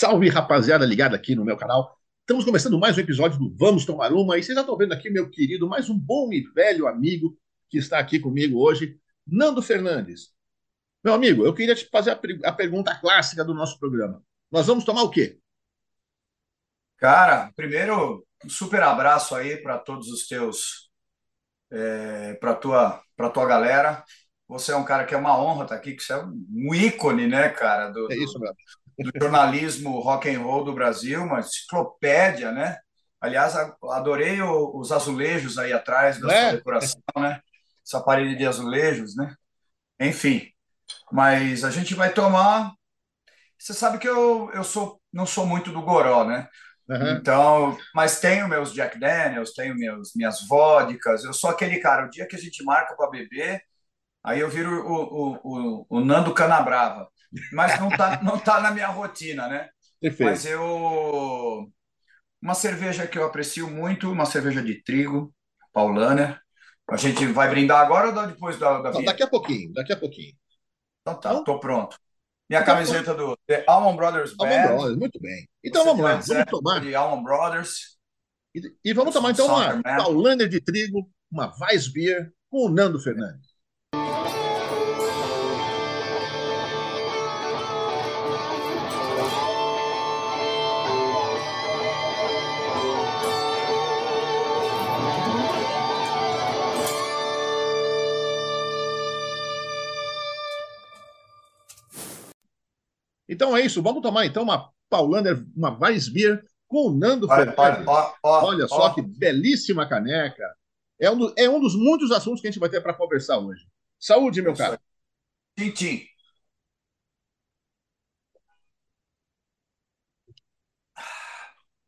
Salve, rapaziada, ligada aqui no meu canal. Estamos começando mais um episódio do Vamos Tomar Uma. E vocês já estão vendo aqui, meu querido, mais um bom e velho amigo que está aqui comigo hoje, Nando Fernandes. Meu amigo, eu queria te fazer a, a pergunta clássica do nosso programa. Nós vamos tomar o quê? Cara, primeiro, um super abraço aí para todos os teus, é, para tua, para tua galera. Você é um cara que é uma honra estar aqui, que você é um ícone, né, cara, do, É isso, meu. Do jornalismo rock and roll do Brasil, uma enciclopédia, né? Aliás, adorei os azulejos aí atrás da Não sua é? decoração, né? Essa parede de azulejos, né? Enfim, mas a gente vai tomar. Você sabe que eu, eu sou, não sou muito do goró, né? Aham. Então, mas tenho meus Jack Daniels, tenho meus, minhas vodkas. Eu sou aquele cara, o dia que a gente marca para beber, aí eu viro o, o, o, o Nando Canabrava. Mas não tá, não tá na minha rotina, né? Perfeito. Mas eu. Uma cerveja que eu aprecio muito, uma cerveja de trigo, Paulaner. A gente vai brindar agora ou depois da, da Não, daqui a pouquinho, daqui a pouquinho. Então tá, tô pronto. Minha então, camiseta do The Allman Brothers Almond Band. Brothers, muito bem. Então Você vamos lá, vamos tomar. de Allman Brothers, E, e vamos tomar então uma. Paulaner de trigo, uma Weissbier com o Nando Fernandes. Então é isso, vamos tomar então uma Paulaner, uma Weissbier com o Nando Olha, olha, só ó. que belíssima caneca. É um, do- é um dos muitos assuntos que a gente vai ter para conversar hoje. Saúde, meu caro. Tintim.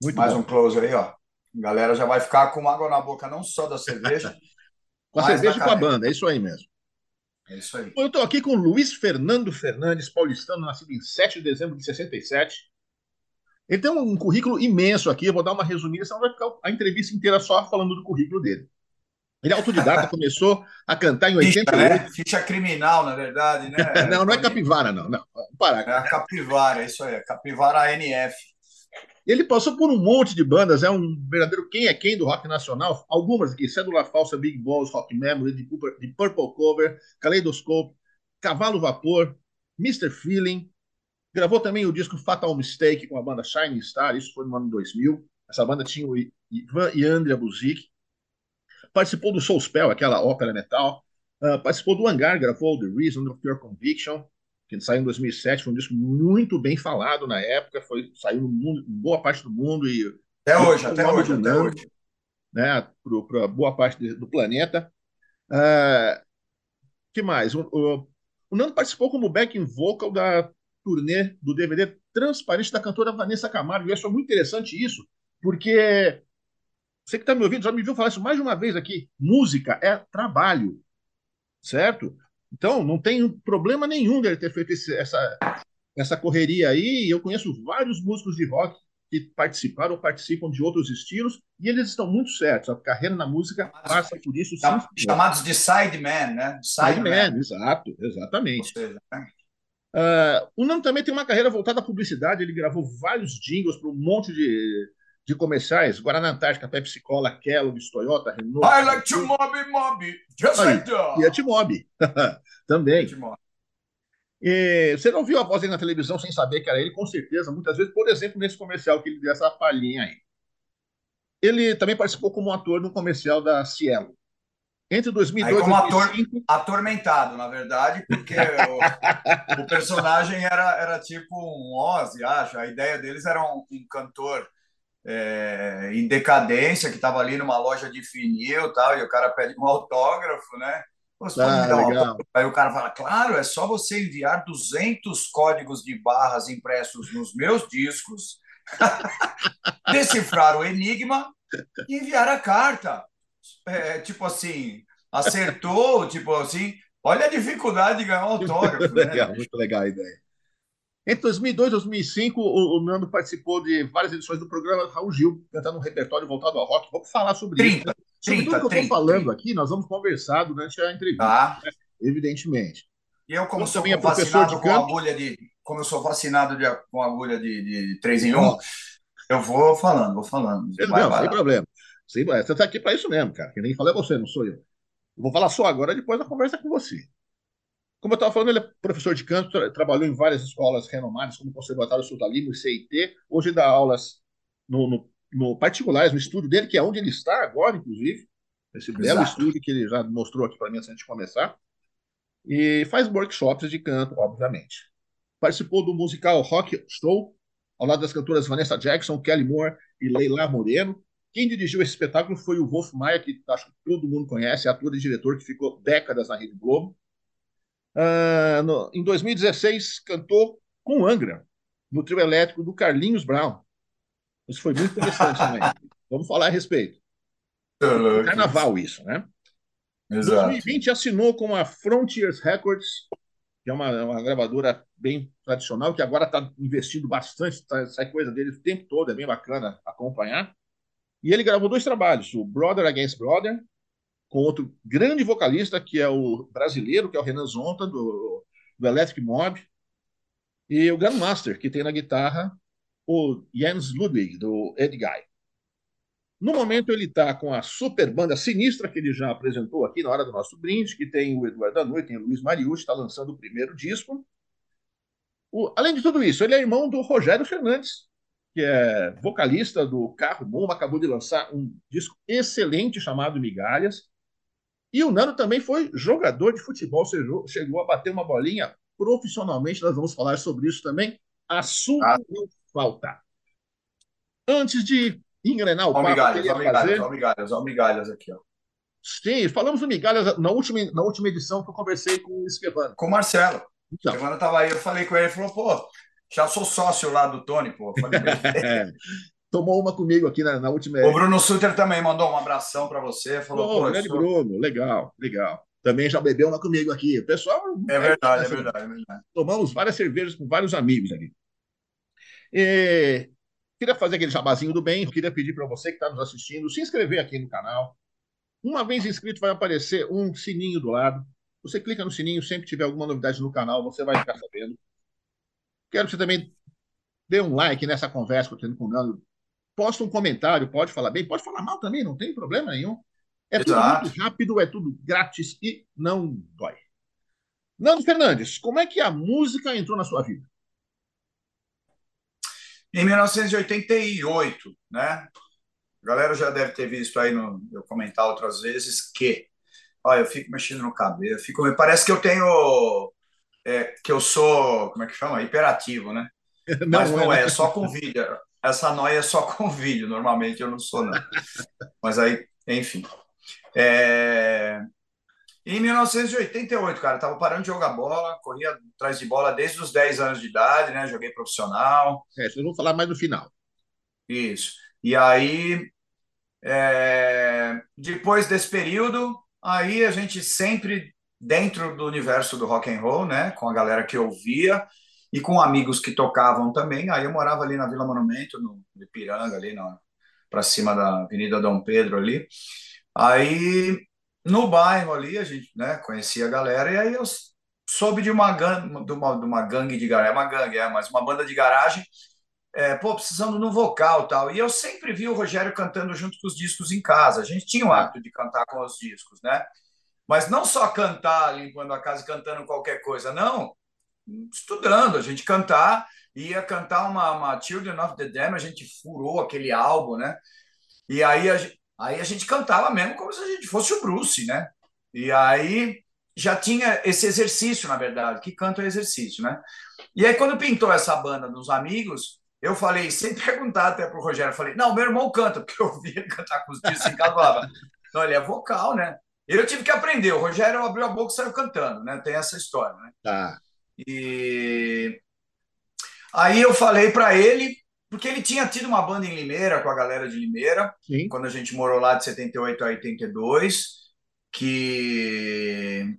Muito Mais bom. um close aí, ó. A galera já vai ficar com água na boca, não só da cerveja, Com a cerveja e com a banda, é isso aí mesmo. É isso aí. Eu estou aqui com o Luiz Fernando Fernandes, paulistano, nascido em 7 de dezembro de 67. Ele tem um currículo imenso aqui, eu vou dar uma resumida, senão vai ficar a entrevista inteira só falando do currículo dele. Ele é autodidata, começou a cantar em Ficha, 88. né? Ficha criminal, na verdade, né? Não, não é capivara, não. não. Parar. É a capivara, é isso aí. a Capivara ANF. Ele passou por um monte de bandas, é um verdadeiro quem é quem do rock nacional. Algumas aqui, Cédula Falsa, Big Balls, Rock Memory, de Purple, Purple Cover, Kaleidoscope, Cavalo Vapor, Mr. Feeling. Gravou também o disco Fatal Mistake com a banda Shining Star, isso foi no ano 2000. Essa banda tinha o Ivan e Andrea Buzik. Participou do Soul Spell, aquela ópera metal. Ah, participou do Hangar, gravou The Reason of Your Conviction, que saiu em 2007. Foi um disco muito bem falado na época, foi, saiu no mundo, boa parte do mundo e Até hoje, até hoje, até hoje. né, para boa parte do planeta. Ah, que mais? O, o, o Nando participou como backing vocal da turnê do DVD Transparente da cantora Vanessa Camargo. E eu acho muito interessante isso, porque você que está me ouvindo já me viu falar isso mais de uma vez aqui. Música é trabalho, certo? Então, não tem problema nenhum dele ter feito esse- essa, essa correria aí. Eu conheço vários músicos de rock que participaram ou participam de outros estilos e eles estão muito certos. A carreira na música passa por isso, sim, Cham- senhor. Chamados de sideman, né? Sideman. Sideman, exato, exatamente. seja, né? Ah, o Nando também tem uma carreira voltada à publicidade. Ele gravou vários jingles para um monte de, de comerciais: Guaraná Antártica, Pepsi Cola, Kellogg's, Toyota, Renault. I like to mob mob, just Aí, like that. E a Timob também. E você não viu a voz dele na televisão sem saber que era ele, com certeza, muitas vezes, por exemplo, nesse comercial que ele deu essa palhinha aí. Ele também participou como ator no comercial da Cielo. Entre Aí 2002 e como ator 2005, atormentado, na verdade, porque o, o personagem era, era tipo um Ozzy, acho. A ideia deles era um, um cantor é, em decadência que estava ali numa loja de vinil e tal, e o cara pede um autógrafo, né? Você pode me ah, dar um autógrafo? Aí o cara fala, claro, é só você enviar 200 códigos de barras impressos nos meus discos, decifrar o enigma e enviar a carta. É, tipo assim, acertou, tipo assim, olha a dificuldade de ganhar um autógrafo, né? legal, muito legal a ideia. Entre 2002 e 2005, o, o Nando participou de várias edições do programa Raul Gil, cantando um repertório voltado ao rock. Vamos falar sobre isso. 30, Sobre 30, tudo que eu 30, estou falando 30. aqui, nós vamos conversar durante a entrevista, Tá? evidentemente. E eu, como Você sou é fascinado com agulha de, como eu sou vacinado de, com agulha de, de 3 em 1, eu vou falando, vou falando. Vai, não, vai sem problema. Sim, você está aqui para isso mesmo, cara. Quem nem fala é você, não sou eu. eu. Vou falar só agora, depois da conversa com você. Como eu estava falando, ele é professor de canto, tra trabalhou em várias escolas renomadas, como o Conservatório Sul da Lima, o CIT. Hoje dá aulas no, no, no, particulares, no estúdio dele, que é onde ele está agora, inclusive. Esse Exato. belo estúdio que ele já mostrou aqui para mim antes de começar. E faz workshops de canto, obviamente. Participou do musical Rock Show, ao lado das cantoras Vanessa Jackson, Kelly Moore e Leila Moreno. Quem dirigiu esse espetáculo foi o Wolf Maia, que acho que todo mundo conhece, ator e diretor que ficou décadas na Rede Globo. Uh, no, em 2016, cantou com Angra, no trio elétrico do Carlinhos Brown. Isso foi muito interessante também. Vamos falar a respeito. Carnaval, isso, né? Exato. 2020 assinou com a Frontiers Records, que é uma, uma gravadora bem tradicional, que agora está investindo bastante, tá, sai coisa dele o tempo todo, é bem bacana acompanhar. E ele gravou dois trabalhos, o Brother Against Brother, com outro grande vocalista, que é o brasileiro, que é o Renan Zonta, do, do Electric Mob, e o Grandmaster, que tem na guitarra o Jens Ludwig, do Ed Guy. No momento, ele está com a super banda sinistra que ele já apresentou aqui na hora do nosso brinde, que tem o Eduardo da Noite, tem o Luiz Mariucci, está lançando o primeiro disco. O, além de tudo isso, ele é irmão do Rogério Fernandes, que é vocalista do Carro Bom, acabou de lançar um disco excelente chamado Migalhas. E o Nano também foi jogador de futebol, chegou a bater uma bolinha profissionalmente, nós vamos falar sobre isso também. Assunto ah. não falta. Antes de engrenar o papo, migalhas, ó, migalhas, fazer... ó, migalhas, ó, migalhas aqui, ó. Sim, falamos do Migalhas na última, na última edição que eu conversei com o Esquevano. Com o Marcelo. Então. Estava aí, eu falei com ele, ele falou, pô, já sou sócio lá do Tony, pô. Falei, tomou uma comigo aqui na, na última. O Bruno Suter também mandou um abração para você. Falou, oh, grande sou... Bruno, legal, legal. Também já bebeu uma comigo aqui. O pessoal. É verdade, é, é verdade, é verdade. Tomamos várias cervejas com vários amigos aqui. E... Queria fazer aquele jabazinho do bem. Queria pedir para você que está nos assistindo se inscrever aqui no canal. Uma vez inscrito, vai aparecer um sininho do lado. Você clica no sininho, sempre que tiver alguma novidade no canal, você vai ficar sabendo. Quero que você também dê um like nessa conversa que eu estou tendo com o Nando posta um comentário, pode falar bem, pode falar mal também, não tem problema nenhum. É Exato. tudo muito rápido, é tudo grátis e não dói. Nando Fernandes, como é que a música entrou na sua vida? Em 1988, né? A galera já deve ter visto aí no eu comentar outras vezes que, olha, eu fico mexendo no cabelo, fico, parece que eu tenho, é, que eu sou, como é que chama, hiperativo, né? Não Mas não é, é, é só com vídeo essa noia é só com vídeo, normalmente eu não sou, não. Mas aí, enfim. É... Em 1988, cara, tava parando de jogar bola, corria atrás de bola desde os 10 anos de idade, né? Joguei profissional. É, vocês vão falar mais no final. Isso. E aí, é... depois desse período, aí a gente sempre dentro do universo do rock and roll, né? Com a galera que ouvia, e com amigos que tocavam também. Aí eu morava ali na Vila Monumento, no Ipiranga, ali para cima da Avenida Dom Pedro ali. Aí no bairro ali a gente, né, conhecia a galera e aí eu soube de uma gangue, de uma, de uma gangue de garagem, é uma gangue, é, mas uma banda de garagem, é, pô, precisando no vocal tal. E eu sempre vi o Rogério cantando junto com os discos em casa. A gente tinha o hábito de cantar com os discos, né? Mas não só cantar limpando a casa e cantando qualquer coisa, não estudando, a gente cantar, ia cantar uma, uma Children of the Dam, a gente furou aquele álbum, né? E aí a, aí a gente cantava mesmo como se a gente fosse o Bruce, né? E aí já tinha esse exercício, na verdade, que canto é exercício, né? E aí quando pintou essa banda dos amigos, eu falei, sem perguntar até pro Rogério, falei, não, meu irmão canta, porque eu vi ele cantar com os discos em casa, não, ele é vocal, né? Eu tive que aprender, o Rogério abriu a boca e saiu cantando, né? Tem essa história, né? Tá. E aí eu falei para ele, porque ele tinha tido uma banda em Limeira com a galera de Limeira, Sim. quando a gente morou lá de 78 a 82, que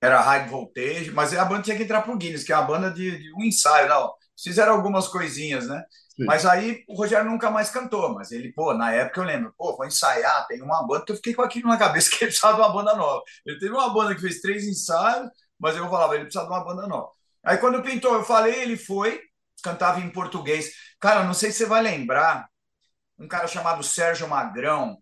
era High Voltage, mas a banda tinha que entrar pro Guinness, que é uma banda de, de um ensaio, não. Fizeram algumas coisinhas, né? Sim. Mas aí o Rogério nunca mais cantou, mas ele, pô, na época eu lembro, pô, vou ensaiar, tem uma banda, que eu fiquei com aquilo na cabeça que ele precisava de uma banda nova. Ele teve uma banda que fez três ensaios, mas eu falava, ele precisa de uma banda nova. Aí quando pintou, eu falei, ele foi, cantava em português. Cara, não sei se você vai lembrar, um cara chamado Sérgio Magrão,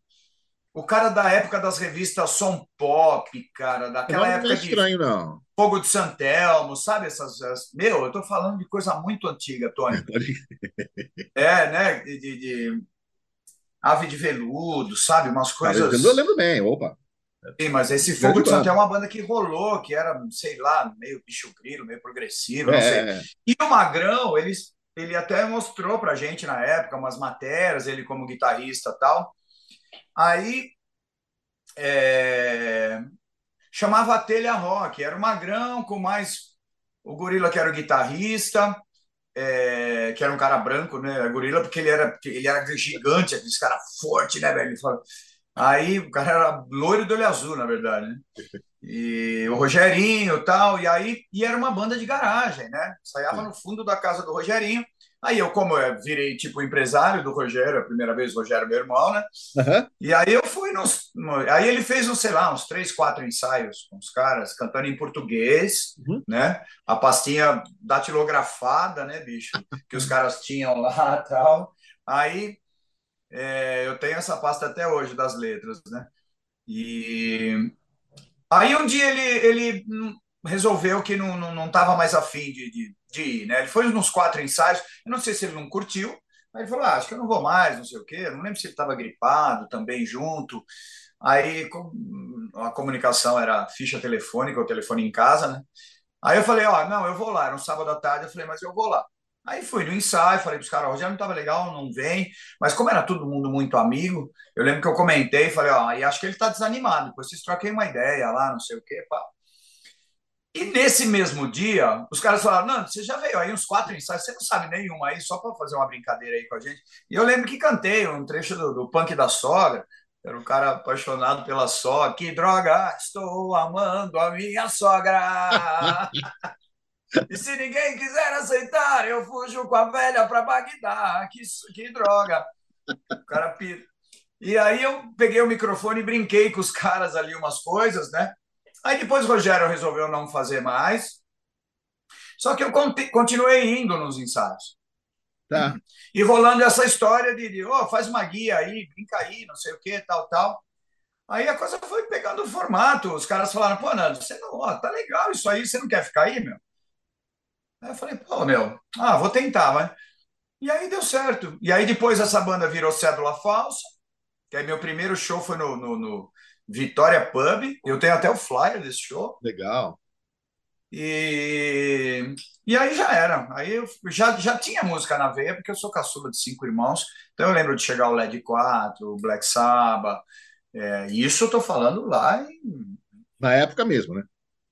o cara da época das revistas Som Pop, cara, daquela Não, não é época de estranho, não. Fogo de Santelmo, sabe? Essas, essas- Meu, eu tô falando de coisa muito antiga, Tony. É, né? De, de- de Ave de Veludo, sabe? Umas coisas. Eu lembro bem, opa. Sim, mas esse Fogo de. Santelmo é uma banda que rolou, que era, sei lá, meio bicho grilo, meio progressivo, não sei. É, E o Magrão, ele, ele até mostrou pra gente na época umas matérias, ele como guitarrista e tal. Aí é, chamava a Telha Rock, era o Magrão com mais o Gorila, que era o guitarrista, é, que era um cara branco, né? Gorila, porque ele era, ele era gigante, aquele cara forte, né, velho? Ele fala- Aí o cara era loiro do olho azul, na verdade, né? E o Rogerinho e tal, e aí e era uma banda de garagem, né? Saiava no fundo da casa do Rogerinho. Aí eu, como eu virei tipo empresário do Rogério, a primeira vez o Rogério meu irmão, né? aham. E aí eu fui nos. no- aí ele fez, uns, sei lá, uns três, quatro ensaios com os caras, cantando em português, Uhum. né? A pastinha datilografada, né, bicho? Que os caras tinham lá e tal. Aí é, eu tenho essa pasta até hoje das letras, né? E aí um dia ele, ele resolveu que não não não estava mais afim de, de, de ir, né? Ele foi nos quatro ensaios, eu não sei se ele não curtiu, aí ele falou, ah, acho que eu não vou mais, não sei o quê, eu não lembro se ele estava gripado também junto. Aí a comunicação era ficha telefônica, o telefone em casa, né? Aí eu falei, ó, não, eu vou lá, era um sábado à tarde, eu falei, mas eu vou lá. Aí fui no ensaio, falei pros caras, o Rogério não estava legal, não vem. Mas como era todo mundo muito amigo, eu lembro que eu comentei, falei, ó, e acho que ele tá desanimado. Depois vocês troquem uma ideia lá, não sei o quê, pá. E nesse mesmo dia, os caras falaram, não, você já veio aí uns quatro ensaios, você não sabe nenhum aí, só para fazer uma brincadeira aí com a gente. E eu lembro que cantei um trecho do, do Punk da Sogra, era um cara apaixonado pela sogra. Que droga, estou amando a minha sogra. E se ninguém quiser aceitar, eu fujo com a velha para Bagdá. Que, que droga. O cara pira. E aí eu peguei o microfone e brinquei com os caras ali umas coisas, né? Aí depois o Rogério resolveu não fazer mais. Só que eu conti- continuei indo nos ensaios. Tá. E rolando essa história de, oh, faz uma guia aí, brinca aí, não sei o que, tal, tal. Aí a coisa foi pegando formato. Os caras falaram, pô, Nando, você não, ó, tá legal isso aí, você não quer ficar aí, meu? Aí eu falei, pô, meu, ah, vou tentar, vai. E aí deu certo. E aí depois essa banda virou Cédula Falsa, que aí meu primeiro show foi no, no, no Vitória Pub. Eu tenho até o flyer desse show. Legal. E, e aí já era. Aí eu já, já tinha música na veia, porque eu sou caçula de cinco irmãos. Então eu lembro de chegar o LED 4, o Black Sabbath. É, isso eu tô falando lá em- Na época mesmo, né?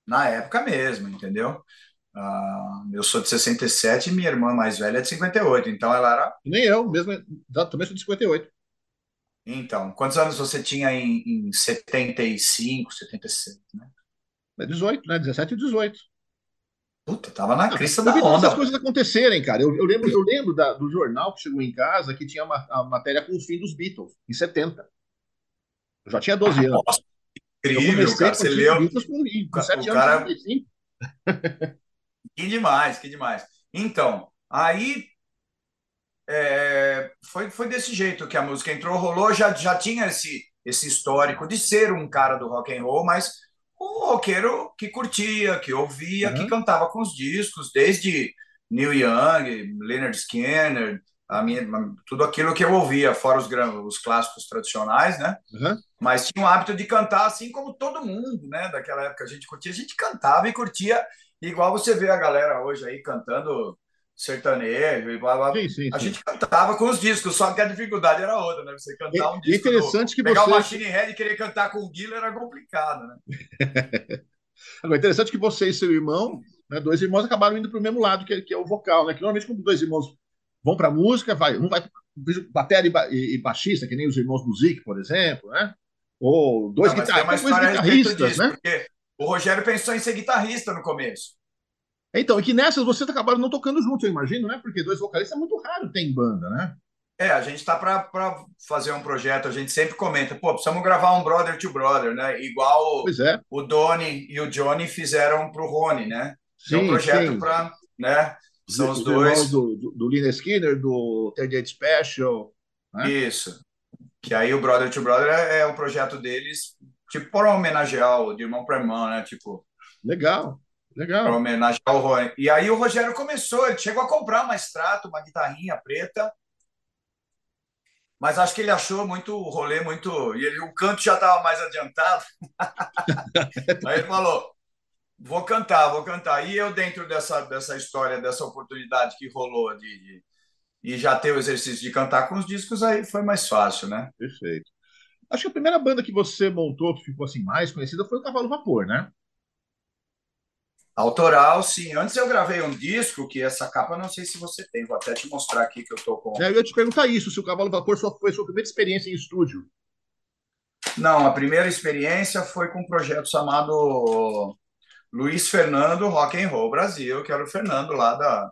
na época mesmo, entendeu? Ah, eu sou de 67 e minha irmã mais velha é de 58. Então ela era. Nem eu, mesmo. Também sou de 58. Então, quantos anos você tinha em, em 75, 76, né? É 18, né? 17 e 18. Puta, tava na crista Eu da todas essas onda. coisas acontecerem, cara. Eu, eu lembro, eu lembro da- do jornal que chegou em casa que tinha uma, a matéria com o fim dos Beatles, em 70. Eu já tinha 12 anos. Nossa, incrível, cara. Você leu. Com, com O 7 cara- anos. 75. Que demais, que demais. Então, aí é, foi, foi desse jeito que a música entrou, rolou, já, já tinha esse, esse histórico de ser um cara do rock and roll, mas um roqueiro que curtia, que ouvia, Uhum. que cantava com os discos, desde Neil Young, Leonard Skinner, a minha, tudo aquilo que eu ouvia, fora os, os clássicos tradicionais, né? Uhum. mas tinha o hábito de cantar assim como todo mundo, né? Daquela época a gente curtia, a gente cantava e curtia igual você vê a galera hoje aí cantando sertanejo e blá, blá. Sim, sim, A sim. gente cantava com os discos, só que a dificuldade era outra, né? Você cantar um e disco, do- interessante que pegar o você- Machine Head e querer cantar com o Guilherme era complicado, né? Agora, interessante que você e seu irmão, né, dois irmãos, acabaram indo para o mesmo lado, que é, que é o vocal, né? Que normalmente quando dois irmãos vão para a música, vai, um vai bateria e, ba- e- baixista, que nem os irmãos Music, por exemplo, né? Ou dois, Não, guitar- dois guitarristas, né? porque o Rogério pensou em ser guitarrista no começo. Então, e que nessas vocês acabaram não tocando juntos, eu imagino, né? Porque dois vocalistas é muito raro ter em banda, né? É, a gente tá para fazer um projeto, a gente sempre comenta, pô, precisamos gravar um Brother to Brother, né? Igual é. o Doni e o Johnny fizeram pro Rony, né? Sim, é um projeto para, né? São os, os dois do, do, do Lina Skinner, do Third Special. Né? Isso. Que aí o Brother to Brother é, é o projeto deles, tipo, para homenagear o de irmão para irmão, né? Tipo. Legal. Legal. Para homenagear o Rony. E aí o Rogério começou, ele chegou a comprar uma extrato, uma guitarrinha preta, mas acho que ele achou muito o rolê muito. E ele, o canto já estava mais adiantado. aí ele falou: vou cantar, vou cantar. E eu, dentro dessa, dessa história, dessa oportunidade que rolou de, de e já ter o exercício de cantar com os discos, aí foi mais fácil, né? Perfeito. Acho que a primeira banda que você montou, que ficou assim mais conhecida, foi o Cavalo Vapor, né? Autoral, sim. Antes eu gravei um disco que essa capa não sei se você tem, vou até te mostrar aqui que eu tô com. É, eu ia te perguntar isso, se o Cavalo Vapor só foi sua primeira experiência em estúdio. Não, a primeira experiência foi com um projeto chamado Luiz Fernando Rock and Roll Brasil, que era o Fernando lá da,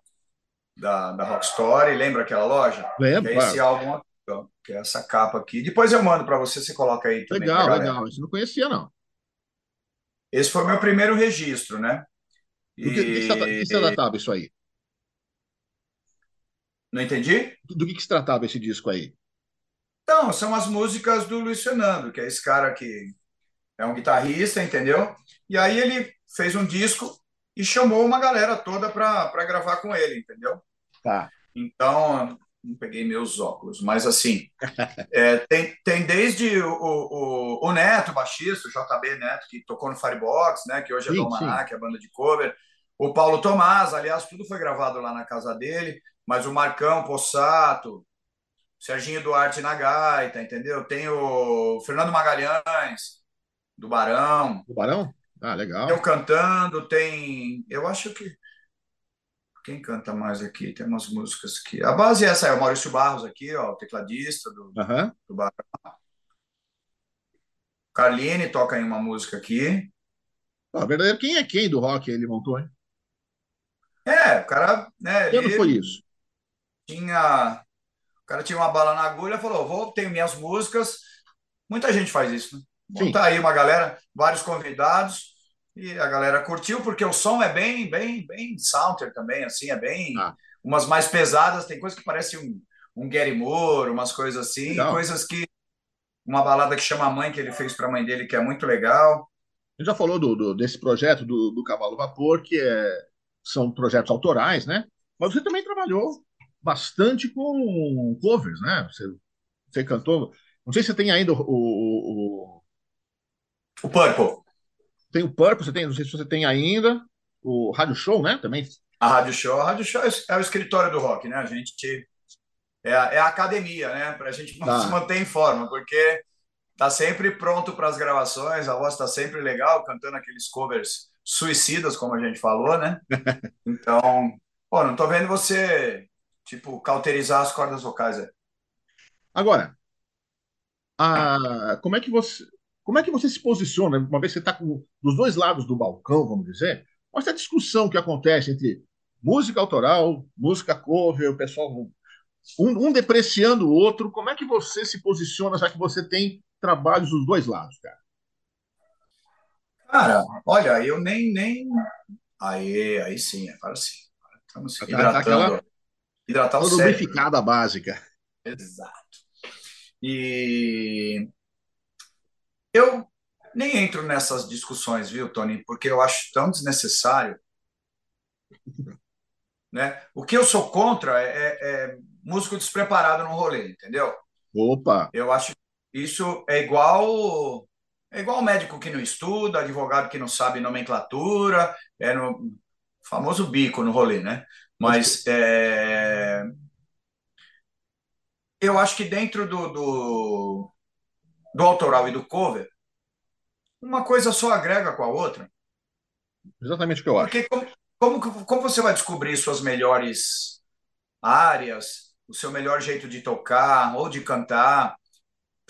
da, da Rock Story. Lembra aquela loja? Lembro. Que é esse álbum que é essa capa aqui. Depois eu mando para você, você coloca aí também. Legal, legal. Isso não conhecia, não. Esse foi meu primeiro registro, né? Do que, e... se tratava isso aí? Não entendi? Do que, que se tratava esse disco aí? Então, são as músicas do Luiz Fernando, que é esse cara que é um guitarrista, entendeu? E aí ele fez um disco e chamou uma galera toda para gravar com ele, entendeu? Tá. Então, não peguei meus óculos, mas assim, é, tem, tem desde o, o, o Neto, baixista, o JB Neto, que tocou no Firebox, né, que hoje é do Manac, a banda de cover, o Paulo Tomás, aliás, tudo foi gravado lá na casa dele, mas o Marcão Possato, Serginho Duarte na gaita, entendeu? Tem o Fernando Magalhães, do Barão. Do Barão? Ah, legal. Eu cantando, tem. Eu acho que. Quem canta mais aqui? Tem umas músicas aqui. A base é essa, é o Maurício Barros aqui, ó, o tecladista do, uhum. do Barão. Carline toca em uma música aqui. Ah, verdadeiro, quem é quem do rock ele montou, hein? É, o cara. Né, Quando foi isso? Tinha. O cara tinha uma bala na agulha falou: vou, tenho minhas músicas. Muita gente faz isso, né? Montar aí uma galera, vários convidados, e a galera curtiu, porque o som é bem, bem, bem Sounter também, assim, é bem. Ah. Umas mais pesadas, tem coisas que parece um, um Gary Moore, umas coisas assim, legal. coisas que. Uma balada que chama a mãe, que ele fez para a mãe dele, que é muito legal. A gente já falou do, do desse projeto do, do Cavalo Vapor, que é, são projetos autorais, né? Mas você também trabalhou bastante com covers, né? Você, você cantou. Não sei se você tem ainda o, o, o Purple. Tem o Purple, você tem, não sei se você tem ainda. O Rádio Show, né? Também. A Rádio Show. A Rádio Show é o escritório do rock, né? A gente. É a, é a academia, né? Para a gente tá. se manter em forma, porque tá sempre pronto para as gravações, a voz está sempre legal, cantando aqueles covers suicidas, como a gente falou, né? Então, pô, não tô vendo você, tipo, cauterizar as cordas vocais. Aí. Agora, a, como é que você como é que você se posiciona, uma vez que você está dos dois lados do balcão, vamos dizer, com essa discussão que acontece entre música autoral, música cover, o pessoal um, um, depreciando o outro, como é que você se posiciona, já que você tem trabalhos dos dois lados, cara? Cara, olha, eu nem. nem... Aí, aí sim, agora sim. Estamos hidratando. Aquela... Hidratar o lubrificada básica. Exato. E eu nem entro nessas discussões, viu, Tony? Porque eu acho tão desnecessário. Né? O que eu sou contra é, é, é músico despreparado no rolê, entendeu? Opa! Eu acho isso é igual é igual médico que não estuda, advogado que não sabe nomenclatura, é no famoso bico no rolê, né? Mas é, eu acho que dentro do, do, do autoral e do cover, uma coisa só agrega com a outra. Exatamente o que eu acho. Porque como, como, como você vai descobrir suas melhores áreas, o seu melhor jeito de tocar ou de cantar?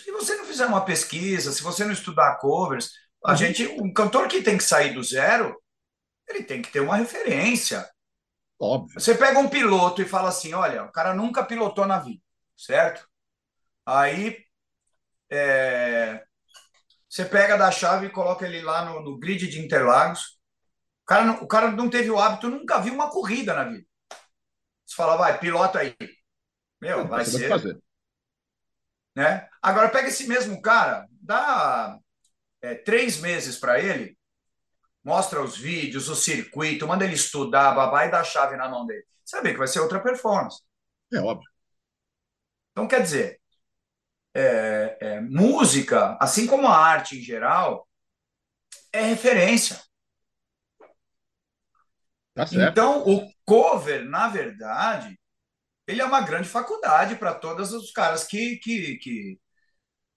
Se você não fizer uma pesquisa, se você não estudar covers, a uhum. gente, um cantor que tem que sair do zero, ele tem que ter uma referência. Óbvio. Você pega um piloto e fala assim, olha, o cara nunca pilotou na vida, certo? Aí é, você pega da chave e coloca ele lá no, no grid de Interlagos. O cara, não, o cara não teve o hábito, nunca viu uma corrida na vida. Você fala, vai, pilota aí. Meu, vai ser. Fazer. Né? Agora pega esse mesmo cara, dá é, três meses para ele, mostra os vídeos, o circuito, manda ele estudar, babá e dá a chave na mão dele. Vê que vai ser outra performance. É óbvio. Então, quer dizer, é, é, música, assim como a arte em geral, é referência. Tá então, o cover, na verdade, ele é uma grande faculdade para todos os caras que, que, que.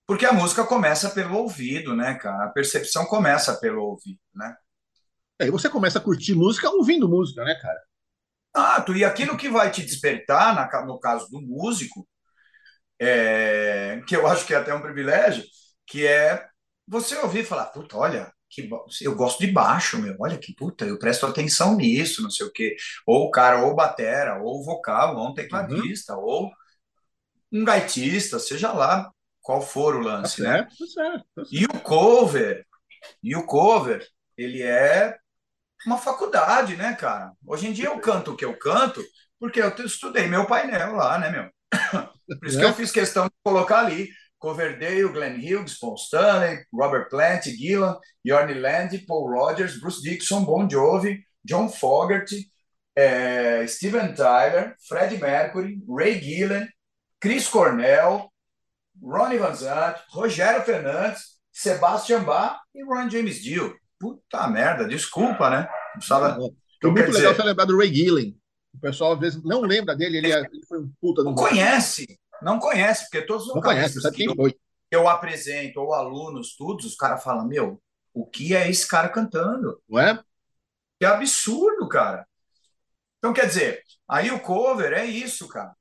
Porque a música começa pelo ouvido, né, cara? A percepção começa pelo ouvido, né? É, e você começa a curtir música ouvindo música, né, cara? Ah, tu, e aquilo que vai te despertar, na, no caso do músico, é, que eu acho que é até um privilégio, que é você ouvir falar, puta, olha, que eu gosto de baixo, meu, olha que puta, eu presto atenção nisso, não sei o quê. Ou o cara, ou batera, ou vocal, ou um tecladista, uhum. ou um gaitista, seja lá qual for o lance, tá né? Certo, tá certo, tá certo. E o cover, e o cover, ele é uma faculdade, né, cara? Hoje em dia eu canto o que eu canto porque eu estudei meu painel lá, né, meu? Por isso é. que eu fiz questão de colocar ali Coverdale, Glenn Hughes, Paul Stanley, Robert Plant, Gillan, Yorny Land, Paul Rogers, Bruce Dixon, Bon Jovi, John Fogerty, é, Steven Tyler, Freddie Mercury, Ray Gillen, Chris Cornell, Ronnie Van Zant, Rogério Fernandes, Sebastian Bach e Ron James Dio. Puta merda, desculpa, né? Precisava... É muito legal dizer... você lembrar do Ray Gillen. O pessoal às vezes não lembra dele, ele, é, ele foi um puta. Não conhece, não conhece, porque todos os vocalistas que eu, eu apresento, ou alunos, todos, os caras falam, meu, o que é esse cara cantando? Não é? Que absurdo, cara. Então, quer dizer, aí o cover é isso, cara.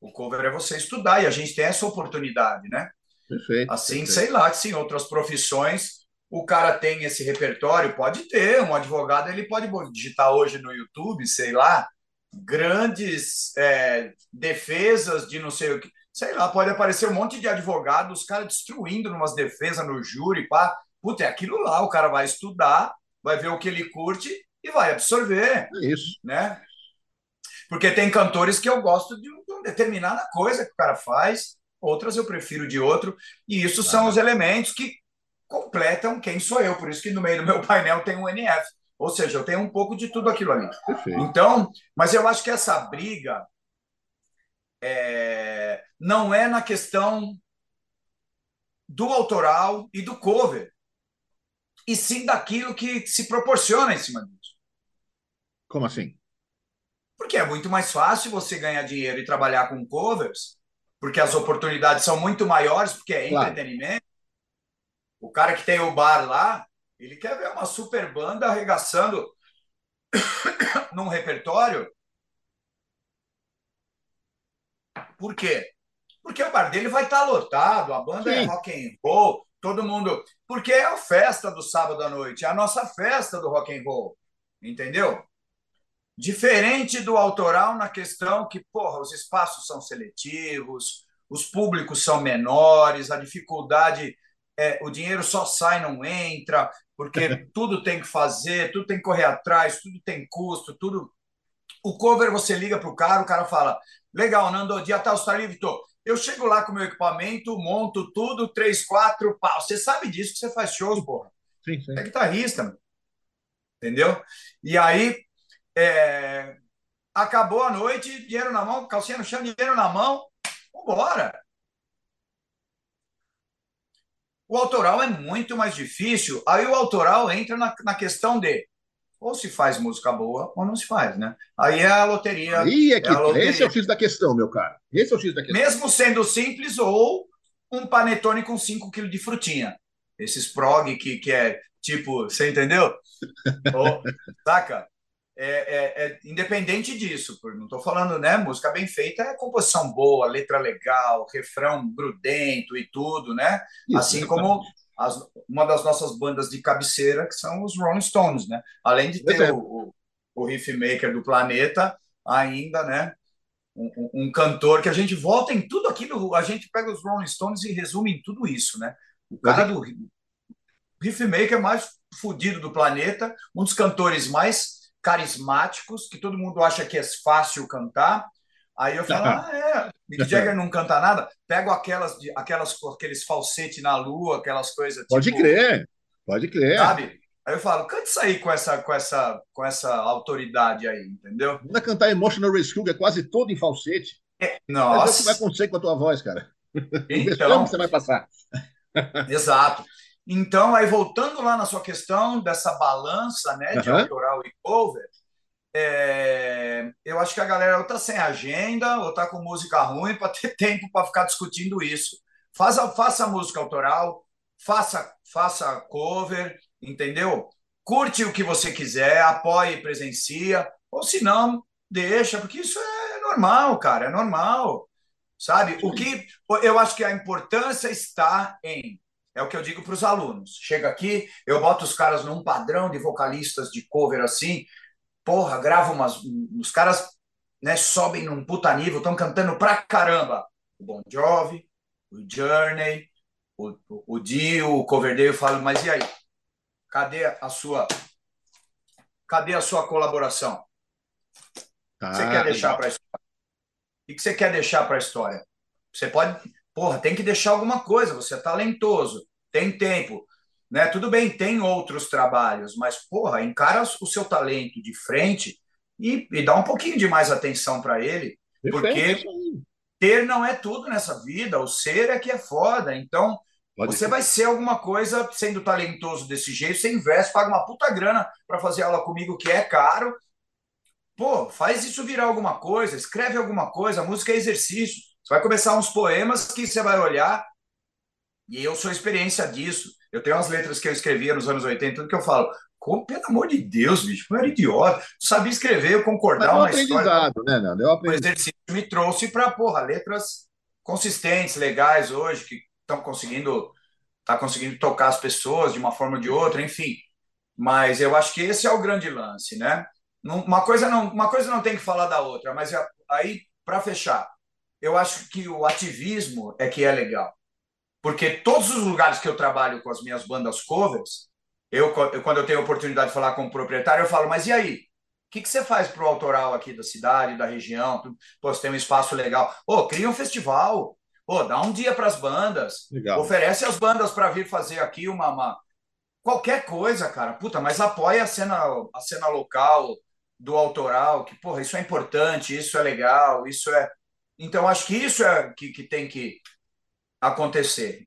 O cover é você estudar, e a gente tem essa oportunidade, né? Perfeito. Assim, perfeito. sei lá, que em outras profissões o cara tem esse repertório, pode ter, um advogado ele pode digitar hoje no YouTube, sei lá, grandes é, defesas de não sei o que sei lá, pode aparecer um monte de advogados, os caras destruindo umas defesas no júri, pá. Puta, é aquilo lá, o cara vai estudar, vai ver o que ele curte e vai absorver. É isso. Né? Porque tem cantores que eu gosto de, uma determinada coisa que o cara faz, outras eu prefiro de outro, e isso ah. são os elementos que completam quem sou eu. Por isso que no meio do meu painel tem um NF. Ou seja, eu tenho um pouco de tudo aquilo ali. Perfeito. Então, mas eu acho que essa briga é, não é na questão do autoral e do cover, e sim daquilo que se proporciona em cima disso. Como assim? Porque é muito mais fácil você ganhar dinheiro e trabalhar com covers, porque as oportunidades são muito maiores, porque é claro. entretenimento. O cara que tem o bar lá, ele quer ver uma super banda arregaçando num repertório Por quê? Porque o bar dele vai estar lotado, a banda é Sim. é rock and roll, todo mundo. Porque é a festa do sábado à noite, é a nossa festa do rock and roll. Entendeu? Diferente do autoral na questão que, porra, os espaços são seletivos, os públicos são menores, a dificuldade é, o dinheiro só sai, não entra, porque tudo tem que fazer, tudo tem que correr atrás, tudo tem custo, tudo. O cover você liga para o cara, o cara fala: Legal, Nando, dia tal, está livre? Tô. Eu chego lá com o meu equipamento, monto tudo, três, quatro, pau. Você sabe disso que você faz shows, porra. Sim, sim. É guitarrista, entendeu? E aí, é... acabou a noite, dinheiro na mão, calcinha no chão, dinheiro na mão, vambora. O autoral é muito mais difícil. Aí o autoral entra na, na questão de ou se faz música boa ou não se faz, né? Aí é a loteria. Aí é que é loteria. esse é o X da questão, meu cara. Esse é o X da questão. Mesmo sendo simples ou um panetone com 5 kg de frutinha. Esses prog que, que é tipo, você entendeu? ou, saca? É, é, é, independente disso, não estou falando, né? Música bem feita é composição boa, letra legal, refrão grudento e tudo, né? Isso, assim como as, uma das nossas bandas de cabeceira, que são os Rolling Stones, né? Além de ter o, o, o riff maker do planeta, ainda, né? Um, um, cantor que a gente volta em tudo aquilo, a gente pega os Rolling Stones e resume em tudo isso, né? O cara do riffmaker mais fudido do planeta, um dos cantores mais carismáticos, que todo mundo acha que é fácil cantar. Aí eu falo, ah, é, Mick Jagger não canta nada. Pego aquelas, aquelas aqueles falsete na lua, aquelas coisas. Pode tipo, crer, pode crer. Sabe? Aí eu falo, cante isso aí com essa, com essa, com essa autoridade aí, entendeu? Manda cantar Emotional Rescue, é quase todo em falsete. É, nossa. o que vai acontecer com a tua voz, cara. Então, você vai passar. Exato. Então, aí voltando lá na sua questão dessa balança né, de uhum. autoral e cover, é, eu acho que a galera ou está sem agenda ou está com música ruim para ter tempo para ficar discutindo isso. Faça, faça música autoral, faça, faça cover, entendeu? Curte o que você quiser, apoie, presencia, ou se não, deixa, porque isso é normal, cara, é normal. Sabe? O que eu acho que a importância está em é o que eu digo para os alunos. Chega aqui, eu boto os caras num padrão de vocalistas de cover assim, porra, gravo umas. Os caras né, sobem num puta nível, estão cantando pra caramba. O Bon Jovi, o Journey, o, o, o Dio, o Coverdale, eu falo, mas e aí? Cadê a sua. Cadê a sua colaboração? O que você quer deixar para a história? O que você quer deixar para a história? Você pode porra, tem que deixar alguma coisa, você é talentoso, tem tempo. Né? Tudo bem, tem outros trabalhos, mas, porra, encara o seu talento de frente e, e dá um pouquinho de mais atenção para ele, porque ter não é tudo nessa vida, o ser é que é foda. Então, Pode você ser. vai ser alguma coisa sendo talentoso desse jeito, você investe, paga uma puta grana para fazer aula comigo, que é caro. Pô, faz isso virar alguma coisa, escreve alguma coisa, a música é exercício. Você vai começar uns poemas que você vai olhar, e eu sou experiência disso. Eu tenho umas letras que eu escrevia nos anos 80, tudo que eu falo, como, pelo amor de Deus, bicho, eu era idiota. Tu sabia escrever, eu concordar Mas uma história. Né, Nando? Eu aprendi. O exercício me trouxe para, porra, letras consistentes, legais hoje, que estão conseguindo, tá conseguindo tocar as pessoas de uma forma ou de outra, enfim. Mas eu acho que esse é o grande lance, né? Uma coisa não, uma coisa não tem que falar da outra, mas aí, para fechar, eu acho que o ativismo é que é legal. Porque todos os lugares que eu trabalho com as minhas bandas covers, eu, quando eu tenho a oportunidade de falar com o proprietário, eu falo, mas e aí? O que, que você faz para o autoral aqui da cidade, da região? Pô, você tem um espaço legal. Ô, cria um festival. Pô, dá um dia para as bandas. Legal. Oferece as bandas para vir fazer aqui uma, uma, Qualquer coisa, cara. Puta, mas apoia a cena, a cena local do autoral, que, porra, isso é importante, isso é legal, isso é então, acho que isso é que, que tem que acontecer.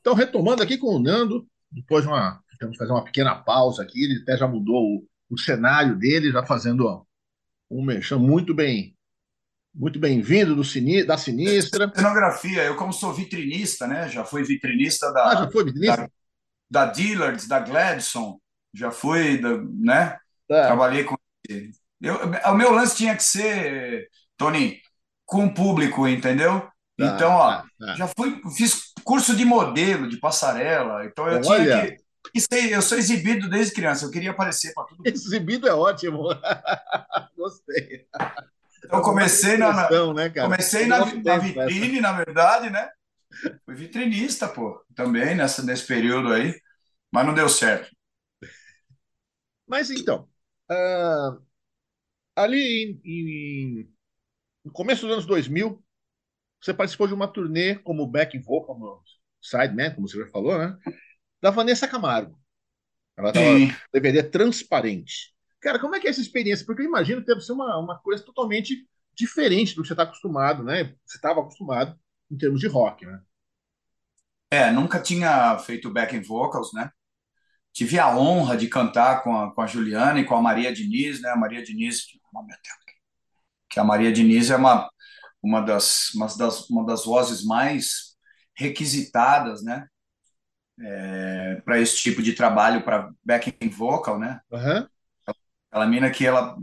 Então, retomando aqui com o Nando, depois de uma, temos fazer uma pequena pausa aqui, ele até já mudou o, o cenário dele, já fazendo um mexão muito bem muito bem-vindo da Sinistra. Cenografia, eu como sou vitrinista, né? Já fui vitrinista da, ah, já foi vitrinista? da, da Dillards, da Gladson, já fui, da, né? É. Trabalhei com eu, o meu lance tinha que ser, Tony, com o público, entendeu? Tá, então, ó, tá, tá. já fui, fiz curso de modelo, de passarela, então eu Olha. tinha que. Eu sou exibido desde criança, eu queria aparecer para tudo. Exibido é ótimo. Gostei. Então comecei na, né, comecei na, na vitrine, na verdade, né? Fui vitrinista, pô, também nessa, nesse período aí, mas não deu certo. Mas então, uh, ali em, em no começo dos anos 2000, você participou de uma turnê como backing vocal, como sideman, como você já falou, né? Da Vanessa Camargo. Ela estava DVD transparente. Cara, como é que é essa experiência? Porque eu imagino que deve ser uma, uma coisa totalmente diferente do que você está acostumado, né? Você estava acostumado em termos de rock, né? É, nunca tinha feito backing vocals, né? Tive a honra de cantar com a, com a Juliana e com a Maria Diniz, né? A Maria Diniz, que a Maria Diniz é uma, uma, das, uma, das, uma das vozes mais requisitadas, né? É, para esse tipo de trabalho, para backing vocal, né? Uhum. Aquela mina que ela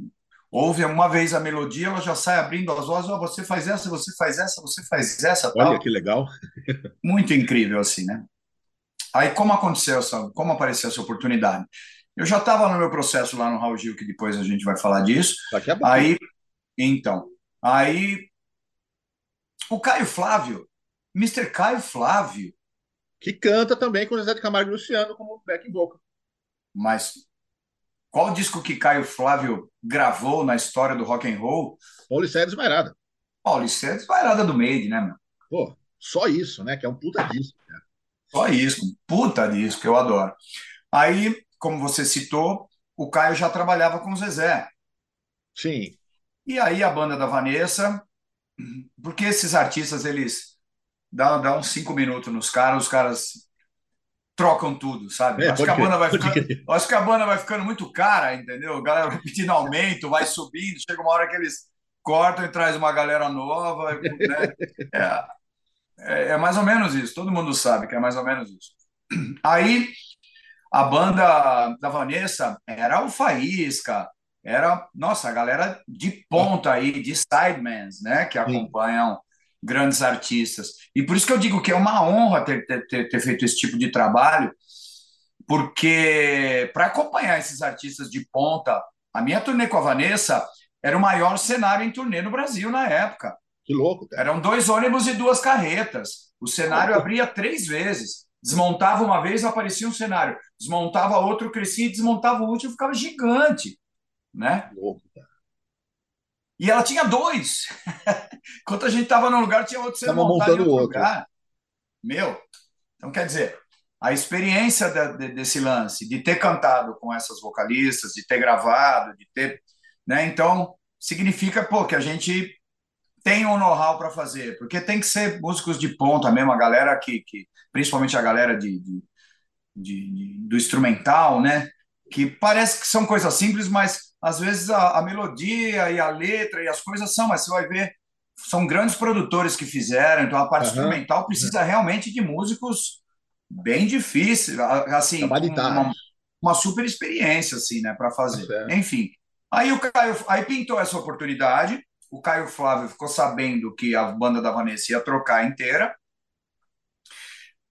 ouve uma vez a melodia, ela já sai abrindo as vozes, oh, você faz essa, você faz essa, você faz essa, Olha tal. que legal. Muito incrível, assim, né? Aí, como aconteceu essa, como apareceu essa oportunidade? Eu já estava no meu processo lá no Raul Gil, que depois a gente vai falar disso. Aí então, aí o Caio Flávio, Mr. Caio Flávio, Que canta também com o Zé de Camargo e Luciano como back vocal. Mas qual disco que Caio Flávio gravou na história do rock and roll? Paulicéia Desvairada. Paulicéia Desvairada do Made, né, meu? Pô, só isso, né? Que é um puta disco. Cara. Só isso, um puta disco, eu adoro. Aí, como você citou, o Caio já trabalhava com o Zezé. Sim. E aí a banda da Vanessa, porque esses artistas, eles dão, dão uns cinco minutos nos caras, os caras trocam tudo, sabe? É, acho, que a banda vai ficando, acho que a banda vai ficando muito cara, entendeu? A galera vai pedindo aumento, vai subindo, chega uma hora que eles cortam e traz uma galera nova, né? É, é, é mais ou menos isso, todo mundo sabe que é mais ou menos isso. Aí a banda da Vanessa era o Faísca, era, nossa, a galera de ponta aí, de sidemans, né, que Sim. acompanham grandes artistas. E por isso que eu digo que é uma honra ter, ter, ter- ter feito esse tipo de trabalho, porque para acompanhar esses artistas de ponta, a minha turnê com a Vanessa era o maior cenário em turnê no Brasil na época. Que louco, cara. Eram dois ônibus e duas carretas. O cenário abria três vezes. Desmontava uma vez, aparecia um cenário. Desmontava outro, crescia e desmontava o último, ficava gigante, né? Louco. E ela tinha dois. Enquanto a gente estava num lugar, tinha outro sendo Tava montado em montando outro outro. lugar. Meu, então quer dizer, a experiência da- de- desse lance, de ter cantado com essas vocalistas, de ter gravado, de ter, né? Então significa, pô, que a gente tem um know-how para fazer, porque tem que ser músicos de ponta mesmo, a galera que, que principalmente a galera de, de, de- de- do instrumental, né? Que parece que são coisas simples, mas às vezes a, a melodia e a letra e as coisas são, mas você vai ver, são grandes produtores que fizeram, então a parte Aham. instrumental precisa realmente de músicos bem difíceis, assim, uma, uma super experiência, assim, né, para fazer. Certo. Enfim, aí o Caio, aí pintou essa oportunidade, o Caio Flávio ficou sabendo que a banda da Vanessa ia trocar inteira,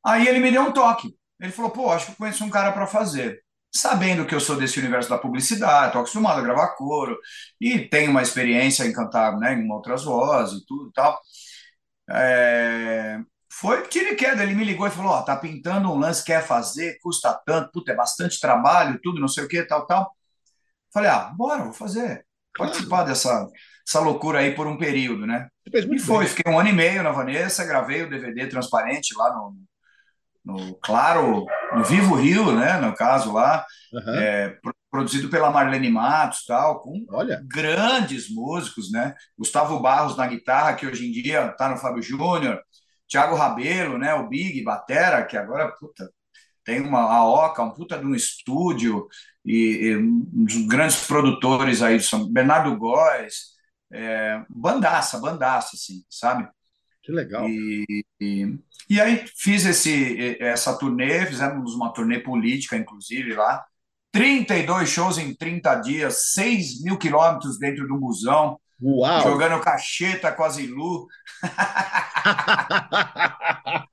Aí ele me deu um toque. Ele falou: pô, acho que eu conheço um cara para fazer. Sabendo que eu sou desse universo da publicidade, estou acostumado a gravar coro e tenho uma experiência em cantar né, em outras vozes e tudo e tal. É, Foi tiro e queda. Ele me ligou e falou: Ó, tá pintando um lance, quer fazer, custa tanto, puta, é bastante trabalho, tudo, não sei o que, tal, tal. Falei: Ah, bora, vou fazer. Participar dessa essa loucura aí por um período, né? E foi, bem. fiquei um ano e meio na Vanessa, gravei o DVD transparente lá no, no Claro, no Vivo Rio, né? No caso lá, Aham. é, pro- produzido pela Marlene Matos, tal, com Olha, grandes músicos, né? Gustavo Barros na guitarra, que hoje em dia está no Fábio Júnior, Thiago Rabelo, né? O Big Batera, que agora puta, tem uma a Oca, um puta de um estúdio e, e um dos grandes produtores aí são Bernardo Góes, é, bandaça, bandaça, assim, sabe? Que legal. E, e, e aí fiz esse, essa turnê, fizemos uma turnê política, inclusive, lá. 32 shows em 30 dias, 6 mil quilômetros dentro do busão, Uau! jogando cacheta com a Zilu.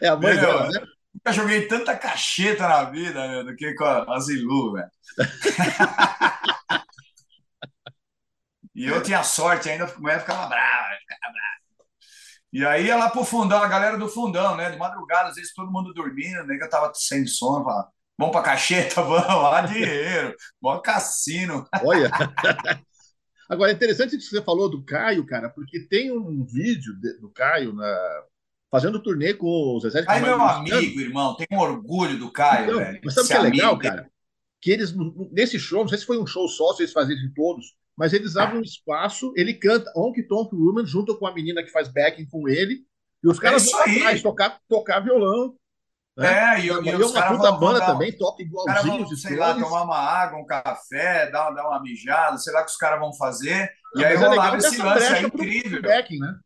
É a mãe dela, né? Nunca joguei tanta cacheta na vida meu, do que com a Zilu, velho. E eu tinha sorte ainda, a mulher ficava brava, ficava brava. E aí ia lá pro fundão, a galera do fundão, né? De madrugada, às vezes todo mundo dormindo, nega tava sem sono, falava, vamos pra cacheta, vamos lá, dinheiro, bom cassino. Olha. Agora, é interessante isso que você falou do Caio, cara, porque tem um vídeo de- do Caio na- fazendo turnê com o Zezé de Aí, Camargo meu e Luciano. amigo, irmão, tem um orgulho do Caio, Então, velho. mas sabe o que é legal, amigo. cara? Que eles, nesse show, não sei se foi um show só, se eles faziam de todos, mas eles abrem um espaço, ele canta Honky Tonk Woman junto com a menina que faz backing com ele, e os caras É vão atrás tocar, tocar violão. Né? É, e, E, e é os uma caras puta banda dar, também, toca igualzinho vão, sei lá, tomar uma água, um café, dar, dar uma mijada, sei lá o que os caras vão fazer. E aí é legal rolava esse lance pro, incrível. backing, né?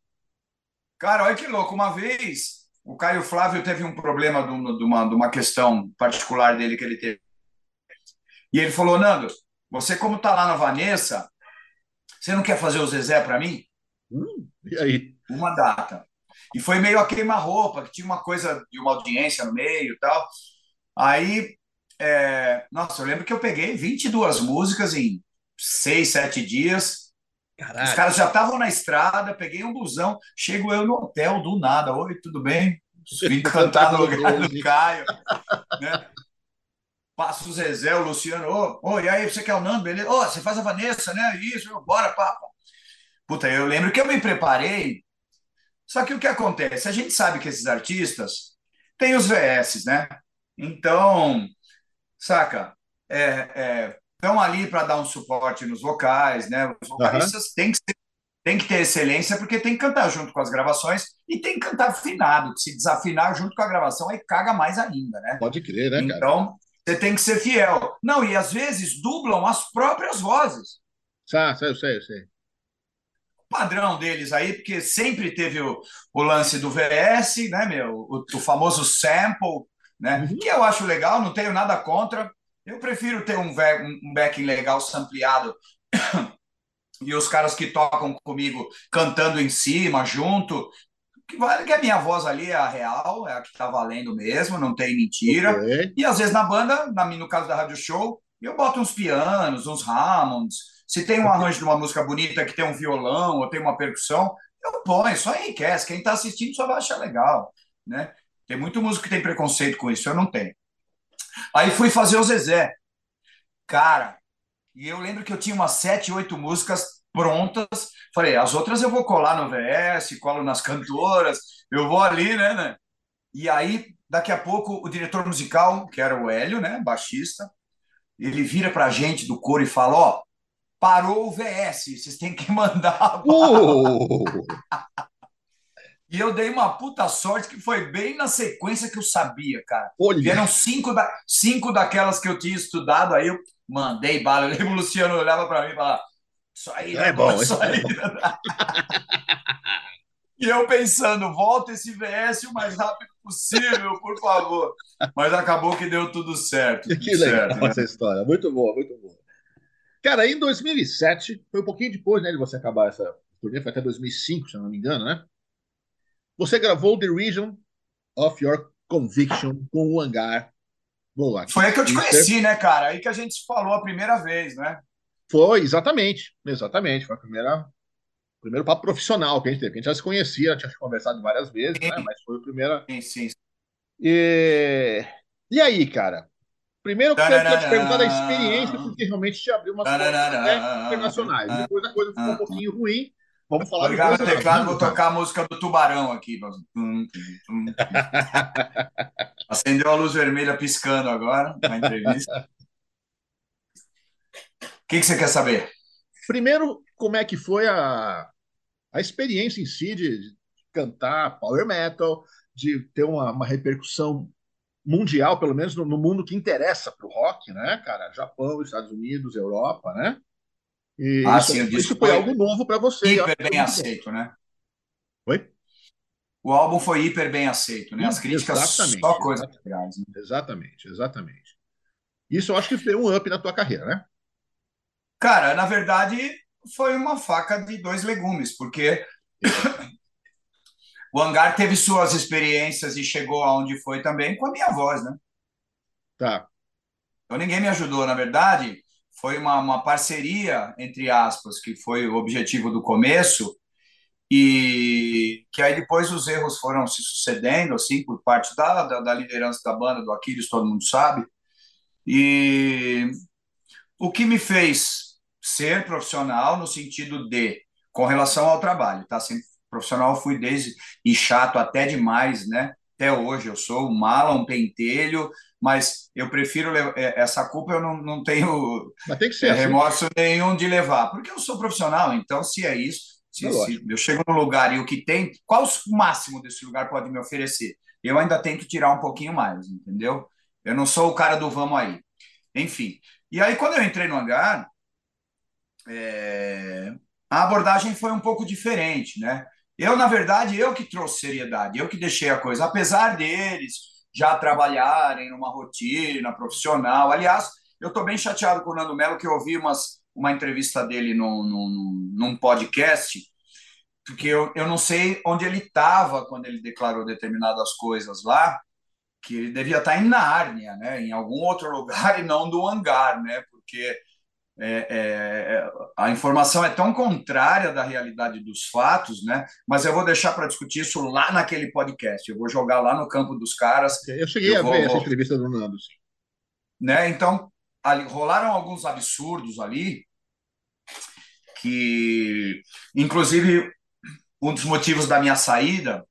Cara, olha que louco. Uma vez, o Caio Flávio teve um problema de uma, de uma questão particular dele que ele teve. E ele falou: Nando, você, como tá lá na Vanessa, você não quer fazer o Zezé para mim? Hum, e aí? Uma data. E foi meio a queima-roupa, que tinha uma coisa de uma audiência no meio e tal. Aí, é, nossa, eu lembro que eu peguei 22 músicas em 6, 7 dias Caraca. Os caras já estavam na estrada, peguei um busão, chego eu no hotel do nada. Oi, tudo bem? Vim cantar no lugar do Caio. Né? Passa o Zezé, o Luciano. Ô, oh, oh, e aí, você quer o Nando, beleza? Ô, oh, você faz a Vanessa, né? Isso, bora, papa. Puta, eu lembro que eu me preparei. Só que o que acontece? A gente sabe que esses artistas têm os VS, né? Então, saca? É, estão é, ali para dar um suporte nos vocais, né? Os vocalistas uhum. têm que ser tem que ter excelência porque tem que cantar junto com as gravações e tem que cantar afinado, que se desafinar junto com a gravação aí caga mais ainda, né? Pode crer, né, cara? Então, você tem que ser fiel. Não, e às vezes dublam as próprias vozes. Ah, sei, eu sei, eu sei. O padrão deles aí, porque sempre teve o, o lance do VS, né, meu? O, o famoso sample, né? Uhum. Que eu acho legal, não tenho nada contra. Eu prefiro ter um, um backing legal sampleado e os caras que tocam comigo cantando em cima, junto, que vale que a minha voz ali é a real, é a que tá valendo mesmo, não tem mentira. Okay. E às vezes na banda, na, no caso da Rádio Show, eu boto uns pianos, uns Hammonds. Se tem um arranjo de uma música bonita que tem um violão ou tem uma percussão, eu ponho, só enriquece. Quem tá assistindo só vai achar legal, né? Tem muito músico que tem preconceito com isso, eu não tenho. Aí fui fazer o Zezé. Cara, e eu lembro que eu tinha umas sete, oito músicas prontas. Falei, as outras eu vou colar no VS, colo nas cantoras, eu vou ali, né, né? E aí, daqui a pouco, o diretor musical, que era o Hélio, né, baixista, ele vira pra gente do coro e fala, ó, parou o VS, vocês têm que mandar. Uh! e eu dei uma puta sorte que foi bem na sequência que eu sabia, cara. Olha. Vieram cinco, da, cinco daquelas que eu tinha estudado, aí eu mandei bala. Eu lembro o Luciano olhava para mim e falava: Isso aí é bom, isso aí. e eu pensando: volta esse VS o mais rápido possível, por favor. Mas acabou que deu tudo certo. Tudo que legal certo, né? essa história. Muito boa, muito boa. Cara, em 2007, foi um pouquinho depois né, de você acabar essa turnê, foi até 2005, se eu não me engano, né? Você gravou The Region of Your Conviction com o Hangar Boa. Foi aí que eu te conheci, né, cara? Aí que a gente falou a primeira vez, né? Foi, exatamente. Exatamente. Foi a primeira, o primeiro papo profissional que a gente teve. A gente já se conhecia, tinha conversado várias vezes, né? Mas foi o primeiro. Sim, sim. E, e aí, cara? Primeiro eu quero te perguntar da experiência, porque realmente te abriu umas portas internacionais. Depois a coisa ficou um pouquinho ruim. Vamos falar Obrigado, teclado. Vou tocar a música do Tubarão aqui. Acendeu a luz vermelha piscando agora na entrevista. O que, que você quer saber? Primeiro, como é que foi a, a experiência em si de, de cantar power metal, de ter uma, uma repercussão mundial, pelo menos no, no mundo que interessa para o rock, né, cara? Japão, Estados Unidos, Europa, né? E ah, isso, sim, isso foi, foi algo novo para você. Hiper bem aceito, né? Oi? O álbum foi hiper bem aceito, né? As críticas exatamente, só coisas legais. Né? Exatamente, exatamente. Isso eu acho que deu um up na tua carreira, né? Cara, na verdade, foi uma faca de dois legumes, porque o Hangar teve suas experiências e chegou aonde foi também com a minha voz, né? Tá. Então ninguém me ajudou, na verdade foi uma, uma parceria, entre aspas, que foi o objetivo do começo, e que aí depois os erros foram se sucedendo, assim, por parte da, da, da liderança da banda, do Aquiles, todo mundo sabe. E o que me fez ser profissional no sentido de, com relação ao trabalho, tá? Sempre profissional fui desde, e chato até demais, né? Até hoje eu sou um mala, um pentelho, mas eu prefiro é, essa culpa eu não, não tenho tem ser, assim. remorso assim. nenhum de levar, porque eu sou profissional, então se é isso, se, é se eu chego no lugar e o que tem, qual o máximo desse lugar pode me oferecer? Eu ainda tenho que tirar um pouquinho mais, entendeu? Eu não sou o cara do vamos aí. Enfim. E aí, quando eu entrei no hangar, é... a abordagem foi um pouco diferente, né? Eu, na verdade, eu que trouxe seriedade, eu que deixei a coisa, apesar deles já trabalharem numa rotina profissional. Aliás, eu estou bem chateado com o Nando Melo, que eu ouvi umas, uma entrevista dele num, num, num podcast, porque eu, eu não sei onde ele estava quando ele declarou determinadas coisas lá, que ele devia estar em Nárnia, né, em algum outro lugar e não do hangar, né, porque é, é, a informação é tão contrária da realidade dos fatos, né? Mas eu vou deixar para discutir isso lá naquele podcast. Eu vou jogar lá no campo dos caras. Eu cheguei eu a vou, ver vou... essa entrevista do Nando. Sim. Né? Então, ali, rolaram alguns absurdos ali que, inclusive, um dos motivos da minha saída,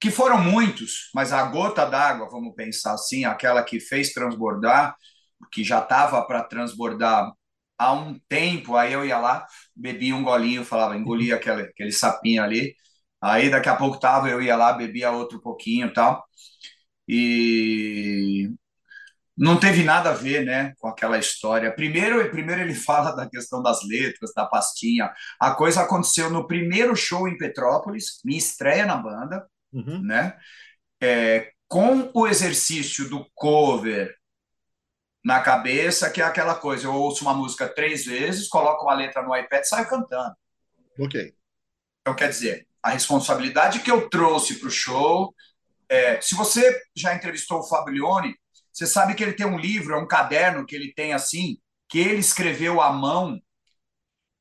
que foram muitos, mas a gota d'água, vamos pensar assim, aquela que fez transbordar, que já estava para transbordar há um tempo, aí eu ia lá, bebia um golinho, falava, engolia aquele, aquele sapinho ali, aí daqui a pouco tava, eu ia lá, bebia outro pouquinho e tal, e não teve nada a ver, né, com aquela história. Primeiro, primeiro ele fala da questão das letras, da pastinha. A coisa aconteceu no primeiro show em Petrópolis, minha estreia na banda, uhum. né? É, com o exercício do cover na cabeça, que é aquela coisa, eu ouço uma música três vezes, coloco uma letra no iPad e saio cantando. Ok. Então, quer dizer, a responsabilidade que eu trouxe para o show. É, se você já entrevistou o Fablione, você sabe que ele tem um livro, é um caderno que ele tem assim, que ele escreveu à mão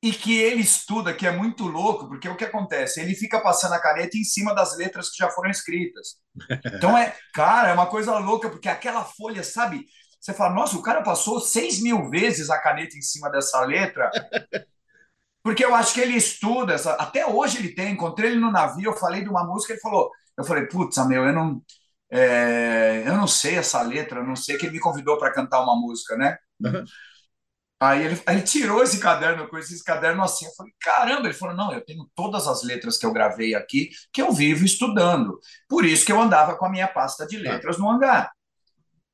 e que ele estuda, que é muito louco, porque o que acontece? Ele fica passando a caneta em cima das letras que já foram escritas. Então é, cara, é uma coisa louca, porque aquela folha, sabe? Você fala, nossa, o cara passou seis mil vezes a caneta em cima dessa letra. Porque eu acho que ele estuda, essa... até hoje ele tem. Encontrei ele no navio, eu falei de uma música, ele falou, eu falei, putz, meu, eu não, é... eu não sei essa letra, eu não sei que ele me convidou para cantar uma música, né? Uhum. Aí ele, aí ele tirou esse caderno, conheci esse caderno assim. Eu falei, caramba, ele falou: não, eu tenho todas as letras que eu gravei aqui que eu vivo estudando. Por isso que eu andava com a minha pasta de tá. letras no hangar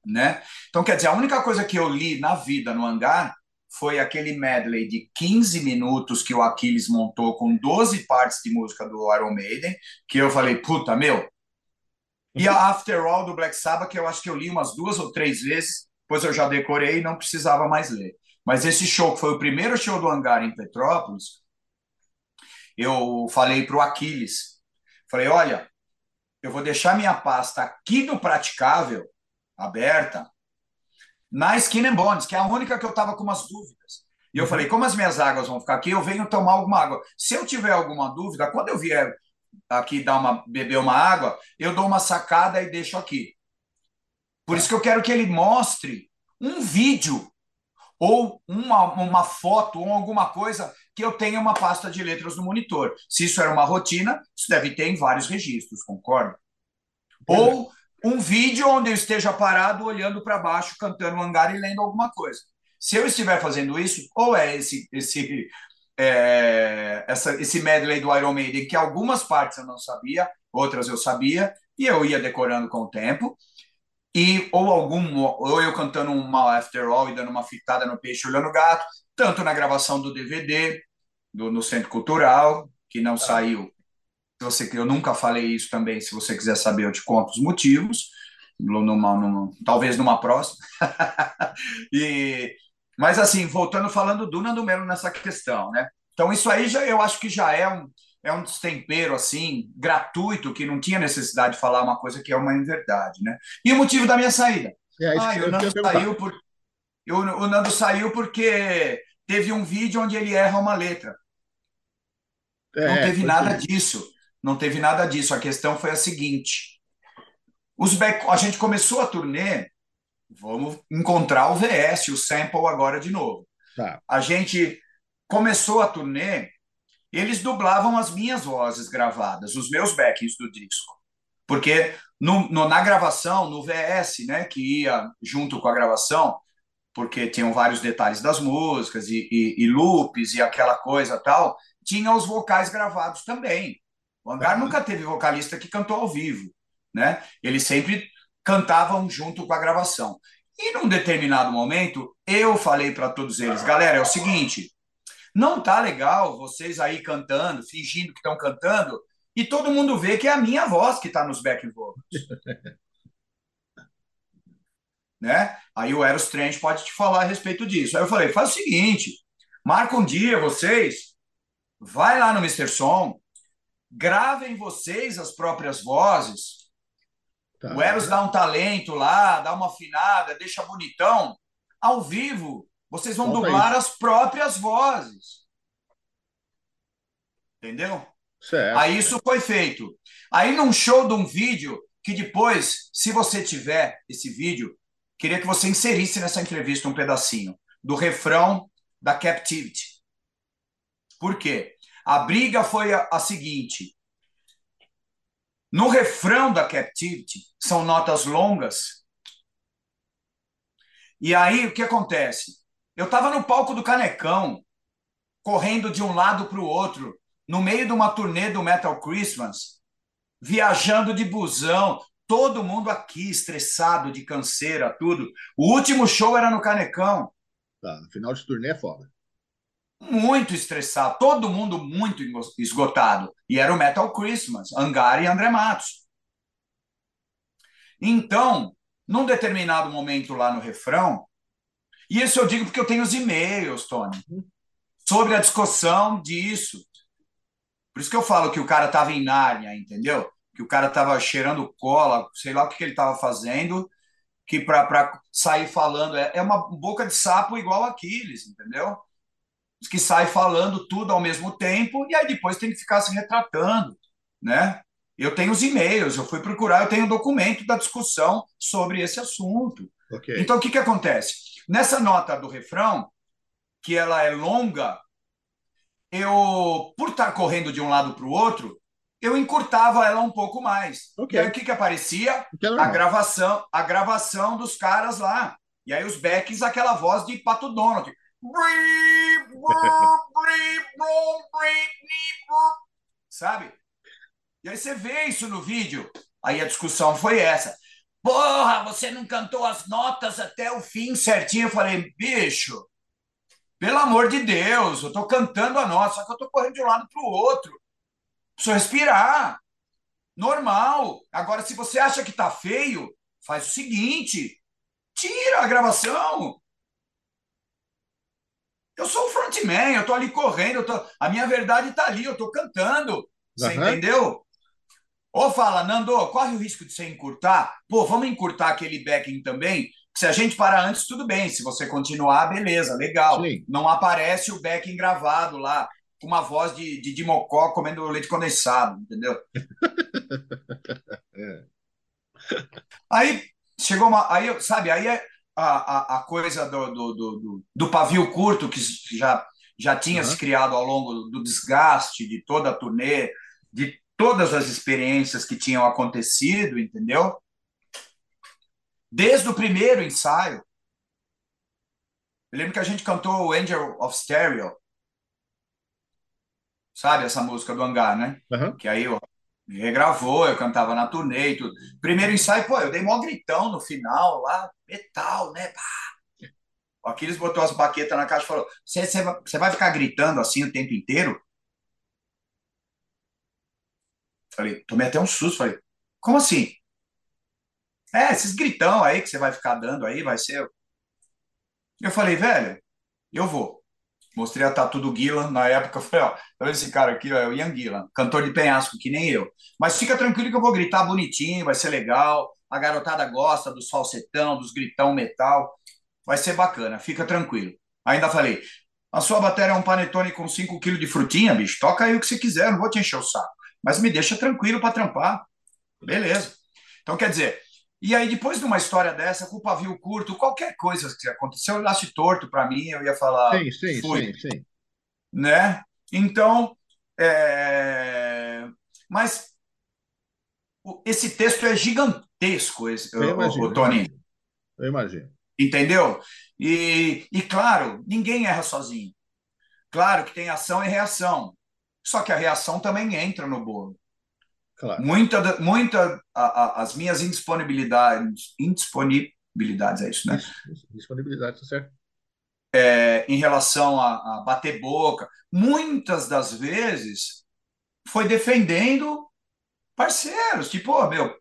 né? Então, quer dizer, a única coisa que eu li na vida no hangar foi aquele medley de 15 minutos que o Aquiles montou com 12 partes de música do Iron Maiden, que eu falei, puta, meu. E a After All do Black Sabbath, que eu acho que eu li umas duas ou três vezes, depois eu já decorei e não precisava mais ler. Mas esse show, que foi o primeiro show do hangar em Petrópolis, eu falei para o Aquiles, falei, olha, eu vou deixar minha pasta aqui no Praticável, aberta, na Skin and Bones, que é a única que eu estava com umas dúvidas. E eu uhum. falei, como as minhas águas vão ficar aqui, eu venho tomar alguma água. Se eu tiver alguma dúvida, quando eu vier aqui dar uma, beber uma água, eu dou uma sacada e deixo aqui. Por isso que eu quero que ele mostre um vídeo ou uma, uma foto ou alguma coisa que eu tenha uma pasta de letras no monitor. Se isso era uma rotina, isso deve ter em vários registros, concorda? Ou um vídeo onde eu esteja parado, olhando para baixo, cantando um hangar e lendo alguma coisa. Se eu estiver fazendo isso, ou é esse esse é, essa, esse medley do Iron Maiden, que algumas partes eu não sabia, outras eu sabia, e eu ia decorando com o tempo, e ou algum ou eu cantando uma After All e dando uma fitada no peixe olhando o gato, tanto na gravação do DVD do, no Centro Cultural, que não ah. saiu você, eu nunca falei isso também, se você quiser saber, eu te conto os motivos, numa, numa talvez numa próxima. e, mas assim, voltando falando do Nando Melo nessa questão, né? Então isso aí já eu acho que já é um é um destempero assim gratuito que não tinha necessidade de falar uma coisa que é uma verdade, né? E o motivo da minha saída? É, ah, o Nando saiu por eu, o Nando saiu porque teve um vídeo onde ele erra uma letra. É, não teve nada disso. Não teve nada disso. A questão foi a seguinte: os back, a gente começou a turnê, vamos encontrar o VS, o sample agora de novo. Tá. A gente começou a turnê, eles dublavam as minhas vozes gravadas, os meus backings do disco. Porque no, no, na gravação, no VS, né, que ia junto com a gravação, porque tinham vários detalhes das músicas e, e, e loops e aquela coisa tal, tinha os vocais gravados também. O Hangar nunca teve vocalista que cantou ao vivo, né? Eles sempre cantavam junto com a gravação. E num determinado momento, eu falei para todos eles, galera, é o seguinte, não tá legal vocês aí cantando, fingindo que estão cantando, e todo mundo vê que é a minha voz que está nos back vocals. né? Aí o Eros Trent pode te falar a respeito disso. Aí eu falei, faz o seguinte, marca um dia vocês, vai lá no Mr. Som, gravem vocês as próprias vozes. Tá. O Eros dá um talento lá, dá uma afinada, deixa bonitão. Ao vivo, vocês vão Falta dublar isso. as próprias vozes. Entendeu? Certo. Aí isso foi feito. Aí num show de um vídeo que depois, se você tiver esse vídeo, queria que você inserisse nessa entrevista um pedacinho do refrão da Captivity. Por quê? A briga foi a, a seguinte: no refrão da Captivity, são notas longas. E aí, o que acontece? Eu estava no palco do Canecão, correndo de um lado para o outro, no meio de uma turnê do Metal Christmas, viajando de busão, todo mundo aqui estressado, de canseira, tudo. O último show era no Canecão. Tá, final de turnê é foda muito estressado, todo mundo muito esgotado. E era o Metal Christmas, Angar e André Matos. Então, num determinado momento lá no refrão, e isso eu digo porque eu tenho os e-mails, Tony, sobre a discussão disso. Por isso que eu falo que o cara estava em Nárnia, entendeu? Que o cara estava cheirando cola, sei lá o que, que ele estava fazendo, que para sair falando é, é uma boca de sapo igual Aquiles, entendeu? Que sai falando tudo ao mesmo tempo e aí depois tem que ficar se retratando, né? Eu tenho os e-mails, eu fui procurar, eu tenho o um documento da discussão sobre esse assunto. Okay. Então, o que, que acontece? Nessa nota do refrão, que ela é longa, eu, por estar correndo de um lado para o outro, eu encurtava ela um pouco mais. Okay. E aí, o que, que aparecia? a gravação, a gravação dos caras lá. E aí os backs, aquela voz de Pato Donald. Sabe? E aí você vê isso no vídeo. Aí a discussão foi essa. Porra, você não cantou as notas até o fim certinho. Eu falei, bicho, pelo amor de Deus, eu tô cantando a nota, só que eu tô correndo de um lado pro outro. Preciso respirar. Normal. Agora, se você acha que tá feio, faz o seguinte: tira a gravação. Eu sou o frontman, eu tô ali correndo, eu tô... a minha verdade tá ali, eu tô cantando. Você uhum. entendeu? Ou fala, Nando, corre o risco de você encurtar? Pô, vamos encurtar aquele backing também? Se a gente parar antes, tudo bem. Se você continuar, beleza, legal. Sim. Não aparece o backing gravado lá, com uma voz de, de, de mocó comendo leite condensado, entendeu? é. Aí chegou uma. Aí, sabe, aí é, a, a, a coisa do, do, do, do, pavio curto que já, já tinha uhum. se criado ao longo do desgaste de toda a turnê, de todas as experiências que tinham acontecido, entendeu? Desde o primeiro ensaio. Eu lembro que a gente cantou o Angel of Stereo. Sabe essa música do Hangar, né? Uhum. Que aí eu regravou, eu cantava na turnê e tudo. Primeiro ensaio, pô, eu dei mó gritão no final lá, metal, né? Pá. O Aquiles botou as baquetas na caixa e falou: Você vai ficar gritando assim o tempo inteiro? Falei, tomei até um susto. Falei, como assim? É, esses gritão aí que você vai ficar dando aí, vai ser. Eu falei, velho, eu vou. Mostrei a tatu do Guilan na época. Falei, ó, tá esse cara aqui? Ó, é o Ian Guilan, cantor de penhasco, que nem eu. Mas fica tranquilo que eu vou gritar bonitinho, vai ser legal. A garotada gosta dos falsetão, dos gritão metal. Vai ser bacana, fica tranquilo. Ainda falei, a sua bateria é um panetone com 5 kg de frutinha, bicho. Toca aí o que você quiser, não vou te encher o saco. Mas me deixa tranquilo para trampar. Beleza. Então, quer dizer, e aí, depois de uma história dessa, com o pavio curto, qualquer coisa que aconteceu, olhasse torto para mim, eu ia falar. Sim, sim, fui. sim, sim. Né? Então, é... mas esse texto é gigantesco, esse, eu imagino, o, Tony. Eu imagino. Entendeu? E, e, claro, ninguém erra sozinho. Claro que tem ação e reação. Só que a reação também entra no bolo. Claro. Muita, muita a, a, as minhas indisponibilidades, indisponibilidades, é isso, né? Isso, disponibilidade, tá certo. É, em relação a, a bater boca, muitas das vezes foi defendendo parceiros, tipo, oh, meu,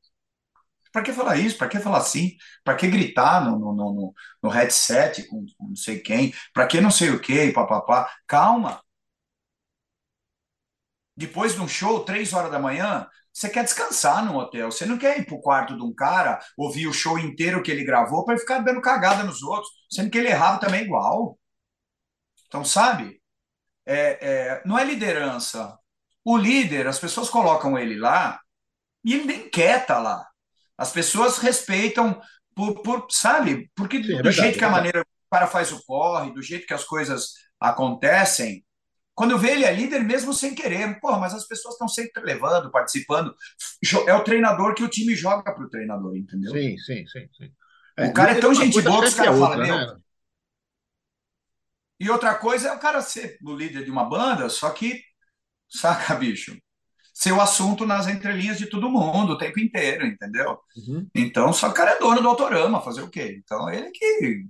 para que falar isso? Para que falar assim? Para que gritar no, no, no, no headset com, com, não sei quem? Para que não sei o que? Papapá. Calma. Depois de um show, três horas da manhã, você quer descansar no hotel. Você não quer ir pro quarto de um cara, ouvir o show inteiro que ele gravou para ficar dando cagada nos outros, sendo que ele errava também igual. Então, sabe? É, é, não é liderança. O líder, as pessoas colocam ele lá e ele nem quer estar tá lá. As pessoas respeitam por, por sabe? Porque Sim, é do verdade, jeito que a é maneira o cara faz o corre, do jeito que as coisas acontecem, quando eu vejo ele é líder mesmo sem querer, porra, mas as pessoas estão sempre levando, participando. É o treinador que o time joga para o treinador, entendeu? Sim, sim, sim. sim. É, o cara é tão gente boa que os caras falam, meu. Né? E outra coisa é o cara ser o líder de uma banda, só que, saca, bicho? Ser o assunto nas entrelinhas de todo mundo o tempo inteiro, entendeu? Uhum. Então, só o cara é dono do autorama, fazer o quê? Então, ele que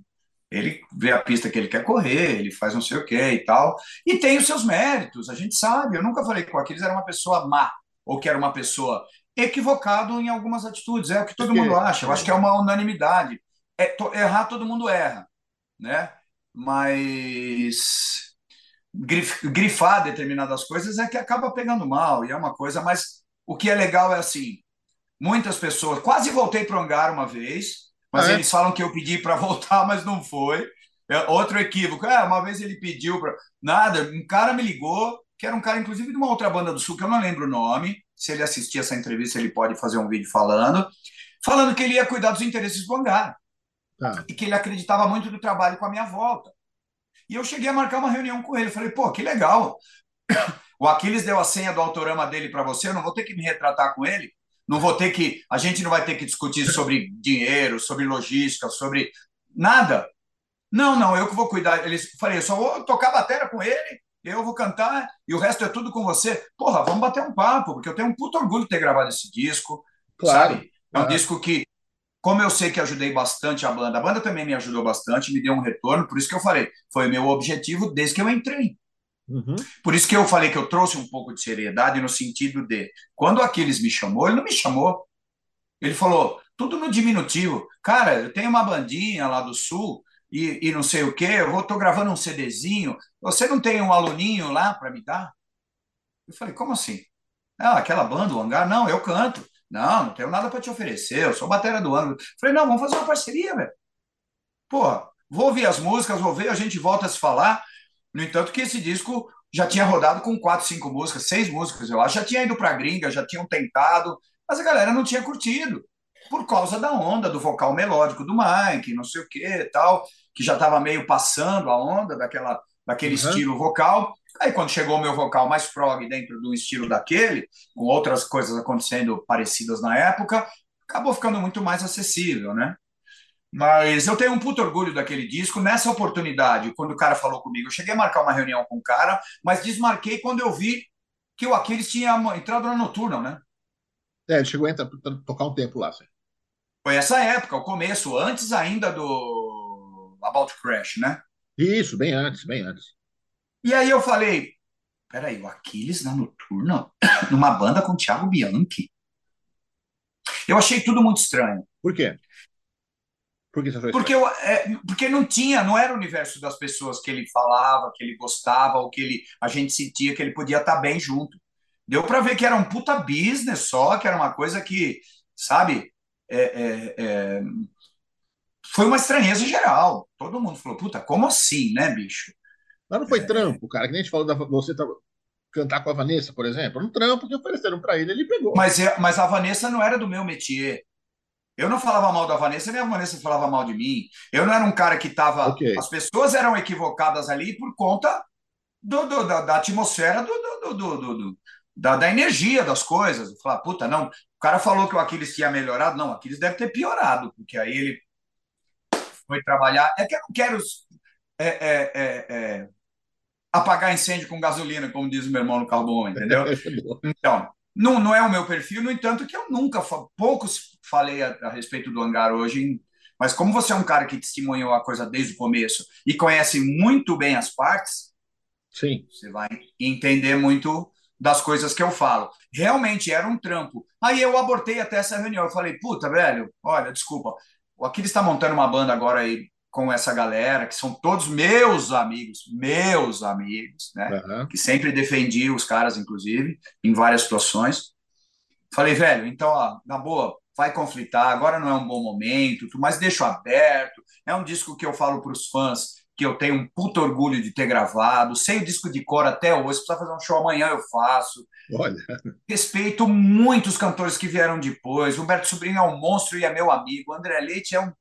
ele vê a pista que ele quer correr, ele faz não sei o quê e tal. E tem os seus méritos, a gente sabe. Eu nunca falei que o Aquiles era uma pessoa má, ou que era uma pessoa equivocado em algumas atitudes. É o que todo mundo acha. Eu acho que é uma unanimidade. É, to, errar, todo mundo erra, né? Mas grif, grifar determinadas coisas é que acaba pegando mal, e é uma coisa. Mas o que é legal é assim: muitas pessoas. Quase voltei para o hangar uma vez mas é? eles falam que eu pedi para voltar, mas não foi. É outro equívoco. É, uma vez ele pediu para. Nada, um cara me ligou, que era um cara, inclusive, de uma outra banda do Sul, que eu não lembro o nome. Se ele assistir essa entrevista, ele pode fazer um vídeo falando. Falando que ele ia cuidar dos interesses do hangar. Ah. E que ele acreditava muito no trabalho com a minha volta. E eu cheguei a marcar uma reunião com ele. Falei, pô, que legal. O Aquiles deu a senha do autorama dele para você, eu não vou ter que me retratar com ele. Não vou ter que, a gente não vai ter que discutir sobre dinheiro, sobre logística, sobre nada. Não, não, eu que vou cuidar. Eles falei, eu só vou tocar bateria com ele, eu vou cantar e o resto é tudo com você. Porra, vamos bater um papo, porque eu tenho um puto orgulho de ter gravado esse disco, claro, sabe? É um disco que, como eu sei que ajudei bastante a banda, a banda também me ajudou bastante, me deu um retorno, por isso que eu falei, foi meu objetivo desde que eu entrei. Uhum. Por isso que eu falei que eu trouxe um pouco de seriedade no sentido de quando Aquiles me chamou, ele não me chamou. Ele falou tudo no diminutivo. Cara, eu tenho uma bandinha lá do sul e, e não sei o que, eu vou, tô gravando um CDzinho. Você não tem um aluninho lá para me dar? Eu falei, como assim? Ah, aquela banda, o hangar? Não, eu canto. Não, não tenho nada para te oferecer, eu sou batera do ano. Falei, não, vamos fazer uma parceria, velho. Porra, vou ouvir as músicas, vou ver, a gente volta a se falar. No entanto, que esse disco já tinha rodado com quatro, cinco músicas, seis músicas, eu acho. Já tinha ido para gringa, já tinham tentado, mas a galera não tinha curtido. Por causa da onda do vocal melódico do Mike, não sei o que tal, que já estava meio passando a onda daquela, daquele uhum. estilo vocal. Aí, quando chegou o meu vocal mais prog dentro do estilo daquele, com outras coisas acontecendo parecidas na época, acabou ficando muito mais acessível, né? Mas eu tenho um puto orgulho daquele disco. Nessa oportunidade, quando o cara falou comigo, eu cheguei a marcar uma reunião com o cara, mas desmarquei quando eu vi que o Aquiles tinha entrado na noturna, né? É, ele chegou a entrar, tocar um tempo lá. Sim. Foi essa época, o começo, antes ainda do About Crash, né? Isso, bem antes, bem antes. E aí eu falei, peraí, o Aquiles na noturna? Numa banda com o Thiago Bianchi? Eu achei tudo muito estranho. Por quê? Por que você porque, eu, é, porque não tinha, não era o universo das pessoas que ele falava, que ele gostava, ou que ele, a gente sentia que ele podia estar bem junto. Deu para ver que era um puta business só, que era uma coisa que, sabe, é, é, é, foi uma estranheza geral. Todo mundo falou, puta, como assim, né, bicho? Mas não foi é. trampo, cara, que nem a gente falou da você tá, cantar com a Vanessa, por exemplo. Um trampo que ofereceram para ele, ele pegou. Mas, é, mas a Vanessa não era do meu métier. Eu não falava mal da Vanessa, nem a Vanessa falava mal de mim. Eu não era um cara que estava. Okay. As pessoas eram equivocadas ali por conta do, do da, da, atmosfera, do, do, da, da, energia das coisas. Falar, puta, não. O cara falou que o Aquiles tinha melhorado. Não, o Aquiles deve ter piorado, porque aí ele foi trabalhar. É que eu não quero é, é, é, é apagar incêndio com gasolina, como diz o meu irmão no homem, entendeu? Então, não, não é o meu perfil, no entanto, que eu nunca, poucos falei a, a respeito do hangar hoje, mas como você é um cara que testemunhou a coisa desde o começo e conhece muito bem as partes, Sim. você vai entender muito das coisas que eu falo. Realmente era um trampo. Aí eu abortei até essa reunião. Eu falei, puta, velho, olha, desculpa. O Aquiles está montando uma banda agora aí com essa galera, que são todos meus amigos, meus amigos, né? Uhum. Que sempre defendi os caras, inclusive, em várias situações. Falei, velho, então, ó, na boa, vai conflitar, agora não é um bom momento, mas deixo aberto. É um disco que eu falo para os fãs que eu tenho um puto orgulho de ter gravado, sei o disco de cor até hoje, se precisar fazer um show amanhã eu faço. Olha. Respeito muitos cantores que vieram depois. Humberto Sobrinho é um monstro e é meu amigo. André Leite é um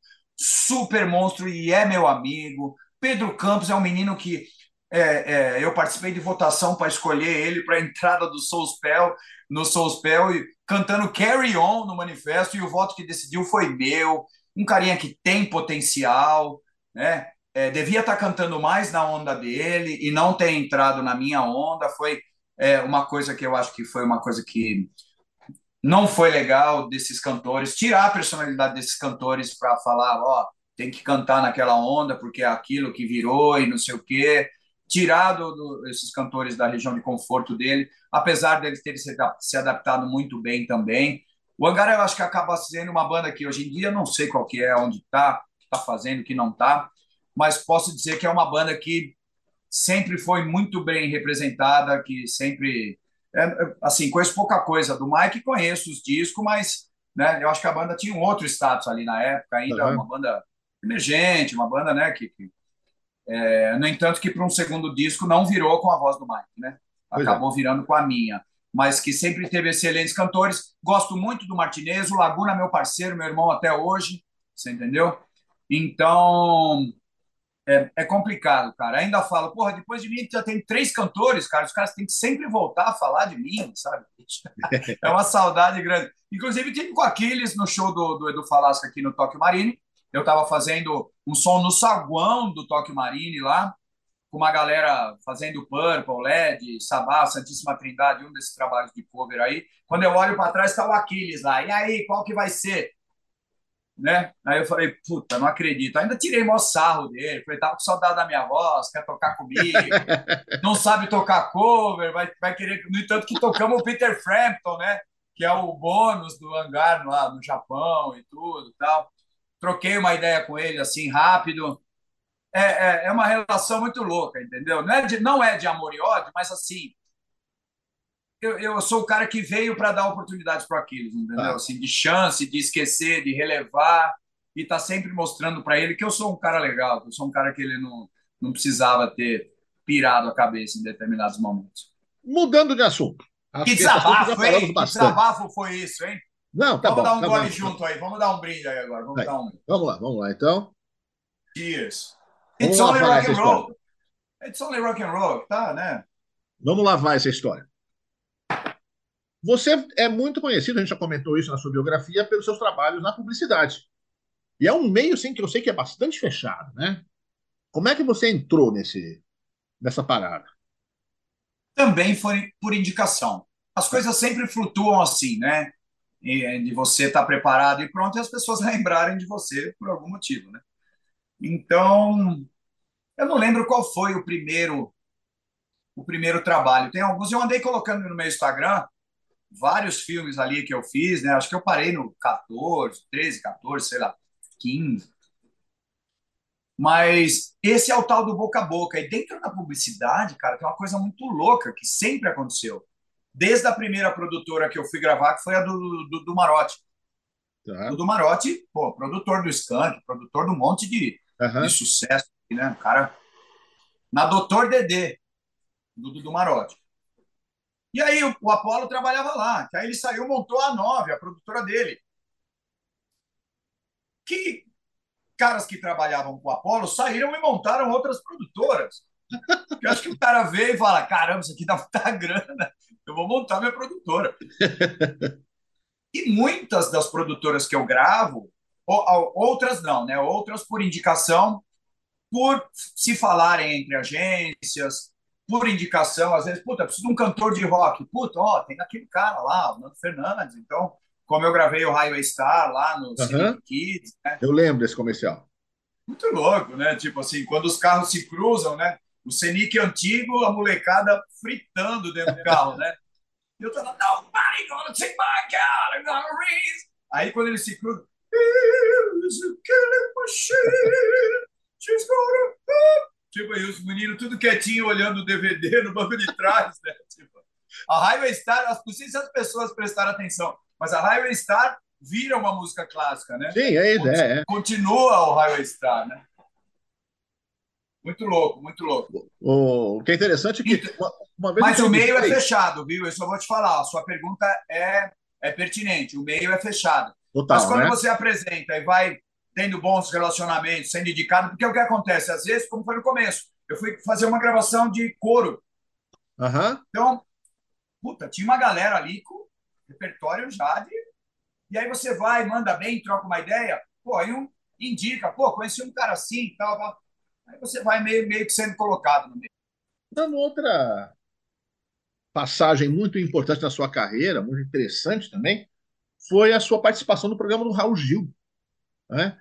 super monstro e é meu amigo. Pedro Campos é um menino que é, é, eu participei de votação para escolher ele para a entrada do Soulspell, no Soulspell, e cantando Carry On no manifesto, e o voto que decidiu foi meu. Um carinha que tem potencial, né? É, devia estar tá cantando mais na onda dele e não ter entrado na minha onda. Foi é, uma coisa que eu acho que foi uma coisa que não foi legal desses cantores, tirar a personalidade desses cantores para falar, ó, tem que cantar naquela onda porque é aquilo que virou e não sei o quê tirado do, esses cantores da região de conforto dele, apesar deles terem se, se adaptado muito bem também. O Hangar eu acho que acaba sendo uma banda que hoje em dia não sei qual que é, onde está, que está fazendo, que não está, mas posso dizer que é uma banda que sempre foi muito bem representada, que sempre é, é assim conheço pouca coisa do Mike, conheço os discos, mas né, eu acho que a banda tinha um outro status ali na época, ainda uhum. uma banda emergente, uma banda né, que, que é, no entanto, que para um segundo disco não virou com a voz do Mike, né? É. Acabou é. virando com a minha. Mas que sempre teve excelentes cantores. Gosto muito do Martinez, o Laguna, meu parceiro, meu irmão até hoje, você entendeu? Então, é, é, complicado, cara. Ainda falo, porra, depois de mim já tem três cantores, cara. Os caras têm que sempre voltar a falar de mim, sabe? É uma saudade grande. Inclusive, tive com Aquiles no show do, do Edu Falasca aqui no Tóquio Marine. Eu estava fazendo um som no saguão do Toque Marine lá, com uma galera fazendo Purple, LED, Sabá, Santíssima Trindade, um desses trabalhos de cover aí. Quando eu olho para trás, está o Aquiles lá. E aí, qual que vai ser? Né? Aí eu falei, puta, não acredito. Ainda tirei maior sarro dele. Falei, tava com saudade da minha voz, quer tocar comigo, não sabe tocar cover, vai, vai querer. No entanto, que tocamos o Peter Frampton, né? Que é o bônus do hangar lá no Japão e tudo tal troquei uma ideia com ele assim rápido. É, é, é, uma relação muito louca, entendeu? Não é de, não é de amor e ódio, mas assim, eu, eu sou o cara que veio para dar oportunidades para Aquiles, entendeu? Ah. Assim, de chance, de esquecer, de relevar e tá sempre mostrando para ele que eu sou um cara legal, que eu sou um cara que ele não, não precisava ter pirado a cabeça em determinados momentos. Mudando de assunto. Acho que desabafo, hein? Que desabafo foi isso, hein? Não, tá vamos bom. dar um tá gole bom. junto aí. Vamos dar um brinde aí agora. Vamos, dar um... vamos lá, vamos lá, então. Cheers. It's vamos only rock and roll. História. It's only rock and roll, tá, né? Vamos lavar essa história. Você é muito conhecido, a gente já comentou isso na sua biografia, pelos seus trabalhos na publicidade. E é um meio, sim, que eu sei que é bastante fechado, né? Como é que você entrou nesse, nessa parada? Também foi por indicação. As coisas sempre flutuam assim, né? de você estar tá preparado e pronto, e as pessoas lembrarem de você por algum motivo, né? Então, eu não lembro qual foi o primeiro o primeiro trabalho. Tem alguns, eu andei colocando no meu Instagram vários filmes ali que eu fiz, né? Acho que eu parei no 14, 13, 14, sei lá, 15. Mas esse é o tal do boca a boca. E dentro da publicidade, cara, tem uma coisa muito louca que sempre aconteceu desde a primeira produtora que eu fui gravar, que foi a do, do, do Marotti. Tá. O do Marotti, pô, produtor do Skank, produtor de um monte de, uhum. de sucesso, né? O cara. Na Doutor Dedê, do, do, do Marotti. E aí o, o Apolo trabalhava lá. Que aí ele saiu, montou a Nove, a produtora dele. Que caras que trabalhavam com o Apolo saíram e montaram outras produtoras. Eu acho que o cara veio e fala: caramba, isso aqui dá muita grana eu vou montar minha produtora. e muitas das produtoras que eu gravo, outras não, né? Outras por indicação, por se falarem entre agências, por indicação, às vezes, puta, preciso de um cantor de rock. Puta, ó, tem aquele cara lá, o Nando Fernandes. Então, como eu gravei o Highway Star lá no uhum. Kids, né? Eu lembro desse comercial. Muito louco, né? Tipo assim, quando os carros se cruzam, né? o Senic antigo, a molecada fritando dentro do carro, né? E eu tô lá, nobody gonna take my car, I'm gonna raise. Aí quando ele se cruza, Here's a killing machine, she's gonna... Tipo, aí os meninos tudo quietinho olhando o DVD no banco de trás, né? Tipo, a Highway Star, não sei se as pessoas prestaram atenção, mas a Highway Star vira uma música clássica, né? Sim, é a ideia. Continua o Highway Star, né? Muito louco, muito louco. O, que é interessante é que então, uma, uma vez Mas o meio é fechado, viu? Eu só vou te falar. A sua pergunta é, é pertinente. O meio é fechado. Total, Mas quando né? você apresenta e vai tendo bons relacionamentos, sendo indicado, porque é o que acontece? Às vezes, como foi no começo, eu fui fazer uma gravação de coro. Uhum. Então, puta, tinha uma galera ali com repertório já de. E aí você vai, manda bem, troca uma ideia, pô, aí um indica, pô, conheci um cara assim e tal, tal. Aí você vai meio, meio que sendo colocado no meio. Dando outra passagem muito importante na sua carreira, muito interessante também, foi a sua participação no programa do Raul Gil. Né?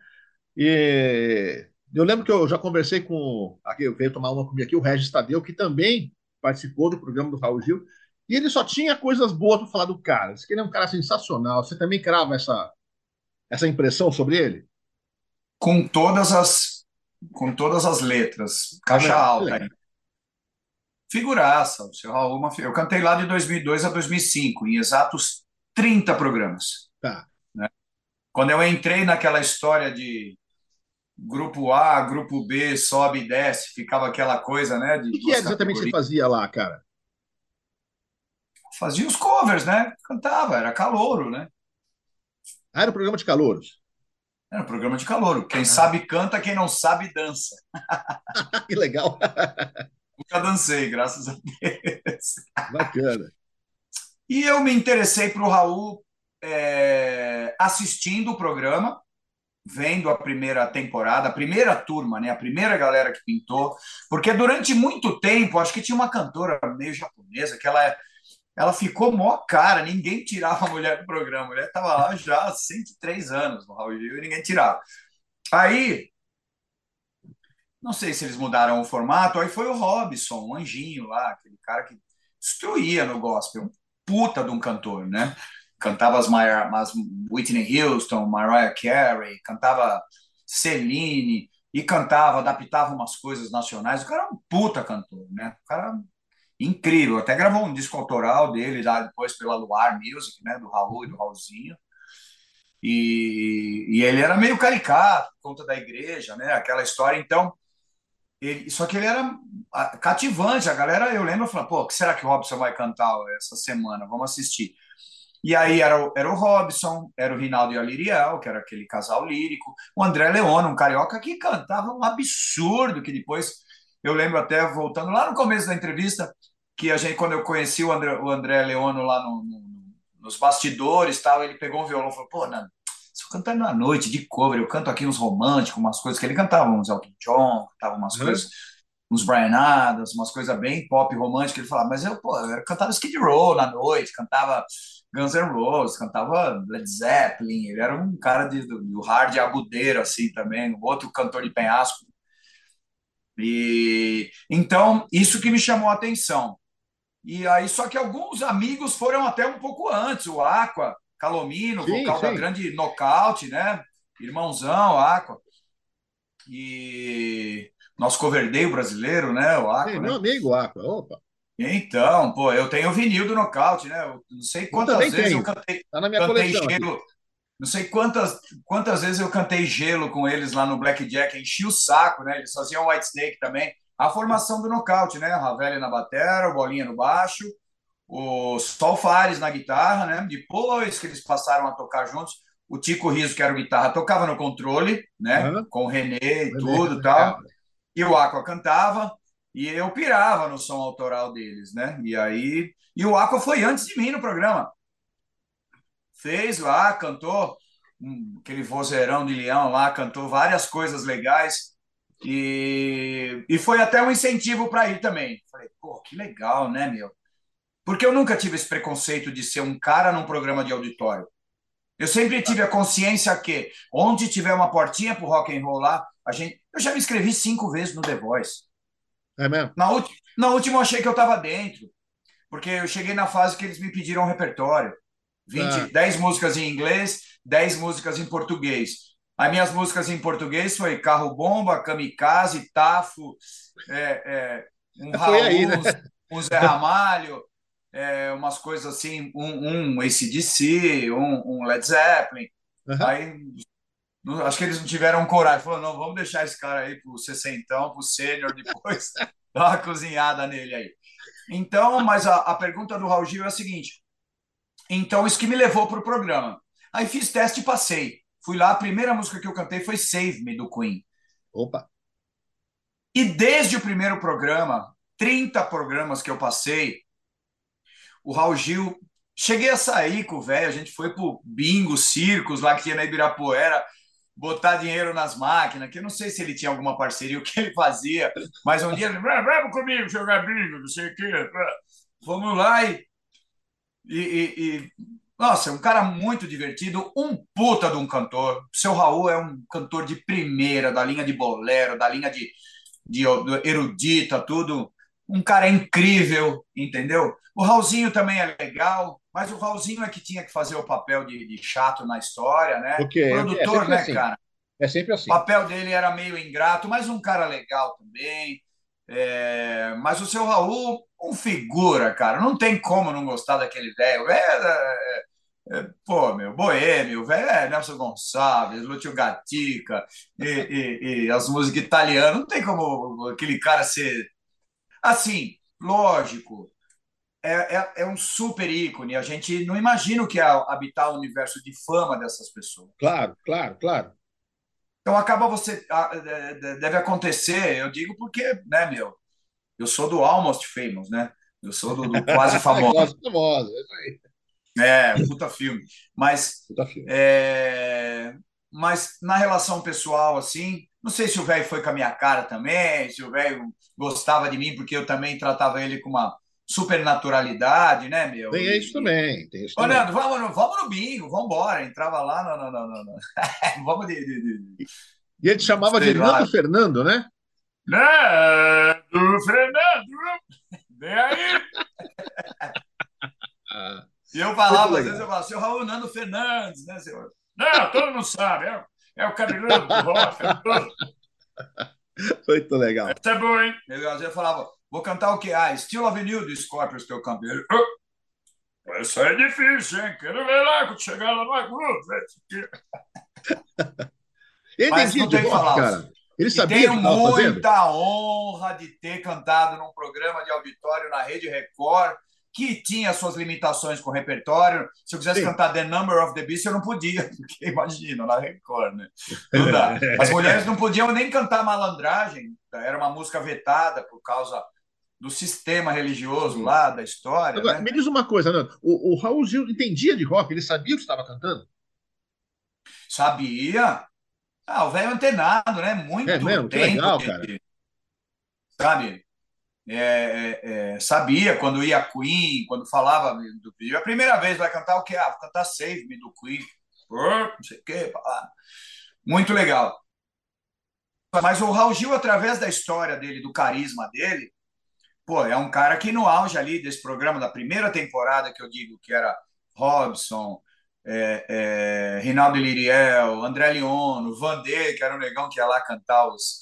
E eu lembro que eu já conversei com. Aqui, eu veio tomar uma comigo aqui, o Regis Tadeu, que também participou do programa do Raul Gil, e ele só tinha coisas boas para falar do cara. Diz que ele é um cara sensacional. Você também crava essa, essa impressão sobre ele? Com todas as com todas as letras, caixa alta. Figuraça, o seu Raul. Eu cantei lá de 2002 a 2005, em exatos 30 programas. Tá. Quando eu entrei naquela história de grupo A, grupo B, sobe e desce, ficava aquela coisa, né? o que é exatamente que você fazia lá, cara? Fazia os covers, né? Cantava, era calouro, né? Ah, era um programa de calouros. Era um programa de calouro. Quem ah. sabe canta, quem não sabe dança. que legal. Nunca dancei, graças a Deus. Bacana. E eu me interessei para o Raul é, assistindo o programa, vendo a primeira temporada, a primeira turma, né, a primeira galera que pintou, porque durante muito tempo, acho que tinha uma cantora meio japonesa que ela, ela ficou mó cara, ninguém tirava a mulher do programa, a mulher estava lá já há 103 anos no Raul Gil e ninguém tirava. Aí, não sei se eles mudaram o formato, aí foi o Robson, o anjinho lá, aquele cara que destruía no gospel, um puta de um cantor, né? Cantava as, as Whitney Houston, Mariah Carey, cantava Celine e cantava, adaptava umas coisas nacionais. O cara é um puta cantor, né? O cara incrível. Até gravou um disco autoral dele lá depois pela Luar Music, né? Do Raul e do Raulzinho. E, e ele era meio caricato, conta da igreja, né? Aquela história. Então, ele, só que ele era cativante. A galera, eu lembro, falando, pô, o que será que o Robson vai cantar essa semana? Vamos assistir. E aí era, o, era o Robson, era o Rinaldo e a Liriel, que era aquele casal lírico, o André Leone, um carioca que cantava um absurdo, que depois eu lembro até voltando lá no começo da entrevista, que a gente, quando eu conheci o André, o André Leone lá no, no, nos bastidores tal, ele pegou um violão e falou, pô, Nando, se eu cantar na noite de cover, eu canto aqui uns românticos, umas coisas que ele cantava, uns Elton John, cantava umas uhum. coisas uns Brian Adams, umas coisas bem pop romântica. Ele falava, mas eu, pô, eu cantava Skid Row na noite, cantava Guns N' Roses, cantava Led Zeppelin. Ele era um cara de, do, do hard agudeiro, assim, também, outro cantor de penhasco. E então, isso que me chamou a atenção. E aí, só que alguns amigos foram até um pouco antes, o Aqua, Calomino, sim, vocal sim. da grande nocaute, né? Irmãozão, Aqua. E nosso coverdeio brasileiro, né? O Aqua. Né? Meu amigo Aqua, opa. Então, pô, eu tenho o vinil do nocaute, né? Eu não sei quantas eu vezes tenho. eu cantei, tá na minha cantei gelo. Aqui. Não sei quantas, quantas vezes eu cantei gelo com eles lá no Blackjack, enchi o saco, né? Eles faziam White Snake também. A formação do nocaute, né? Ravelli na batera, o Bolinha no baixo, o Sol Fares na guitarra, né? Depois que eles passaram a tocar juntos, o Tico Riso, que era o guitarra, tocava no controle, né? Uhum. Com o René e tudo e tal. E o Aqua cantava. E eu pirava no som autoral deles, né? E aí. E o Aqua foi antes de mim no programa. Fez lá, cantou aquele vozeirão de leão lá, cantou várias coisas legais. E, e foi até um incentivo para ir também. Falei, pô, que legal, né, meu? Porque eu nunca tive esse preconceito de ser um cara num programa de auditório. Eu sempre tive a consciência que onde tiver uma portinha pro rock and roll lá, a gente. Eu já me inscrevi cinco vezes no The Voice. É mesmo? Na, última, na última eu achei que eu estava dentro, porque eu cheguei na fase que eles me pediram um repertório. 20, ah. 10 músicas em inglês, 10 músicas em português. As minhas músicas em português foi Carro Bomba, Kamikaze, Tafo, é, é, um Raul, aí, né? um Zé Ramalho, é, umas coisas assim, um, um ACDC, um, um Led Zeppelin. Uhum. Aí acho que eles não tiveram coragem. Falou, não, vamos deixar esse cara aí pro sessentão, pro sênior, depois dar uma cozinhada nele aí. Então, mas a, a pergunta do Raul Gil é a seguinte. Então, isso que me levou para o programa. Aí fiz teste e passei. Fui lá, a primeira música que eu cantei foi Save Me, do Queen. Opa! E desde o primeiro programa, 30 programas que eu passei, o Raul Gil. Cheguei a sair com o velho, a gente foi pro bingo, circos lá que tinha na Ibirapuera, botar dinheiro nas máquinas, que eu não sei se ele tinha alguma parceria, o que ele fazia, mas um dia ele, vamos comigo jogar bingo, não sei o quê. Vamos lá e, e, e, nossa, é um cara muito divertido, um puta de um cantor. Seu Raul é um cantor de primeira, da linha de bolero, da linha de, de, de erudita, tudo. Um cara incrível, entendeu? O Raulzinho também é legal, mas o Raulzinho é que tinha que fazer o papel de, de chato na história, né? Porque é Produtor, é né, assim. cara? É sempre assim. O papel dele era meio ingrato, mas um cara legal também. É... Mas o seu Raul, um figura, cara. Não tem como não gostar daquele velho. É, é, é, pô, meu, Boêmio, velho, é Nelson Gonçalves, Lúcio Gatica e, e, e as músicas italianas. Não tem como aquele cara ser. Assim, lógico, é, é, é, um super ícone. A gente não imagina o que é habitar o universo de fama dessas pessoas. Claro, claro, claro. Então acaba você. Deve acontecer, eu digo porque, né, meu? Eu sou do Almost Famous, né? Eu sou do, do quase famoso. quase famoso, é isso aí. É, puta filme. Mas, puta filme. É, mas na relação pessoal, assim, não sei se o velho foi com a minha cara também, se o velho gostava de mim, porque eu também tratava ele com uma supernaturalidade, né, meu? Tem isso também. Tem isso Ô, também. Leandro, vamos, no- vamos no bingo, vamos embora. Entrava lá, não, não, não, não. não. vamos de, de, de- E ele chamava de Sei. Nando Fernando, né? Leandro Fernando, vem aí. Ah, E eu falava, às vezes eu falava, seu Raul Nando Fernandes, né, senhor? Não, todo mundo sabe, é, é o cabelão do rock. muito legal. Isso é bom, hein? Eu, às vezes eu falava, vou cantar o quê? Ah, Steel Avenue do Scorpions que eu canto. Ele, "Ah, Isso aí é difícil, hein? Quero ver lá quando chegar lá no Agudo. Ele Mas não tem que falar. cara. Ele sabia tenho que estava fazendo. muita honra de ter cantado num programa de auditório na Rede Record, que tinha suas limitações com o repertório. Se eu quisesse Sim. cantar The Number of the Beast, eu não podia, porque imagina, na Record, né? Não dá. As mulheres não podiam nem cantar malandragem, era uma música vetada por causa do sistema religioso lá, da história. Agora, né? me diz uma coisa, Nando. O, o Raul Gil entendia de rock, ele sabia o que estava cantando? Sabia? Ah, o velho antenado, né? Muito É mesmo? Que tempo. legal, de- cara. Sabe? É, é, é, sabia quando ia Queen, quando falava do vídeo. A primeira vez vai cantar o quê? Ah, vou cantar Save Me do Queen. Não sei o quê. Muito legal. Mas o Raul Gil, através da história dele, do carisma dele, pô, é um cara que no auge ali desse programa, da primeira temporada que eu digo que era Robson, é, é, Rinaldo Liriel, André Leono, Vandê, que era um negão que ia lá cantar os,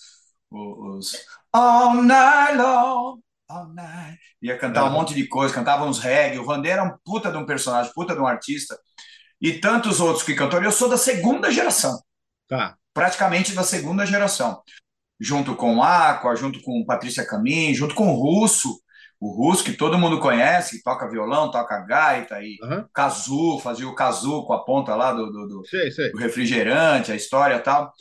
os, os All Night Long, All Night. Ia cantar um monte de coisa, cantava uns reggae. O Vandê era um puta de um personagem, puta de um artista. E tantos outros que cantaram. Eu sou da segunda geração Tá. praticamente da segunda geração, junto com o Aqua, junto com Patrícia Camin, junto com o Russo, o Russo que todo mundo conhece, que toca violão, toca gaita e Aham. Kazu, fazia o Kazu com a ponta lá do, do, do- Sei, sei. do refrigerante, a história e tal.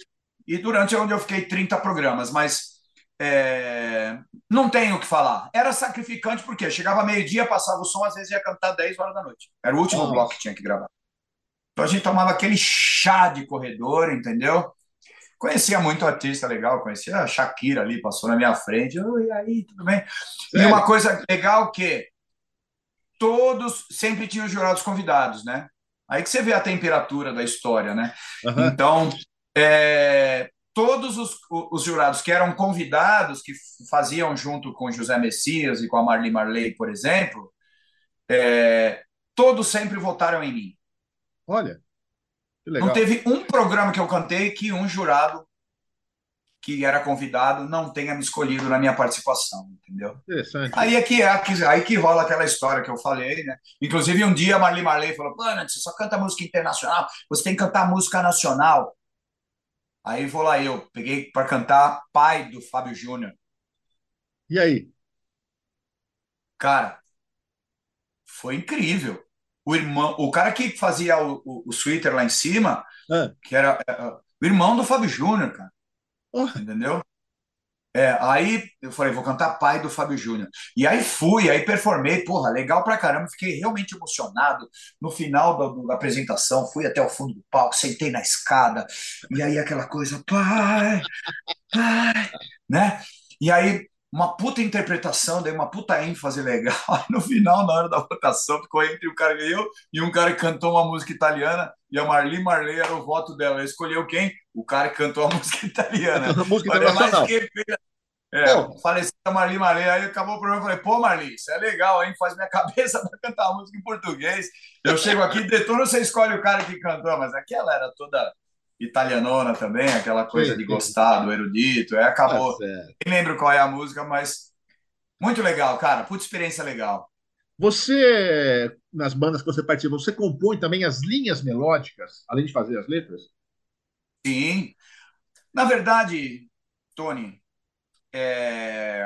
E durante onde eu fiquei 30 programas, mas é, não tenho o que falar. Era sacrificante porque chegava meio-dia, passava o som, às vezes ia cantar 10 horas da noite. Era o último Nossa. bloco que tinha que gravar. Então a gente tomava aquele chá de corredor, entendeu? Conhecia muito artista legal, conhecia a Shakira ali, passou na minha frente. Oi, aí, tudo bem? E Sério? uma coisa legal que todos sempre tinham jurados convidados, né? Aí que você vê a temperatura da história, né? Aham. Então, é, todos os, os jurados que eram convidados, que faziam junto com José Messias e com a Marli Marley, por exemplo, é, todos sempre votaram em mim. Olha, Não teve um programa que eu cantei que um jurado que era convidado não tenha me escolhido na minha participação, entendeu? Interessante. Aí é que, é que- aí que rola aquela história que eu falei, né? Inclusive, um dia a Marli Marley falou: Mano, você só canta música internacional, você tem que cantar música nacional. Aí vou lá eu, peguei para cantar Pai do Fábio Júnior. E aí? Cara, foi incrível. O irmão, o cara que fazia o, o, o Twitter lá em cima, Ah, que era é, é, o irmão do Fábio Júnior, cara, oh, entendeu? É, aí eu falei, vou cantar Pai do Fábio Júnior. E aí fui, aí performei, porra, legal pra caramba, fiquei realmente emocionado. No final da, da apresentação, fui até o fundo do palco, sentei na escada, e aí aquela coisa, pai, pai, né? E aí uma puta interpretação, dei uma puta ênfase legal. Aí no final, na hora da votação, ficou entre o cara que eu e um cara que cantou uma música italiana, e a Marli Marley era o voto dela. Escolheu quem? O cara que cantou a música italiana. música Olha, mas internacional. que é, Pô, falei assim, Marli Marley, aí acabou o programa, eu falei, pô, Marli, isso é legal, hein? Faz minha cabeça para cantar música em português. Eu chego aqui, detona, você escolhe o cara que cantou, mas aquela era toda italianona também, aquela coisa de gostar do erudito, Tá acabou. certo. Nem lembro qual é a música, mas muito legal, cara, puta experiência legal. Você, nas bandas que você participa, você compõe também as linhas melódicas, além de fazer as letras? Sim, na verdade, Tony, é,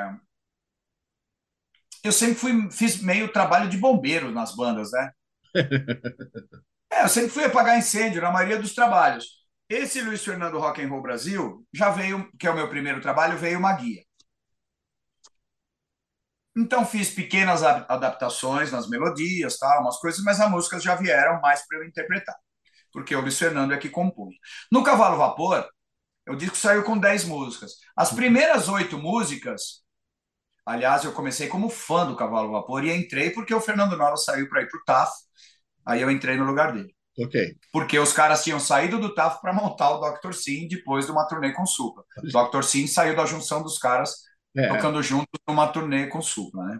eu sempre fui, fiz meio trabalho de bombeiro nas bandas, né? É, eu sempre fui apagar incêndio na maioria dos trabalhos. Esse Luiz Fernando Rock and Roll Brasil já veio, que é o meu primeiro trabalho, veio uma guia. Então fiz pequenas adaptações nas melodias, tal, umas coisas, mas as músicas já vieram mais para eu interpretar, porque o Luiz Fernando é que compunha. No Cavalo Vapor, o disco saiu com 10 músicas. As primeiras oito músicas, aliás, eu comecei como fã do Cavalo Vapor e entrei porque o Fernando Nova saiu para ir para o TAF, aí eu entrei no lugar dele Ok. porque os caras tinham saído do TAF para montar o Dr. Sim depois de uma turnê com o Supla. O Dr. Sim saiu da junção dos caras É, tocando juntos numa turnê com o Supla, né?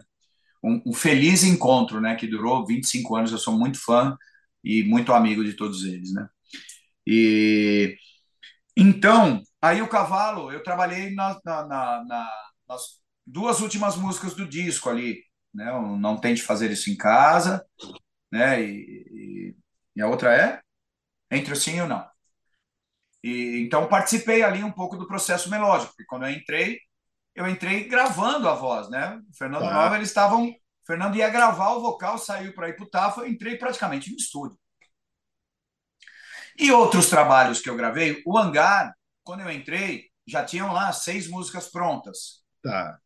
Um, um feliz encontro, né? Que durou 25 anos. Eu sou muito fã e muito amigo de todos eles, né? E então, aí o Cavalo, eu trabalhei na, na- na- na- nas duas últimas músicas do disco ali, né? O Não Tente Fazer Isso em Casa, né? E, e- e a outra é Entre o Sim e o Não. E, então participei ali um pouco do processo melódico, porque quando eu entrei, eu entrei gravando a voz, né? O Fernando tá. Nova, eles estavam. Fernando ia gravar o vocal, saiu para ir para o Tafa, eu entrei praticamente no estúdio. E outros trabalhos que eu gravei, o Hangar, quando eu entrei, já tinham lá seis músicas prontas. Tá.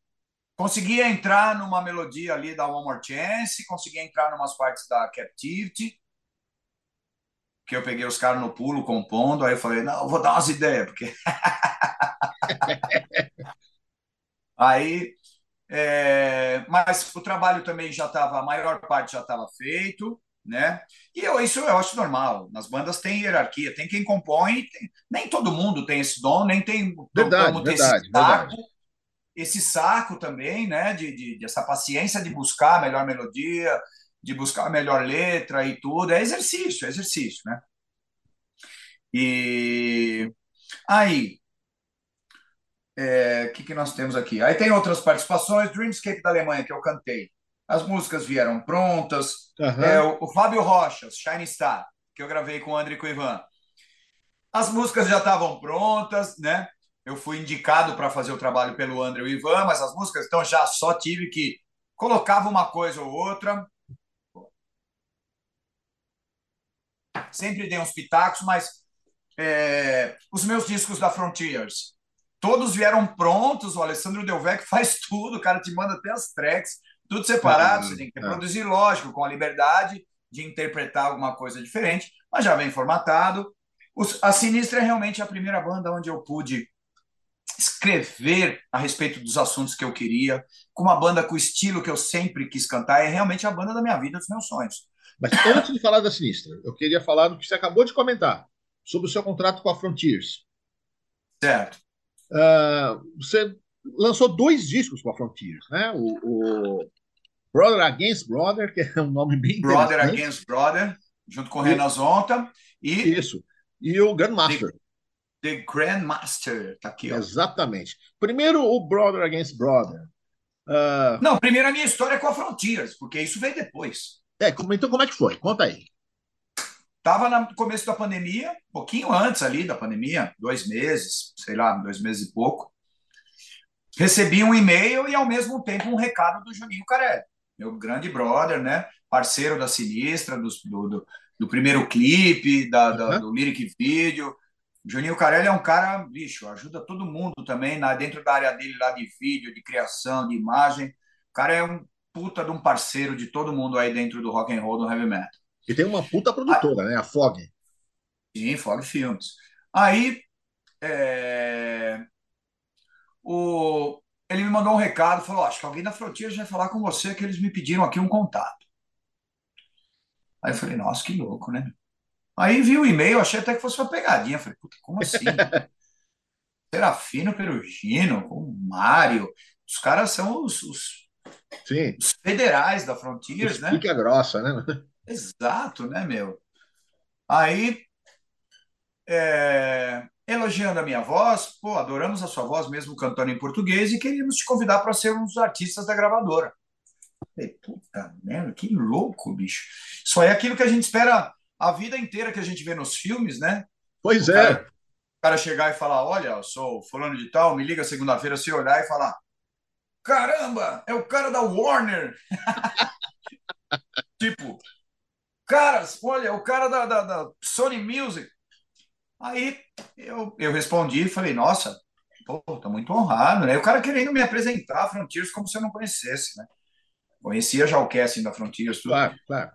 Conseguia entrar numa melodia ali da One More Chance, conseguia entrar numas partes da Captivity, que eu peguei os caras no pulo compondo, aí eu falei, não, eu vou dar umas ideias, porque aí É, mas o trabalho também já estava, a maior parte já estava feito, né? E eu, isso eu acho normal. Nas bandas tem hierarquia, tem quem compõe, tem- nem todo mundo tem esse dom, nem tem Verdade, como ter esse verdade, saco, verdade. esse saco também, né? De, de, de essa paciência de buscar a melhor melodia, de buscar a melhor letra e tudo. É exercício, é exercício, né? E aí, o que, que nós temos aqui? Aí tem outras participações, Dreamscape da Alemanha, que eu cantei. As músicas vieram prontas. É, Aham. o, o Fábio Rocha, Shine Star, que eu gravei com o André e com o Ivan. As músicas já estavam prontas, né? Eu fui indicado para fazer o trabalho pelo André e o Ivan, mas as músicas então já só tive que colocava uma coisa ou outra. Sempre dei uns pitacos, mas é, os meus discos da Frontiers, todos vieram prontos. O Alessandro Delvec faz tudo, o cara te manda até as tracks, tudo separado. Você tem que Ah, ah. produzir, lógico, com a liberdade de interpretar alguma coisa diferente, mas já vem formatado. Os- a Sinistra é realmente a primeira banda onde eu pude escrever a respeito dos assuntos que eu queria, com uma banda com o estilo que eu sempre quis cantar. É realmente a banda da minha vida, dos meus sonhos. Mas antes de falar da Sinistra, eu queria falar do que você acabou de comentar, sobre o seu contrato com a Frontiers. Certo? Ah, você lançou dois discos com a Frontiers, né? O, o Brother Against Brother, que é um nome bem Brother. Against Brother, junto com o Renan Zonta, e Isso. E o Grandmaster. The Grandmaster, tá aqui, ó. Exatamente. Primeiro, o Brother Against Brother. Ah, Não, primeiro a minha história é com a Frontiers, porque isso veio depois. É, como- então como é que foi? Conta aí. estava no começo da pandemia, um pouquinho antes ali da pandemia, dois meses, sei lá, dois meses e pouco. Recebi um e-mail e, ao mesmo tempo, um recado do Juninho Carelli, meu grande brother, né? Parceiro da Sinistra, do, do, do primeiro clipe, da, da, uhum. do Lyric Video. Juninho Carelli é um cara, bicho, ajuda todo mundo também na, dentro da área dele lá de vídeo, de criação, de imagem. O cara é um puta de um parceiro de todo mundo aí dentro do rock and roll, do heavy metal. E tem uma puta produtora, né? A Fog. Sim, Fog Films. Aí, é... o... ele me mandou um recado, falou, acho que alguém da Frontiers vai falar com você, que eles me pediram aqui um contato. Aí eu falei, nossa, que louco, né? Aí vi o e-mail, achei até que fosse uma pegadinha. Falei, puta, como assim? Serafino Perugino, o Mário, os caras são os, os, os federais da Frontiers, né? Fica grossa, né? Exato, né, meu? Aí, é, elogiando a minha voz, pô, adoramos a sua voz, mesmo cantando em português, e queríamos te convidar para ser um dos artistas da gravadora. Falei, puta merda, que louco, bicho. Isso aí é aquilo que a gente espera a vida inteira que a gente vê nos filmes, né? Pois o é. Cara, o cara chegar e falar: Olha, eu sou fulano de tal, me liga segunda-feira, se olhar e falar: Caramba, é o cara da Warner. tipo, caras, olha, o cara da, da, da, Sony Music. Aí eu, eu respondi e falei, nossa, pô, tô muito honrado, né? O cara querendo me apresentar a Frontiers como se eu não conhecesse, né? Conhecia já o casting da Frontiers, tudo. Claro, claro.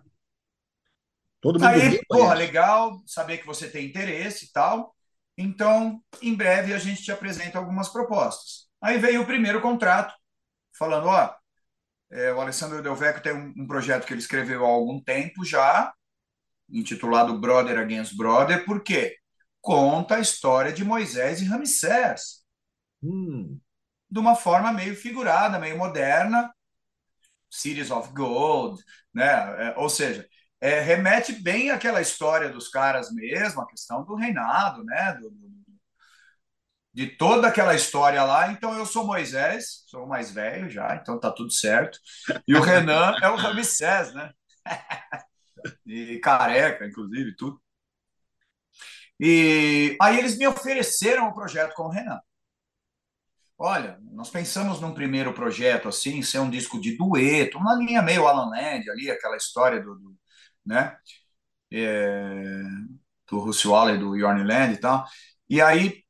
Todo mundo Aí, porra, legal saber que você tem interesse e tal. Então, em breve a gente te apresenta algumas propostas. Aí veio o primeiro contrato, falando, ó, é, o Alessandro Del Vecchio tem um, um, projeto que ele escreveu há algum tempo já, intitulado Brother Against Brother, por quê? Conta a história de Moisés e Ramsés. Hum. De uma forma meio figurada, meio moderna, Cities of Gold, né? É, ou seja, é, remete bem àquela história dos caras mesmo, a questão do reinado, né? Do, do, de toda aquela história lá. Então eu sou Moisés, sou o mais velho já, então tá tudo certo. E o Renan é o Ramsés, né? e careca, inclusive, tudo. E aí eles me ofereceram o projeto com o Renan. Olha, nós pensamos num primeiro projeto assim, ser um disco de dueto, uma linha meio Alan Land ali, aquela história do, do né? É, do Russell Waller, do Yorn Land e tal. E aí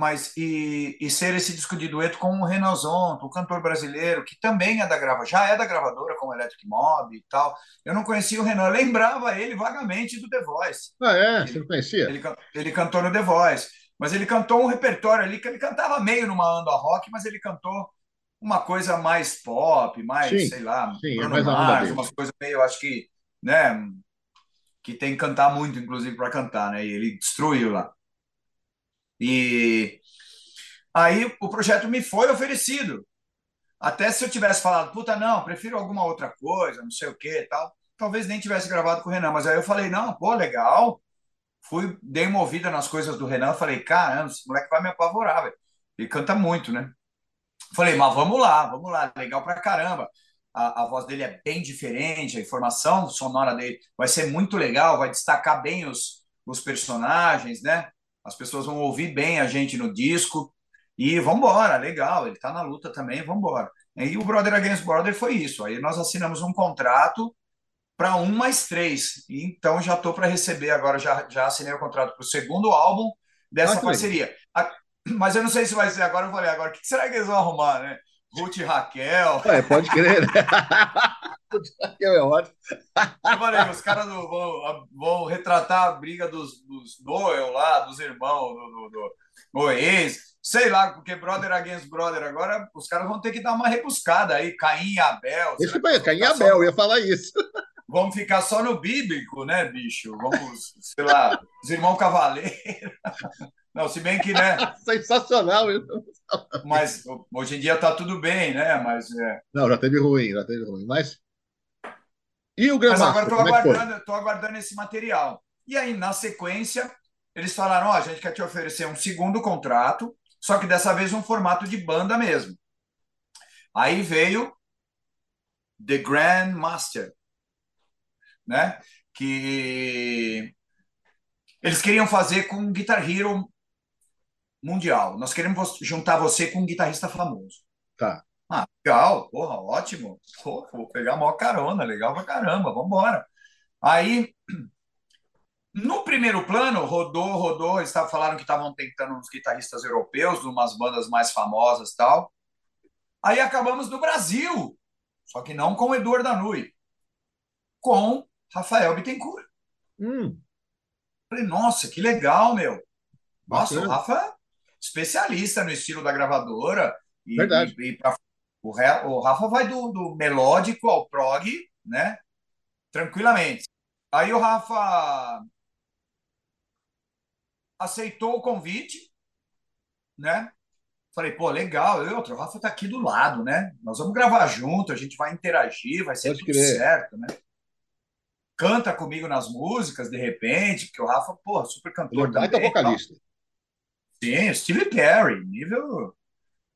mas e, e, ser esse disco de dueto com o Renan Zonto, o cantor brasileiro, que também é da grava, já é da gravadora com o Electric Mob e tal. Eu não conhecia o Renan, eu lembrava ele vagamente do The Voice. Ah, é? Você não conhecia? Ele, ele cantou no The Voice, mas ele cantou um repertório ali que ele cantava meio numa anda rock, mas ele cantou uma coisa mais pop, mais, sim, sei lá, sim, é mais Mars, umas coisas meio, acho que, né, que tem que cantar muito, inclusive, para cantar, né? E ele destruiu lá. E aí o projeto me foi oferecido. Até se eu tivesse falado, puta, não, prefiro alguma outra coisa, não sei o que tal, talvez nem tivesse gravado com o Renan. Mas aí eu falei, não, pô, legal. Fui, dei uma ouvida nas coisas do Renan, falei, caramba, esse moleque vai me apavorar, velho. Ele canta muito, né? Falei, mas vamos lá, vamos lá, legal pra caramba. A, a, voz dele é bem diferente, a informação sonora dele vai ser muito legal, vai destacar bem os, os personagens, né? As pessoas vão ouvir bem a gente no disco e vamos embora, legal, ele está na luta também, vamos embora. E o Brother Against Brother foi isso. Aí nós assinamos um contrato para um mais três. Então já estou para receber agora, já, já assinei o contrato para o segundo álbum dessa ah, parceria. Mas eu não sei se vai ser agora, eu falei, agora, o que será que eles vão arrumar, né? Ruth e Raquel. É, pode crer. Né? Ruth e Raquel é ótimo. Eu falei, os caras vão, vão retratar a briga dos, dos Noel lá, dos irmãos, do, do, do ex, sei lá, porque brother against brother, agora os caras vão ter que dar uma rebuscada aí, Caim e Abel. Isso foi, Caim e Abel, só... eu ia falar isso. Vamos ficar só no bíblico, né, bicho? Vamos, sei lá, os irmãos cavaleiros. Não, se bem que, né? Sensacional. Mas hoje em dia tá tudo bem, né? Mas é... Não, já teve ruim, já teve ruim. Mas e o Mas agora estou é aguardando, tô aguardando esse material. E aí, na sequência, eles falaram: ó, oh, a gente quer te oferecer um segundo contrato, só que dessa vez um formato de banda mesmo. Aí veio The Grand Master, né? Que Eles queriam fazer com Guitar Hero mundial. Nós queremos juntar você com um guitarrista famoso. Tá. Ah, legal, porra, ótimo. Porra, vou pegar a maior carona, legal pra caramba, vamos embora. Aí, no primeiro plano, rodou, rodou, eles falaram que estavam tentando uns guitarristas europeus, umas bandas mais famosas tal. Aí acabamos no Brasil, só que não com o Eduardo Danui, com Rafael Bittencourt. Hum. Falei, nossa, que legal, meu. Nossa, Bacana. o Rafa especialista no estilo da gravadora. E, Verdade. e- e pra- o, o Rafa vai do, do melódico ao prog, né? Tranquilamente. Aí o Rafa aceitou o convite, né? Falei, pô, legal. E outro, o Rafa tá aqui do lado, né? Nós vamos gravar junto, a gente vai interagir, vai ser Pode tudo crer. certo, né? Canta comigo nas músicas, de repente, porque o Rafa, pô, super Ele é cantor um baita também. vocalista. Sim, Steve Perry, nível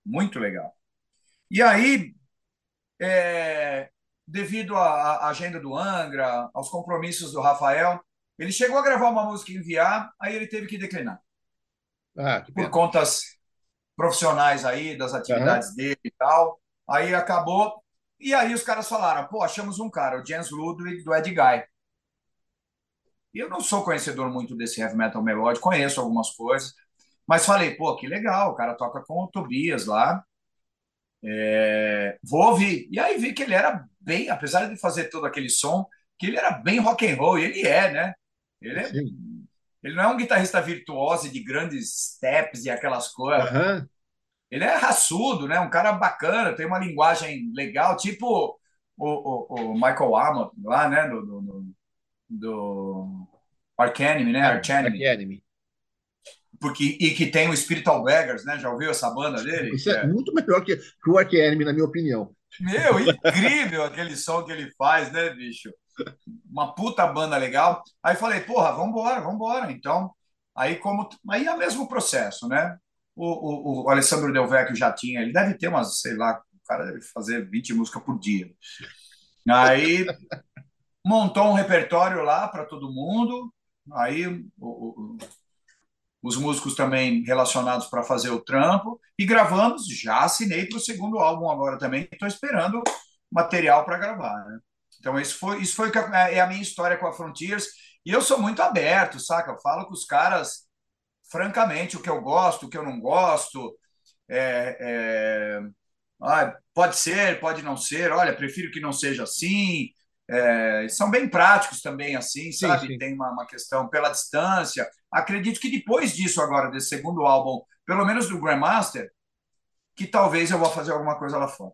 muito legal. E aí, é, devido à agenda do Angra, aos compromissos do Rafael, ele chegou a gravar uma música e enviar, aí ele teve que declinar, Ah, que por contas profissionais aí, das atividades dele e tal. Aí acabou. E aí os caras falaram: pô, achamos um cara, o Jens Ludwig do Ed Guy. E eu não sou conhecedor muito desse heavy metal melódico, conheço algumas coisas, mas falei, pô, que legal, o cara toca com o Tobias lá. É, vou ouvir. E aí vi que ele era bem, apesar de fazer todo aquele som, que ele era bem rock and roll, e ele é, né? Ele, é, ele não é um guitarrista virtuoso de grandes steps e aquelas coisas. Aham. Ele é raçudo, né? Um cara bacana, tem uma linguagem legal, tipo o, o, o Michael Amott lá, né? Do, do, do, do Arch Enemy, né? Arch Enemy. Porque, e que tem o Spiritual Beggars, né? Já ouviu essa banda dele? Isso é É. muito melhor que, que o Enemy, na minha opinião. Meu, incrível aquele som que ele faz, né, bicho? Uma puta banda legal. Aí falei, porra, vambora, vambora. Então, aí como. Aí é o mesmo processo, né? O, o, o Alessandro Del Vecchio já tinha, ele deve ter umas, sei lá, o cara deve fazer 20 músicas por dia. Aí montou um repertório lá para todo mundo. Aí o, o, os músicos também relacionados para fazer o trampo e gravamos. Já assinei para o segundo álbum agora também. Estou esperando material para gravar. Né? Então isso foi isso foi é a minha história com a Frontiers e eu sou muito aberto, saca? Eu falo com os caras francamente o que eu gosto, o que eu não gosto. É, é... Ah, pode ser, pode não ser. Olha, prefiro que não seja assim. É, são bem práticos também, assim, sabe? Sim, sim. Tem uma, uma, questão pela distância. Acredito que depois disso, agora, desse segundo álbum, pelo menos do Grandmaster, que talvez eu vou fazer alguma coisa lá fora.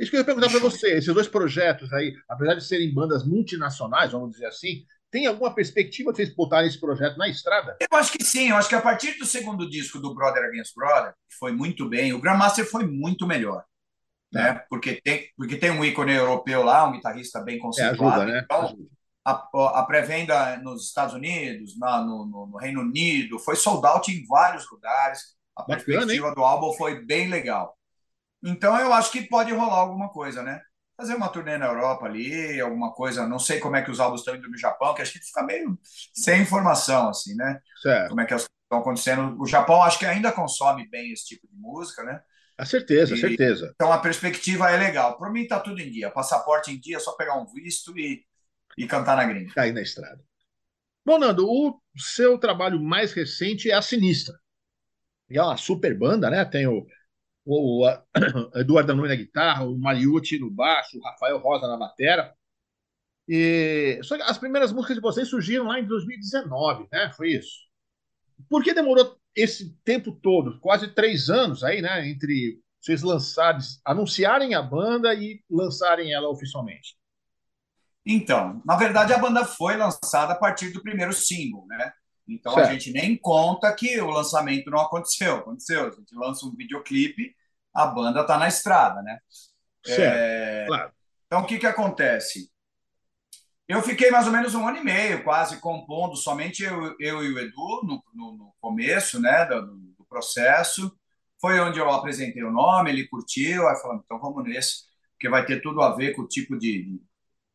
Isso que eu ia perguntar para você, esses dois projetos aí, apesar de serem bandas multinacionais, vamos dizer assim, tem alguma perspectiva de vocês botarem esse projeto na estrada? Eu acho que sim, eu acho que a partir do segundo disco do Brother Against Brother, que foi muito bem, o Grandmaster foi muito melhor né? Porque tem, porque tem um ícone europeu lá, um guitarrista bem conceituado. É, ajuda, né? Então, ajuda. a, a pré-venda nos Estados Unidos, na, no, no, no, Reino Unido, foi sold out em vários lugares. A Bacana, perspectiva hein? do álbum foi bem legal. Então, eu acho que pode rolar alguma coisa, né? Fazer uma turnê na Europa ali, alguma coisa. Não sei como é que os álbuns estão indo no Japão, que acho que fica meio sem informação, assim, né? Certo. Como é que as coisas estão acontecendo. O Japão, acho que ainda consome bem esse tipo de música, né? A certeza, E- certeza. Então a perspectiva é legal. Para mim tá tudo em dia. Passaporte em dia, é só pegar um visto e, e cantar na gringa. Cair na estrada. Bom, Nando, o seu trabalho mais recente é a Sinistra. E é uma super banda, né? Tem o, o, a- Eduardo Nunes na guitarra, o Mariucci no baixo, o Rafael Rosa na batera. E só que as primeiras músicas de vocês surgiram lá em 2019, né? Foi isso. Por que demorou esse tempo todo, quase três anos aí, né? Entre vocês lançarem, anunciarem a banda e lançarem ela oficialmente? Então, na verdade, a banda foi lançada a partir do primeiro single, né? Então Certo. a gente nem conta que o lançamento não aconteceu. Aconteceu. A gente lança um videoclipe, a banda tá na estrada, né? Certo, claro. Então, o que, que acontece? Eu fiquei mais ou menos um ano e meio quase compondo, somente eu, eu e o Edu, no, no, no começo né, do, do processo. Foi onde eu apresentei o nome, ele curtiu, aí falamos, então vamos nesse, porque vai ter tudo a ver com o tipo de,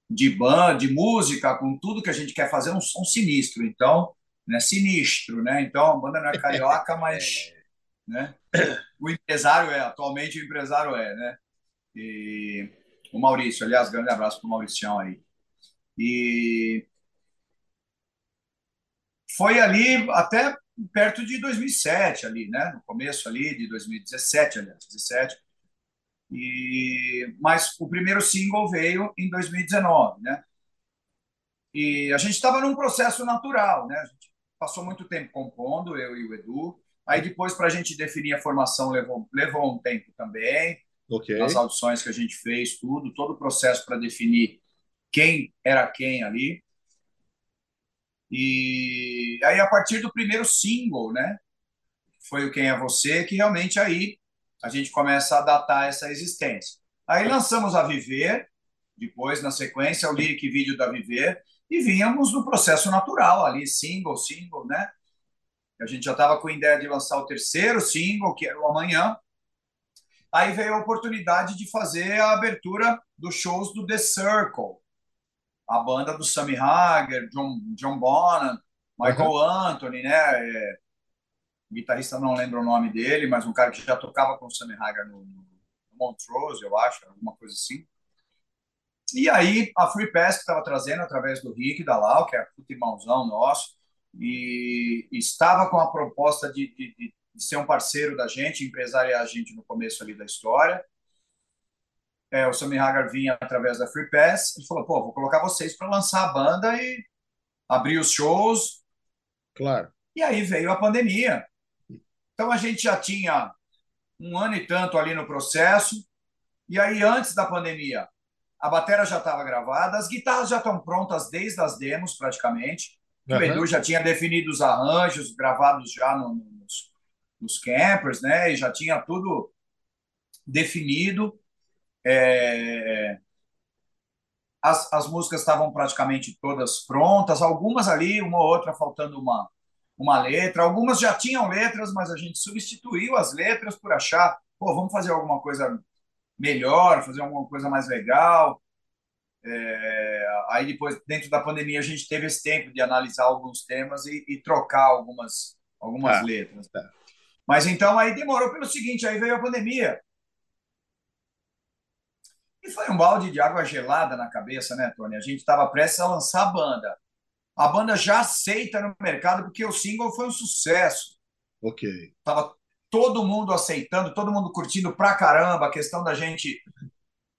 de banda, de música, com tudo que a gente quer fazer, um som sinistro. Então, né? Sinistro, né? Então a banda não é carioca, mas, né? O empresário é, atualmente o empresário é, né? E o Maurício, aliás, grande abraço para o Mauricião aí. E foi ali até perto de 2007 ali, né? No começo ali de 2017, aliás, 17. E mas o primeiro single veio em 2019, né? E a gente estava num processo natural, né? A gente passou muito tempo compondo, eu e o Edu. Aí depois para a gente definir a formação levou levou um tempo também. Okay. As audições que a gente fez, tudo, todo o processo para definir quem era quem ali. E aí, a partir do primeiro single, né? Foi o Quem é Você, que realmente aí a gente começa a datar essa existência. Aí lançamos a Viver, depois, na sequência, o lyric vídeo da Viver, e vínhamos no processo natural ali, single, single, né? A gente já estava com a ideia de lançar o terceiro single, que era o Amanhã. Aí veio a oportunidade de fazer a abertura dos shows do The Circle, a banda do Sammy Hager, John, John Bonham, Michael uhum. Anthony, né? É, guitarrista não lembro o nome dele, mas um cara que já tocava com o Sammy Hager no, no Montrose, eu acho, alguma coisa assim. E aí a Free Pass que estava trazendo através do Rick da Lau, que é puta irmãozão nosso, e estava com a proposta de, de, de ser um parceiro da gente, empresariar a gente no começo ali da história é, o Sammy Hagar vinha através da Free Pass e falou: pô, vou colocar vocês para lançar a banda e abrir os shows. Claro. E aí veio a pandemia. Então a gente já tinha um ano e tanto ali no processo. E aí, antes da pandemia, a bateria já estava gravada, as guitarras já estão prontas desde as demos, praticamente. Uhum. O Edu já tinha definido os arranjos, gravados já no, nos, nos campers, né? E já tinha tudo definido. É... As, as músicas estavam praticamente todas prontas, algumas ali, uma ou outra faltando uma, uma letra. Algumas já tinham letras, mas a gente substituiu as letras por achar, pô, vamos fazer alguma coisa melhor, fazer alguma coisa mais legal. É, aí depois, dentro da pandemia, a gente teve esse tempo de analisar alguns temas e, e trocar algumas, algumas ah, letras. Tá. Mas então aí demorou pelo seguinte, aí veio a pandemia. E foi um balde de água gelada na cabeça, né, Tony? A gente estava prestes a lançar a banda. A banda já aceita no mercado porque o single foi um sucesso. Ok. Tava todo mundo aceitando, todo mundo curtindo pra caramba. A questão da gente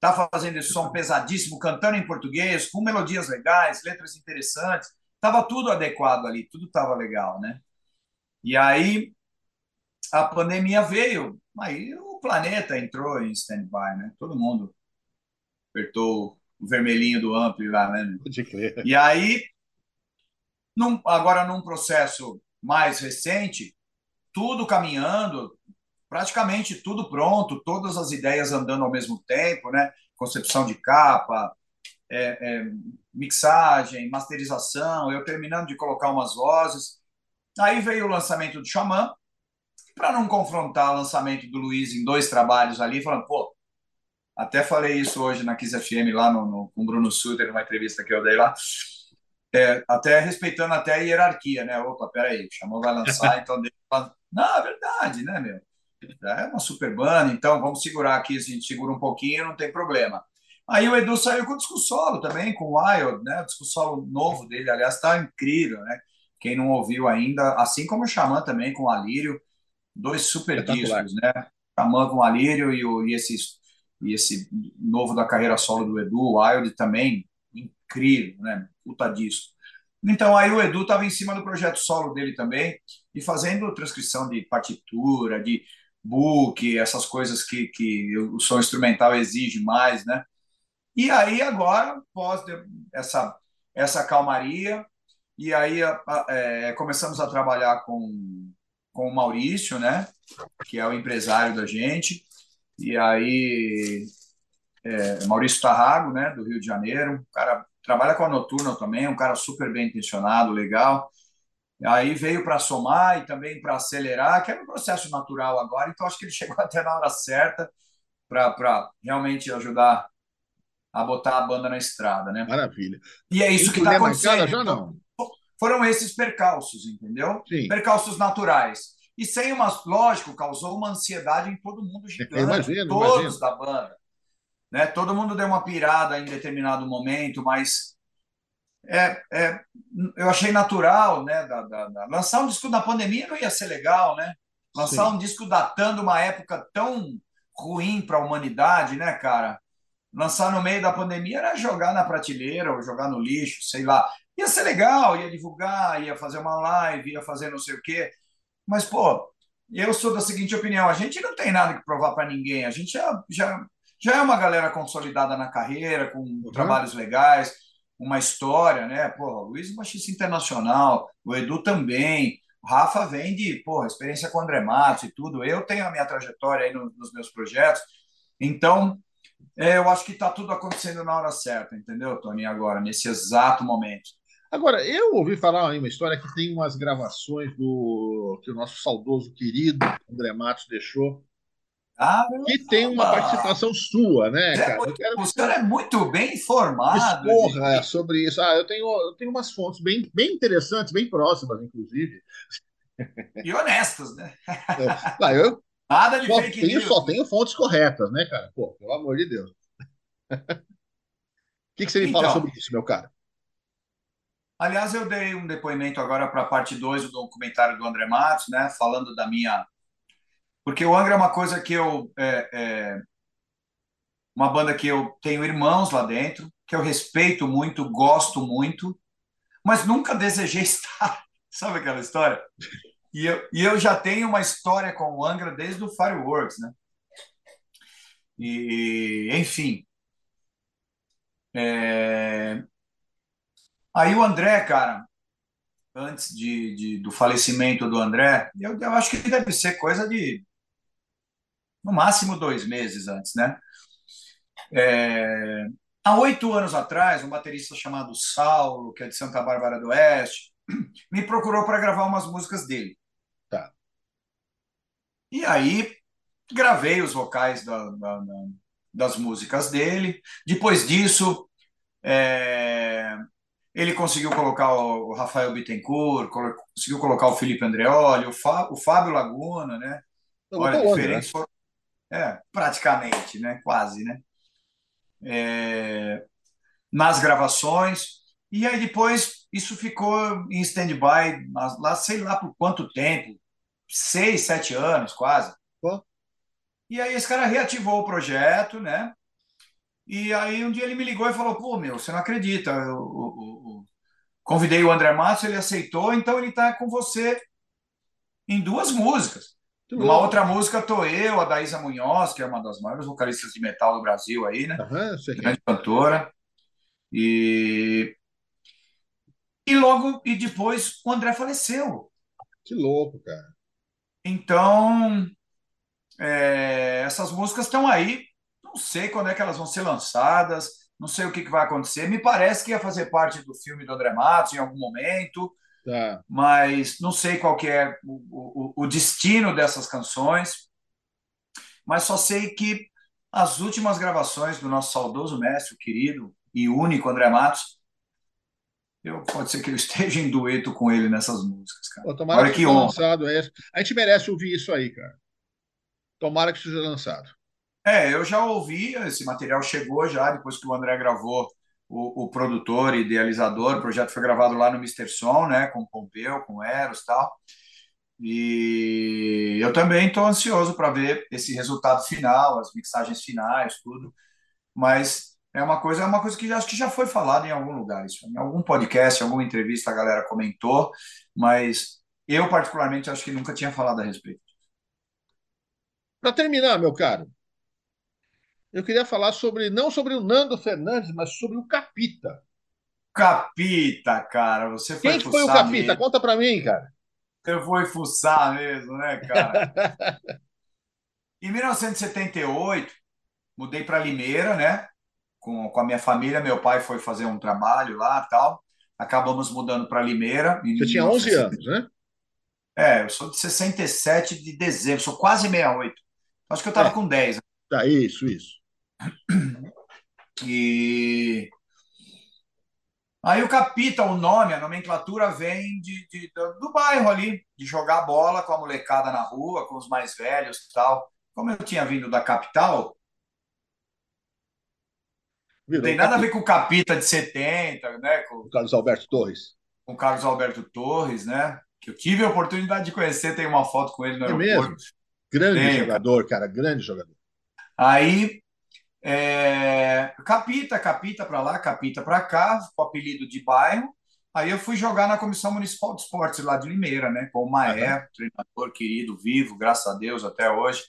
tá fazendo esse som pesadíssimo, cantando em português, com melodias legais, letras interessantes. Tava tudo adequado ali, tudo tava legal, né? E aí a pandemia veio, aí o planeta entrou em stand-by, né? Todo mundo apertou o vermelhinho do ampli lá, né? Pode crer. E aí, num, agora num processo mais recente, tudo caminhando, praticamente tudo pronto, todas as ideias andando ao mesmo tempo, né? Concepção de capa, é, é, mixagem, masterização, eu terminando de colocar umas vozes. Aí veio o lançamento do Xamã, para não confrontar o lançamento do Luiz em dois trabalhos ali, falando, pô, até falei isso hoje na Kiss FM, lá no, no, com o Bruno Suter, numa entrevista que eu dei lá. É, até respeitando até a hierarquia, né? Opa, peraí, chamou, vai lançar, então deixa Não, é verdade, né, meu? É uma super banda, então vamos segurar aqui, a gente segura um pouquinho, não tem problema. Aí o Edu saiu com o disco solo também, com o Wild, né? O disco solo novo dele, aliás, está incrível, né? Quem não ouviu ainda, assim como o Xamã também, com o Alírio, dois super discos, né? Xamã com o Alírio e, o, e esses e esse novo da carreira solo do Edu, Wild também, incrível, né? Puta disco. Então aí o Edu estava em cima do projeto solo dele também e fazendo transcrição de partitura, de book, essas coisas que, que o som instrumental exige mais, né? E aí agora, pós essa, essa calmaria, e aí é, começamos a trabalhar com, com o Maurício, né? Que é o empresário da gente, e aí, é, Maurício Tarrago, né, do Rio de Janeiro, um cara trabalha com a Noturna também, um cara super bem intencionado, legal. Aí veio para somar e também para acelerar, que é um processo natural agora, então acho que ele chegou até na hora certa para realmente ajudar a botar a banda na estrada, né? Maravilha. E é isso que está acontecendo. Já não? foram esses percalços, entendeu? Sim. Percalços naturais. E sem uma, lógico, causou uma ansiedade em todo mundo gigante, Imagino, todos imagino. da banda. Né? Todo mundo deu uma pirada em determinado momento, mas é, é, eu achei natural, né? Da, da- da- lançar um disco na pandemia não ia ser legal, né? Lançar Sim. um disco datando uma época tão ruim para a humanidade, né, cara? Lançar no meio da pandemia era jogar na prateleira ou jogar no lixo, sei lá. Ia ser legal, ia divulgar, ia fazer uma live, ia fazer não sei o quê. Mas, pô, eu sou da seguinte opinião: a gente não tem nada que provar para ninguém. A gente já, já, já é uma galera consolidada na carreira, com Uhum. trabalhos legais, uma história, né? Pô, o Luiz é baixista internacional, o Edu também. O Rafa vem de, porra, experiência com o André Matos e tudo. Eu tenho a minha trajetória aí no- nos meus projetos. Então, é, eu acho que está tudo acontecendo na hora certa, entendeu, Tony? Agora, nesse exato momento. Agora, eu ouvi falar em uma história que tem umas gravações do que o nosso saudoso querido André Matos deixou, Ah, que tem uma participação sua, né, é cara? Muito- quero o senhor é muito bem informado. Discorra sobre isso. Ah, eu tenho, eu tenho umas fontes bem, bem interessantes, bem próximas, inclusive. E honestas, né? Eu, ah, eu Nada de só fake tenho, news. só tenho fontes corretas, né, cara? Pô, pelo amor de Deus. O que, que você me fala Então. sobre isso, meu cara? Aliás, eu dei um depoimento agora para a parte 2 do documentário do André Matos, né? Falando da minha. Porque o Angra é uma coisa que eu. É, é, Uma banda que eu tenho irmãos lá dentro, que eu respeito muito, gosto muito, mas nunca desejei estar. Sabe aquela história? E eu, e eu já tenho uma história com o Angra desde o Fireworks, né? E, enfim. É, Aí o André, cara, antes de, de- do falecimento do André, eu, eu acho que deve ser coisa de no máximo dois meses antes, né? É, há oito anos atrás, um baterista chamado Saulo, que é de Santa Bárbara do Oeste, me procurou para gravar umas músicas dele. Tá. E aí gravei os vocais da- da- da- das músicas dele. Depois disso, é, ele conseguiu colocar o Rafael Bittencourt, conseguiu colocar o Felipe Andreoli, o, Fá- o Fábio Laguna, né? Eu Olha, né? diferentes foram- É, praticamente, né? Quase, né? É, nas gravações. E aí depois isso ficou em stand-by, lá sei lá por quanto tempo, seis, sete anos quase. Pô. E aí esse cara reativou o projeto, né? E aí um dia ele me ligou e falou: pô, meu, você não acredita, eu convidei o André Matos, ele aceitou, então ele está com você em duas músicas. Que Numa louco. outra música tô eu, a Daísa Munhoz, que é uma das maiores vocalistas de metal do Brasil aí, né? É. Grande cantora. E e logo e depois o André faleceu. Que louco, cara. Então, é, essas músicas estão aí. Não sei quando é que elas vão ser lançadas, não sei o que, que vai acontecer. Me parece que ia fazer parte do filme do André Matos em algum momento, Tá. mas não sei qual que é o, o, o destino dessas canções. Mas só sei que as últimas gravações do nosso saudoso mestre, o querido e único André Matos, eu, pode ser que eu esteja em dueto com ele nessas músicas, cara. Pô, tomara Olha que que honra. lançado. é. A gente merece ouvir isso aí, cara. Tomara que seja lançado. É, eu já ouvi, esse material chegou já, depois que o André gravou, o, o produtor e idealizador, o projeto foi gravado lá no Mr. Som, né, com Pompeu, com Eros tal. E eu também estou ansioso para ver esse resultado final, as mixagens finais, tudo. Mas é uma coisa, é uma coisa que acho que já foi falado em algum lugar, isso, em algum podcast, em alguma entrevista a galera comentou, mas eu particularmente acho que nunca tinha falado a respeito. Para terminar, meu caro, eu queria falar sobre não sobre o Nando Fernandes, mas sobre o Capita. Capita, cara, você foi Quem que foi o Capita? mesmo. Conta para mim, cara. Você foi fuçar mesmo, né, cara? Em 1978, mudei para Limeira, né? Com, com a minha família, meu pai foi fazer um trabalho lá tal. Acabamos mudando para Limeira. Você tinha 11 1960. anos, né? É, eu sou de 67 de dezembro, sou quase 68. Acho que eu estava É. com 10. Tá, isso, isso. E Aí o Capita, o nome, a nomenclatura vem de, de, do bairro ali, de jogar bola com a molecada na rua, com os mais velhos e tal. Como eu tinha vindo da capital, não tem nada a ver com o Capita de 70, né? Com o Carlos Alberto Torres. Com o Carlos Alberto Torres, né? Que eu tive a oportunidade de conhecer, tem uma foto com ele no é aeroporto. Mesmo? Grande tem, jogador, cara, grande jogador. Aí é, capita, capita para lá, capita para cá, com apelido de bairro. Aí eu fui jogar na Comissão Municipal de Esportes lá de Limeira, né? Com o Maé, uhum. treinador querido, vivo, graças a Deus, até hoje.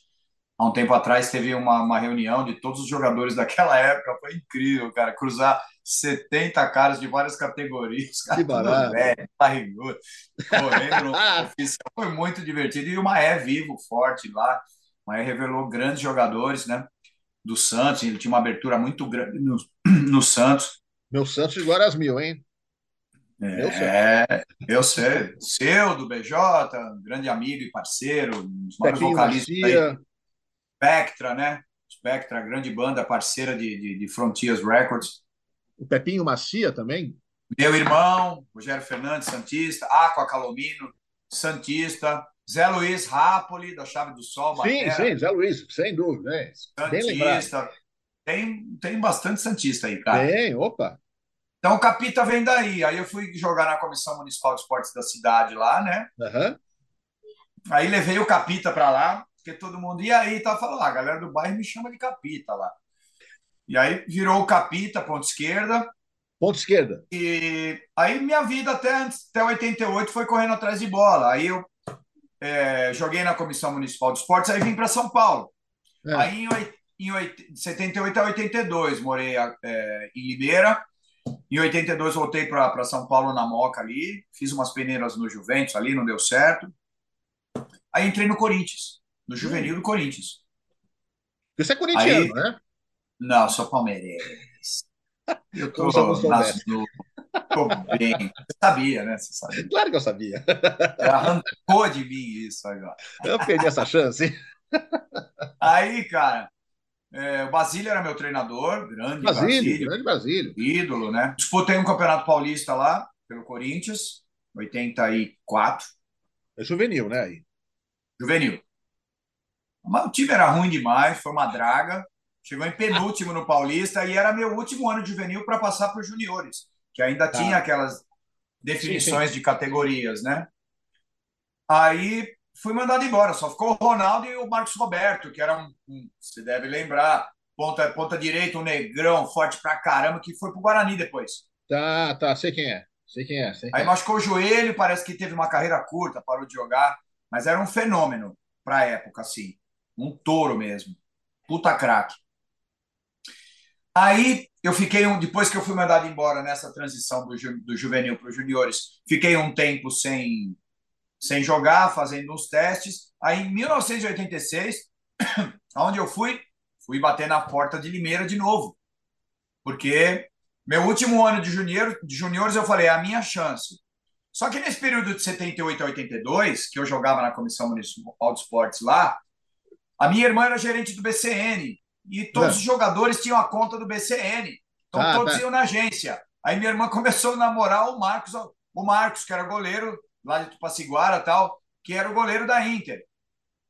Há um tempo atrás teve uma, uma reunião de todos os jogadores daquela época, foi incrível, cara. Cruzar 70 caras de várias categorias, cara, que barato. velho, barrigudo, correndo foi muito divertido. E o Maé vivo, forte lá. O Maé revelou grandes jogadores, né? Do Santos, ele tinha uma abertura muito grande no, no Santos. Meu Santos de glórias mil, hein? É, eu sei. Seu, do BJ, grande amigo e parceiro, um dos maiores vocalistas aí. Spectra, né? Spectra, grande banda, parceira de, de, de Frontiers Records. O Pepinho Macia também? Meu irmão, Rogério Fernandes, Santista, Aqua Calomino, Santista, Zé Luiz Rapoli, da Chave do Sol. Sim, Batera. sim, Zé Luiz, sem dúvida. Né? Santista. Tem, tem bastante Santista aí, cara. Tem, opa. Então o Capita vem daí. Aí eu fui jogar na Comissão Municipal de Esportes da cidade lá, né? Uhum. Aí levei o Capita para lá, porque todo mundo. E aí tá falando, ah, a galera do bairro me chama de Capita lá. E aí virou o Capita, ponta esquerda. Ponta esquerda. E aí minha vida até, até 88 foi correndo atrás de bola. Aí eu é, joguei na Comissão Municipal de Esportes, aí vim para São Paulo. É. Aí em, em 78 a 82 morei é, em Limeira. Em 82 voltei para São Paulo na Moca ali, fiz umas peneiras no Juventus ali, não deu certo. Aí entrei no Corinthians, no juvenil do Corinthians. Você é corintiano, aí, né? Não, sou palmeirense. Eu tô no, Tô bem. Você sabia, né? Você sabia. Claro que eu sabia. Arrancou de mim isso agora. Eu perdi essa chance. Aí, cara, é, o Basílio era meu treinador, grande Basílio, Basílio, grande Basílio. Ídolo, né? Disputei um campeonato paulista lá, pelo Corinthians, 84. É juvenil, né? Aí. Juvenil. Mas o time era ruim demais, foi uma draga. Chegou em penúltimo no Paulista e era meu último ano de juvenil para passar para os juniores que ainda tá. tinha aquelas definições sim, sim. de categorias, né? Aí fui mandado embora, só ficou o Ronaldo e o Marcos Roberto, que era um, um você deve lembrar, ponta, ponta direita, um negrão, forte pra caramba, que foi pro Guarani depois. Tá, tá, sei quem é. Sei quem é. Sei quem Aí é. machucou o joelho, parece que teve uma carreira curta, parou de jogar, mas era um fenômeno pra época, assim. Um touro mesmo. Puta craque. Aí eu fiquei, um, depois que eu fui mandado embora nessa transição do, ju, do juvenil para os juniores, fiquei um tempo sem, sem jogar, fazendo uns testes. Aí em 1986, aonde eu fui, fui bater na porta de Limeira de novo. Porque meu último ano de, junior, de juniores eu falei, é a minha chance. Só que nesse período de 78 a 82, que eu jogava na Comissão Municipal de Esportes lá, a minha irmã era gerente do BCN e todos é. os jogadores tinham a conta do BCN. Então ah, todos tá. iam na agência. Aí minha irmã começou a namorar o Marcos, o Marcos, que era goleiro lá de Tupaciguara tal, que era o goleiro da Inter.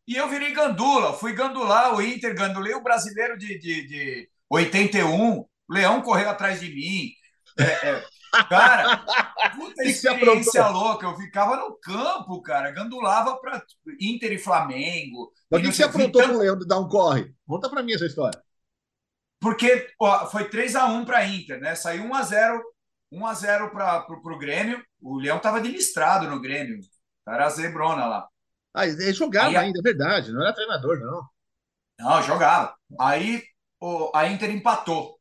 E eu virei gandula, fui gandular o Inter, gandulei o brasileiro de, de, de 81, o Leão correu atrás de mim. É, é, cara, puta experiência louca. Eu ficava no campo, cara, gandulava para Inter e Flamengo. Mas o que, você aprontou com o Leão de dar um corre? Conta para mim essa história. Porque ó, foi 3 a 1 para Inter, né? Saiu 1 a 0 1 a 0 para o Grêmio. O Leão estava listrado no Grêmio. Era zebrona lá. Ah, ele jogava Aí, ainda, é verdade. Não era treinador, não. Não, jogava. Aí o, a Inter empatou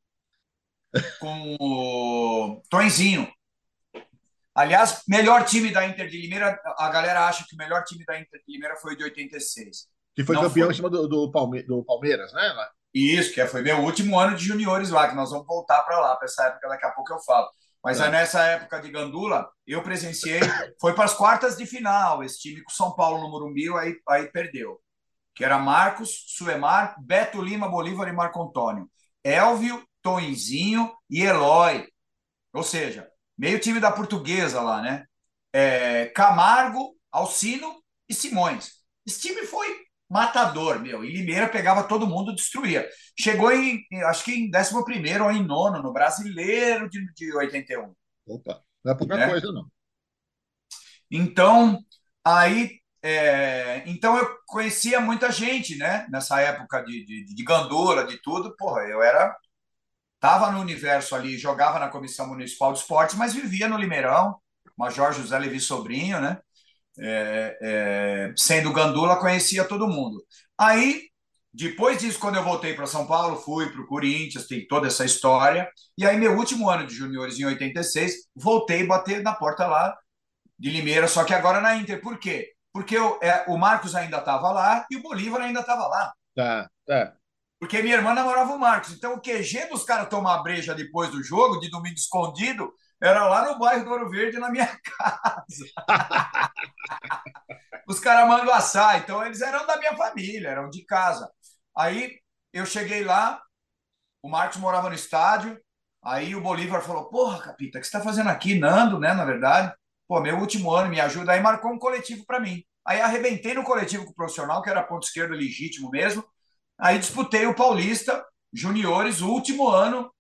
com o Tonzinho. Aliás, melhor time da Inter de Limeira, a galera acha que o melhor time da Inter de Limeira foi de 86. Que foi não campeão foi... em cima do, do, Palme... do Palmeiras, né? Isso, que foi meu último ano de juniores lá, que nós vamos voltar para lá, para essa época, daqui a pouco eu falo. Mas é. aí nessa época de Gandula, eu presenciei, foi para as quartas de final, esse time com São Paulo no Morumbi, aí, aí perdeu. Que era Marcos, Suemar, Beto Lima, Bolívar e Marco Antônio. Elvio, Tonzinho e Eloy. Ou seja, meio time da portuguesa lá, né? É, Camargo, Alcino e Simões. Esse time foi matador, meu. E Limeira pegava todo mundo, destruía. Chegou em, acho que em 11 ou em nono, no brasileiro de, de 81. Opa, não é pouca né? coisa, não. Então, aí. É, então eu conhecia muita gente, né? Nessa época de, de, de gandula, de tudo. Porra, eu era. Tava no universo ali, jogava na Comissão Municipal de Esportes, mas vivia no Limeirão. Major José Levi Sobrinho, né? É, é, sendo gandula, conhecia todo mundo. Aí, depois disso, quando eu voltei para São Paulo, fui para o Corinthians, tem toda essa história. E aí, meu último ano de juniores, em 86, voltei bater na porta lá de Limeira, só que agora na Inter. Por quê? Porque eu, é, o Marcos ainda estava lá e o Bolívar ainda estava lá. Tá, tá. Porque minha irmã namorava o Marcos. Então, o QG dos caras tomar breja depois do jogo, de domingo escondido, era lá no bairro do Ouro Verde, na minha casa. Os caras mandam assar, então eles eram da minha família, eram de casa. Aí eu cheguei lá, o Marcos morava no estádio, aí o Bolívar falou: Porra, Capita, o que você está fazendo aqui? Nando, né? Na verdade, pô, meu último ano, me ajuda. Aí marcou um coletivo para mim. Aí arrebentei no coletivo com o profissional, que era ponto esquerdo legítimo mesmo. Aí disputei o Paulista Juniores, o último ano,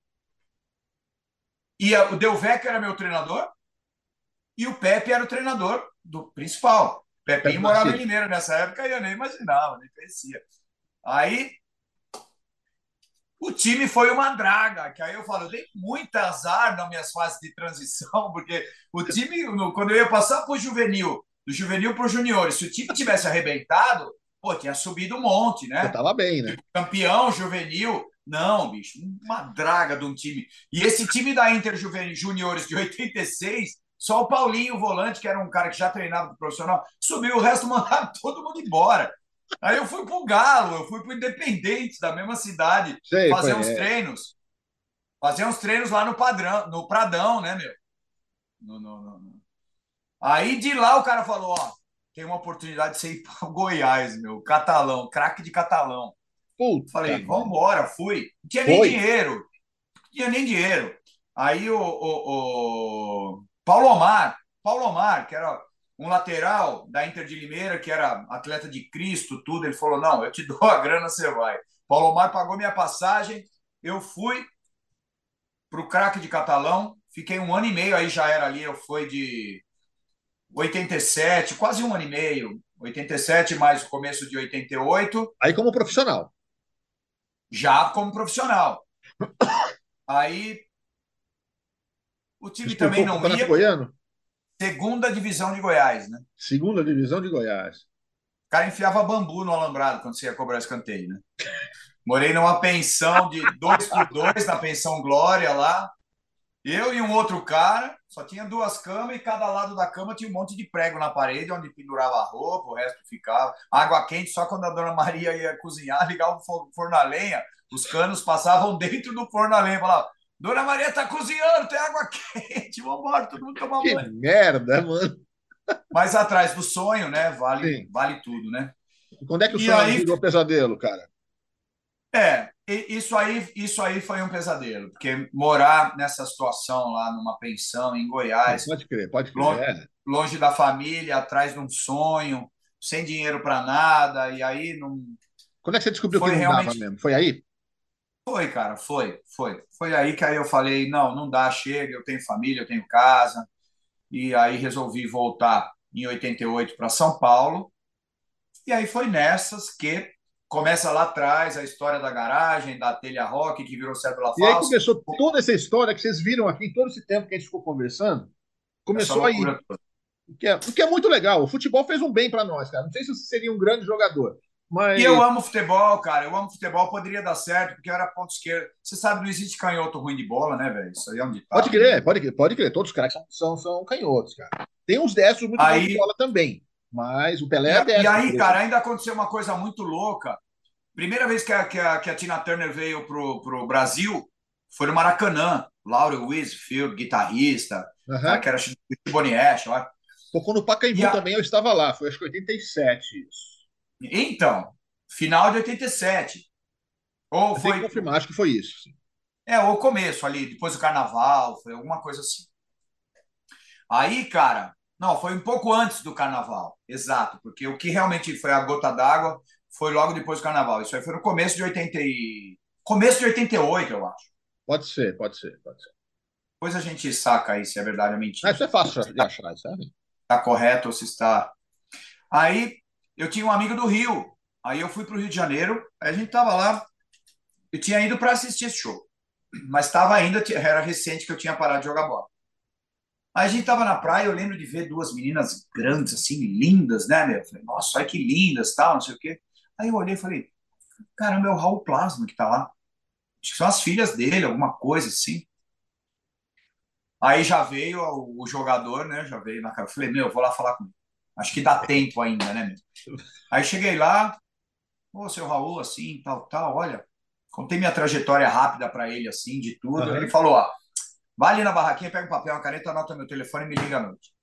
e o Delvec era meu treinador e o Pepe era o treinador do principal. Pepinho morava em Limeira nessa época e eu nem imaginava, nem conhecia. Aí o time foi uma draga, que aí eu falo, eu dei muito azar nas minhas fases de transição, porque o time, quando eu ia passar para o juvenil, do juvenil para os juniores, se o time tivesse arrebentado, pô, tinha subido um monte, né? Eu tava bem, né? Campeão juvenil, não, bicho, uma draga de um time. E esse time da Inter Juniores de 86, só o Paulinho, o volante, que era um cara que já treinava pro profissional, subiu, o resto mandaram todo mundo embora. Aí eu fui pro Galo, eu fui pro Independente, da mesma cidade, Sei, fazer uns é. treinos. Fazer uns treinos lá no padrão, no Pradão, né, meu? No, no, no. Aí de lá o cara falou: ó, tem uma oportunidade de você ir para Goiás, meu, catalão, craque de catalão. Puta, Falei, vamos embora, fui. Não tinha Foi. nem dinheiro. Não tinha nem dinheiro. Aí o, o, o Paulo Omar, Paulo Omar, que era um lateral da Inter de Limeira, que era atleta de Cristo, tudo, ele falou: não, eu te dou a grana, você vai. Paulo Omar pagou minha passagem, eu fui para o craque de Catalão, fiquei um ano e meio, aí já era ali, eu fui de 87, quase um ano e meio, 87 mais o começo de 88. Aí como profissional já como profissional. Aí o time Disputou também não ia. Goiano? Segunda divisão de Goiás, né? Segunda divisão de Goiás. O cara enfiava bambu no alambrado quando você ia cobrar escanteio, né? Morei numa pensão de dois por dois, na pensão Glória lá. Eu e um outro cara, só tinha duas camas e cada lado da cama tinha um monte de prego na parede, onde pendurava a roupa, o resto ficava. Água quente, só quando a dona Maria ia cozinhar, ligava o forno a lenha, os canos passavam dentro do forno a lenha, falava, Dona Maria tá cozinhando, tem água quente, vambora, todo mundo tomar que banho. merda, mano. Mas atrás do sonho, né, vale, vale tudo, né? E quando é que o e sonho aí... virou pesadelo, cara? É, isso aí, isso aí foi um pesadelo, porque morar nessa situação lá numa pensão em Goiás. Pode crer, pode crer. Longe, é. longe da família, atrás de um sonho, sem dinheiro para nada, e aí não. Quando é que você descobriu foi que não realmente... dava mesmo? Foi aí? Foi, cara, foi, foi. Foi aí que aí eu falei, não, não dá, chega, eu tenho família, eu tenho casa. E aí resolvi voltar em 88 para São Paulo. E aí foi nessas que começa lá atrás a história da garagem, da telha rock, que virou cédula falsa. E aí começou toda essa história que vocês viram aqui, todo esse tempo que a gente ficou conversando, começou aí. O que, é, o que é muito legal. O futebol fez um bem para nós, cara. Não sei se você seria um grande jogador, mas... E eu amo futebol, cara. Eu amo futebol, poderia dar certo, porque eu era ponto esquerdo. Você sabe, não existe canhoto ruim de bola, né, velho? Isso aí é um ditado. Pode crer, pode crer, pode crer. Todos os caras são, são, são canhotos, cara. Tem uns destros muito aí... bons de bola também. Mas o Pelé é destro. E aí, cara, ainda aconteceu uma coisa muito louca. Primeira vez que a, que a, que a Tina Turner veio pro, pro Brasil foi no Maracanã. Laura Wisfield, guitarrista, uhum. que era Bonnie Ash, lá. Tocou no Pacaembu a... também, eu estava lá. Foi acho que 87 isso. Então, final de 87. Ou eu foi. confirmar, acho que foi isso. É, ou começo ali, depois do carnaval, foi alguma coisa assim. Aí, cara, não, foi um pouco antes do carnaval, exato, porque o que realmente foi a gota d'água foi logo depois do carnaval. Isso aí foi no começo de 80 e... começo de 88, eu acho. Pode ser, pode ser, pode ser. Depois a gente saca aí se é verdade ou mentira. Ah, isso é fácil de achar, sabe? Está correto ou se está. Aí eu tinha um amigo do Rio. Aí eu fui para o Rio de Janeiro. Aí a gente tava lá. Eu tinha ido para assistir esse show. Mas estava ainda, era recente que eu tinha parado de jogar bola. Aí a gente tava na praia, eu lembro de ver duas meninas grandes, assim, lindas, né, meu? Eu falei, nossa, olha que lindas, tal, não sei o quê. Aí eu olhei e falei, caramba, é o Raul Plasma que tá lá. Acho que são as filhas dele, alguma coisa assim. Aí já veio o, jogador, né? Já veio na cara. Eu falei, meu, eu vou lá falar com ele. Acho que dá tempo ainda, né, meu? Aí cheguei lá, ô, seu Raul, assim, tal, tal, olha, contei minha trajetória rápida para ele, assim, de tudo. Uhum. Ele falou, ó, vai ali na barraquinha, pega um papel, uma caneta, anota meu telefone e me liga à noite.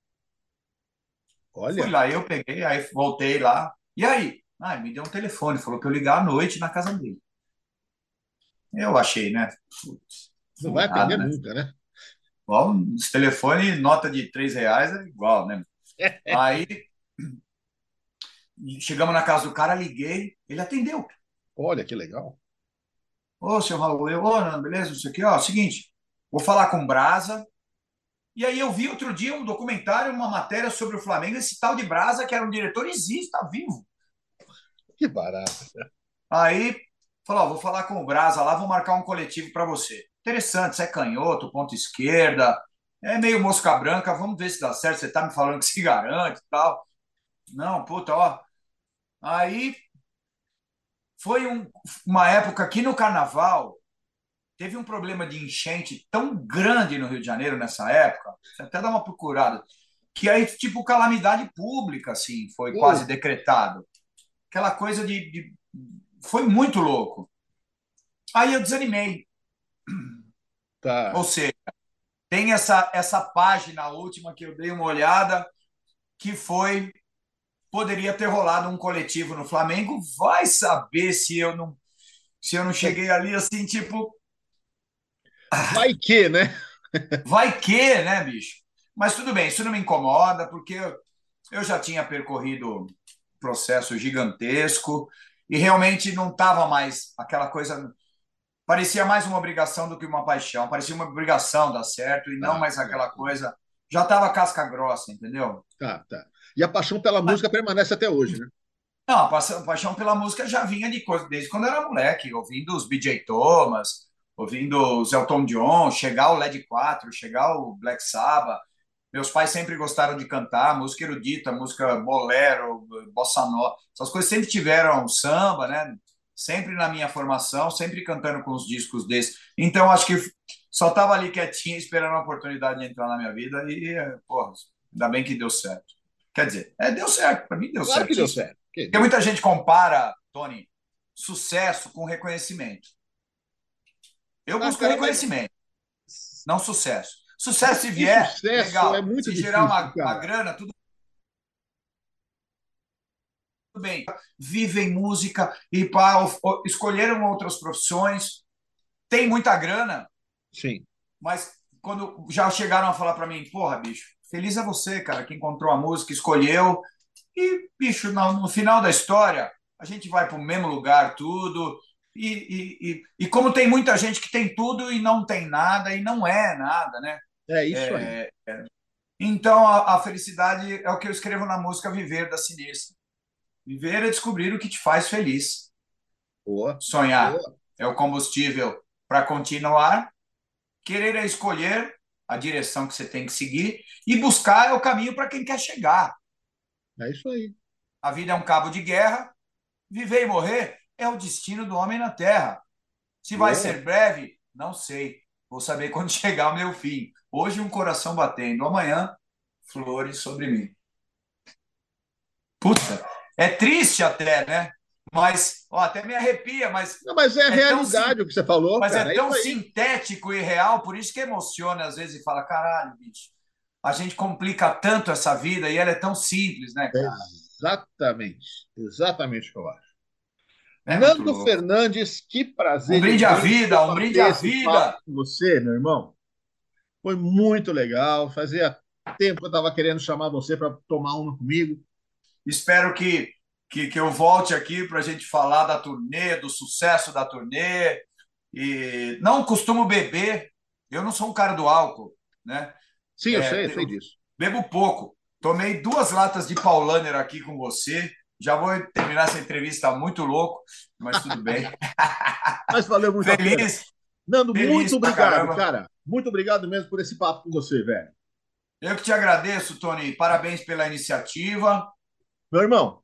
Olha. Fui lá, eu peguei, aí voltei lá. E aí? Ah, me deu um telefone, falou que eu ligar à noite na casa dele. Eu achei, né? Putz, não vai atender né? nunca, né? Igual, os telefones, nota de três reais é igual, né? Aí chegamos na casa do cara, liguei, ele atendeu. Olha que legal. Ô, seu Raul, eu, ô, beleza, isso aqui, ó, seguinte, vou falar com o Brasa. E aí eu vi outro dia um documentário, uma matéria sobre o Flamengo, esse tal de Brasa, que era um diretor, existe, está vivo. Que barato. Aí, falou, ó, vou falar com o Brasa lá, vou marcar um coletivo para você. Interessante, você é canhoto, ponta esquerda, é meio mosca branca, vamos ver se dá certo. Você tá me falando que se garante e tal. Não, puta, ó. Aí foi um, uma época que no carnaval teve um problema de enchente tão grande no Rio de Janeiro nessa época, até dá uma procurada, que aí, tipo, calamidade pública, assim, foi quase decretado. Aquela coisa de, de. Foi muito louco. Aí eu desanimei. Tá. Ou seja, tem essa, essa página última que eu dei uma olhada, que foi. Poderia ter rolado um coletivo no Flamengo. Vai saber se eu não se eu não cheguei ali assim, tipo. Vai que, né? Vai que, né, bicho? Mas tudo bem, isso não me incomoda, porque eu já tinha percorrido um processo gigantesco e realmente não estava mais aquela coisa parecia mais uma obrigação do que uma paixão. Parecia uma obrigação dar certo e não ah, mais aquela coisa. Já estava casca grossa, entendeu? Tá, tá. E a paixão pela Mas... música permanece até hoje, né? Não, a paixão pela música já vinha de coisa desde quando eu era moleque, ouvindo os BJ Thomas, ouvindo os Elton John, chegar o LED 4, chegar o Black Sabbath. Meus pais sempre gostaram de cantar, música erudita, música bolero, bossa nova. Essas coisas sempre tiveram samba, né? sempre na minha formação, sempre cantando com os discos desses. Então, acho que só estava ali quietinho, esperando a oportunidade de entrar na minha vida e, porra, ainda bem que deu certo. Quer dizer, é, deu certo, para mim deu claro certo. que deu certo. Porque muita gente compara, Tony, sucesso com reconhecimento. Eu busco ah, reconhecimento, mas... não sucesso. Sucesso se vier, sucesso legal. É muito se difícil, gerar uma, uma grana, tudo bem, vivem música e pá, escolheram outras profissões, tem muita grana. Sim. Mas quando já chegaram a falar para mim, porra, bicho, feliz é você, cara, que encontrou a música, escolheu. E, bicho, no, no final da história, a gente vai para o mesmo lugar, tudo. E, e, e, e, como tem muita gente que tem tudo e não tem nada, e não é nada, né? É isso é, aí. É, então, a, a, felicidade é o que eu escrevo na música Viver da Sinistra. Viver é descobrir o que te faz feliz. Boa. Sonhar Boa. é o combustível para continuar. Querer é escolher a direção que você tem que seguir. E buscar é o caminho para quem quer chegar. É isso aí. A vida é um cabo de guerra. Viver e morrer é o destino do homem na Terra. Se vai ser breve, não sei. Vou saber quando chegar o meu fim. Hoje, um coração batendo. Amanhã, flores sobre mim. Puta, é triste até, né? Mas, ó, até me arrepia, mas. Não, mas é a é realidade o que você falou. Mas é cara, é tão é sintético e real, por isso que emociona às vezes e fala: caralho, bicho, a gente complica tanto essa vida e ela é tão simples, né, cara? Exatamente. Exatamente o que eu acho. É Nando Fernandes, que prazer. Um brinde à vida, um brinde à vida. Com você, meu irmão. Foi muito legal. Fazia tempo que eu estava querendo chamar você para tomar uma comigo. Espero que, que, que eu volte aqui para a gente falar da turnê, do sucesso da turnê. E não costumo beber, eu não sou um cara do álcool, né? Sim, eu é, sei, eu sei disso. Bebo pouco. Tomei duas latas de Paulaner aqui com você. Já vou terminar essa entrevista muito louco, mas tudo bem. mas valeu muito Feliz. Nando, Feliz muito obrigado, cara. Muito obrigado mesmo por esse papo com você, velho. Eu que te agradeço, Tony. Parabéns pela iniciativa. Meu irmão,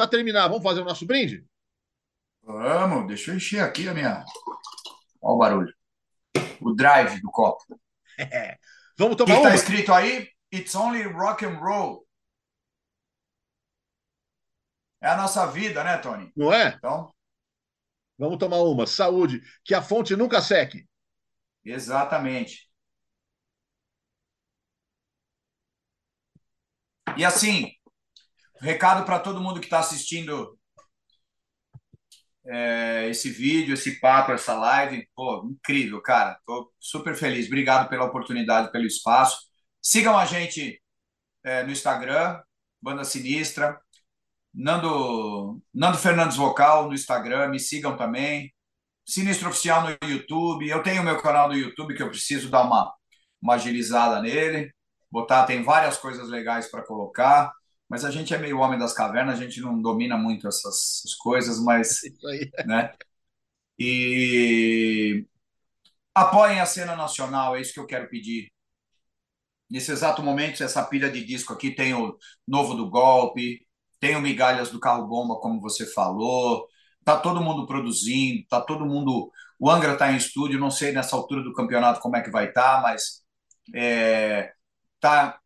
para terminar, vamos fazer o nosso brinde? Vamos, deixa eu encher aqui a minha. Olha o barulho. O drive do copo. vamos tomar O que está escrito aí? It's only rock and roll. É a nossa vida, né, Tony? Não é? Então. Vamos tomar uma. Saúde. Que a fonte nunca seque. Exatamente. E assim, recado para todo mundo que está assistindo é, esse vídeo, esse papo, essa live. Pô, incrível, cara. Tô super feliz. Obrigado pela oportunidade, pelo espaço. Sigam a gente é, no Instagram, Banda Sinistra. Nando, Nando Fernandes Vocal no Instagram, me sigam também. Sinistro Oficial no YouTube. Eu tenho meu canal do YouTube que eu preciso dar uma, uma agilizada nele. Botar, tem várias coisas legais para colocar mas a gente é meio homem das cavernas, a gente não domina muito essas, coisas, mas. Né? E apoiem a cena nacional, é isso que eu quero pedir. Nesse exato momento, essa pilha de disco aqui tem o Novo do Golpe, tem o Migalhas do Carro Bomba, como você falou, tá todo mundo produzindo, tá todo mundo. O Angra está em estúdio, não sei nessa altura do campeonato como é que vai estar, tá, mas é, tá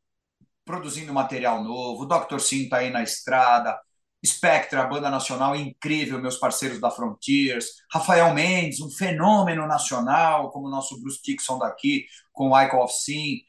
produzindo material novo, o Dr. Sim está aí na estrada, Spectra, a banda nacional incrível, meus parceiros da Frontiers, Rafael Mendes, um fenômeno nacional, como o nosso Bruce Dixon daqui, com o Icon of Sim,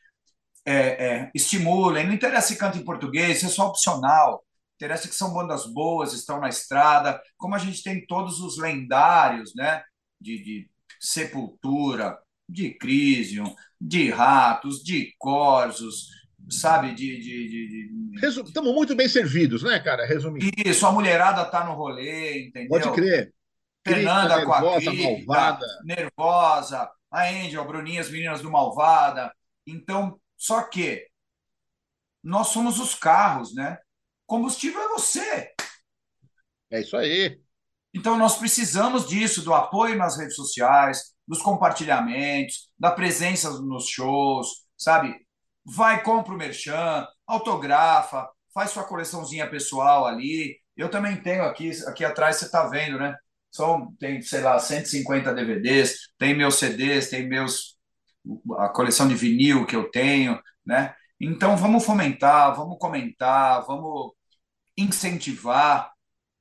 é, é, estimulem, não interessa se canta em português, isso é só opcional, interessa que são bandas boas, estão na estrada, como a gente tem todos os lendários, né, de, de Sepultura, de Crisium, de Ratos, de Corsos, sabe, de. de, de, de... Estamos muito bem servidos, né, cara? Resumindo. Isso, a mulherada tá no rolê, entendeu? Pode crer. Fernanda Crita, com a Crita, malvada. nervosa, a Angel, a Bruninha, as meninas do Malvada. Então, só que nós somos os carros, né? Combustível é você. É isso aí. Então, nós precisamos disso, do apoio nas redes sociais, dos compartilhamentos, da presença nos shows, sabe? vai, compra o merchan, autografa, faz sua coleçãozinha pessoal ali. Eu também tenho aqui, aqui atrás você está vendo, né? São, tem, sei lá, 150 DVDs, tem meus CDs, tem meus a coleção de vinil que eu tenho, né? Então vamos fomentar, vamos comentar, vamos incentivar,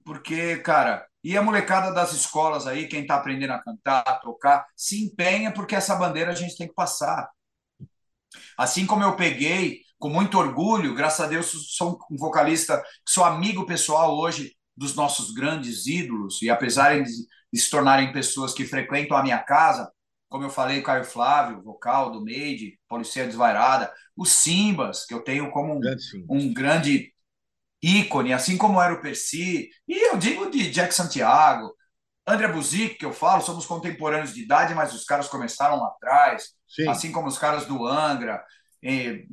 porque, cara, e a molecada das escolas aí, quem está aprendendo a cantar, a tocar, se empenha porque essa bandeira a gente tem que passar. Assim como eu peguei com muito orgulho, graças a Deus sou um vocalista, sou amigo pessoal hoje dos nossos grandes ídolos, e apesar de, se tornarem pessoas que frequentam a minha casa, como eu falei, Caio Flávio, vocal do Made, Policia Desvairada, os Simbas, que eu tenho como um grande, um grande ícone, assim como era o Percy, e eu digo de Jack Santiago, André Buzik, que eu falo, somos contemporâneos de idade, mas os caras começaram lá atrás, Sim. assim como os caras do Angra. E,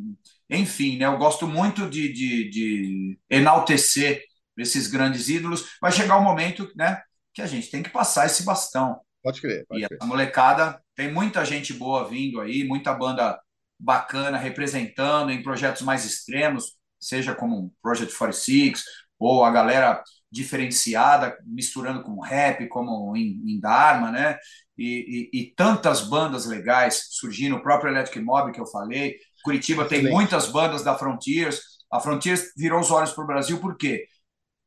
enfim, né, eu gosto muito de, de, de, enaltecer esses grandes ídolos. Vai chegar um momento né, que a gente tem que passar esse bastão. Pode crer. Pode e crer. a molecada, tem muita gente boa vindo aí, muita banda bacana representando em projetos mais extremos, seja como um Project 46 ou a galera diferenciada, misturando com rap, como em, em Dharma, né? E, e, e, tantas bandas legais surgindo, o próprio Electric Mob que eu falei. Curitiba Excelente. tem muitas bandas da Frontiers. A Frontiers virou os olhos para o Brasil, por quê?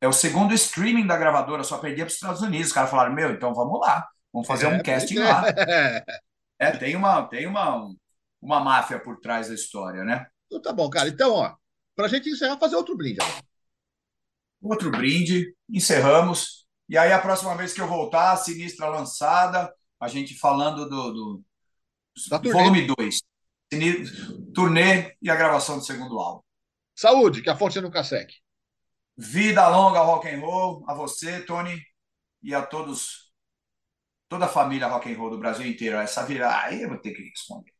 É o segundo streaming da gravadora, só perdia para os Estados Unidos. Os caras falaram: Meu, então vamos lá, vamos fazer é, um casting é. lá. É, tem uma, tem uma, uma máfia por trás da história, né? Então tá bom, cara. Então, ó, para a gente encerrar, fazer outro brinde. Outro brinde, encerramos. E aí, a próxima vez que eu voltar, a Sinistra lançada, a gente falando do, do volume 2. turnê e a gravação do segundo álbum. Saúde, que a fonte nunca seque. Vida longa rock and roll a você, Tony, e a todos, toda a família rock and roll do Brasil inteiro. Essa virada aí eu vou ter que responder.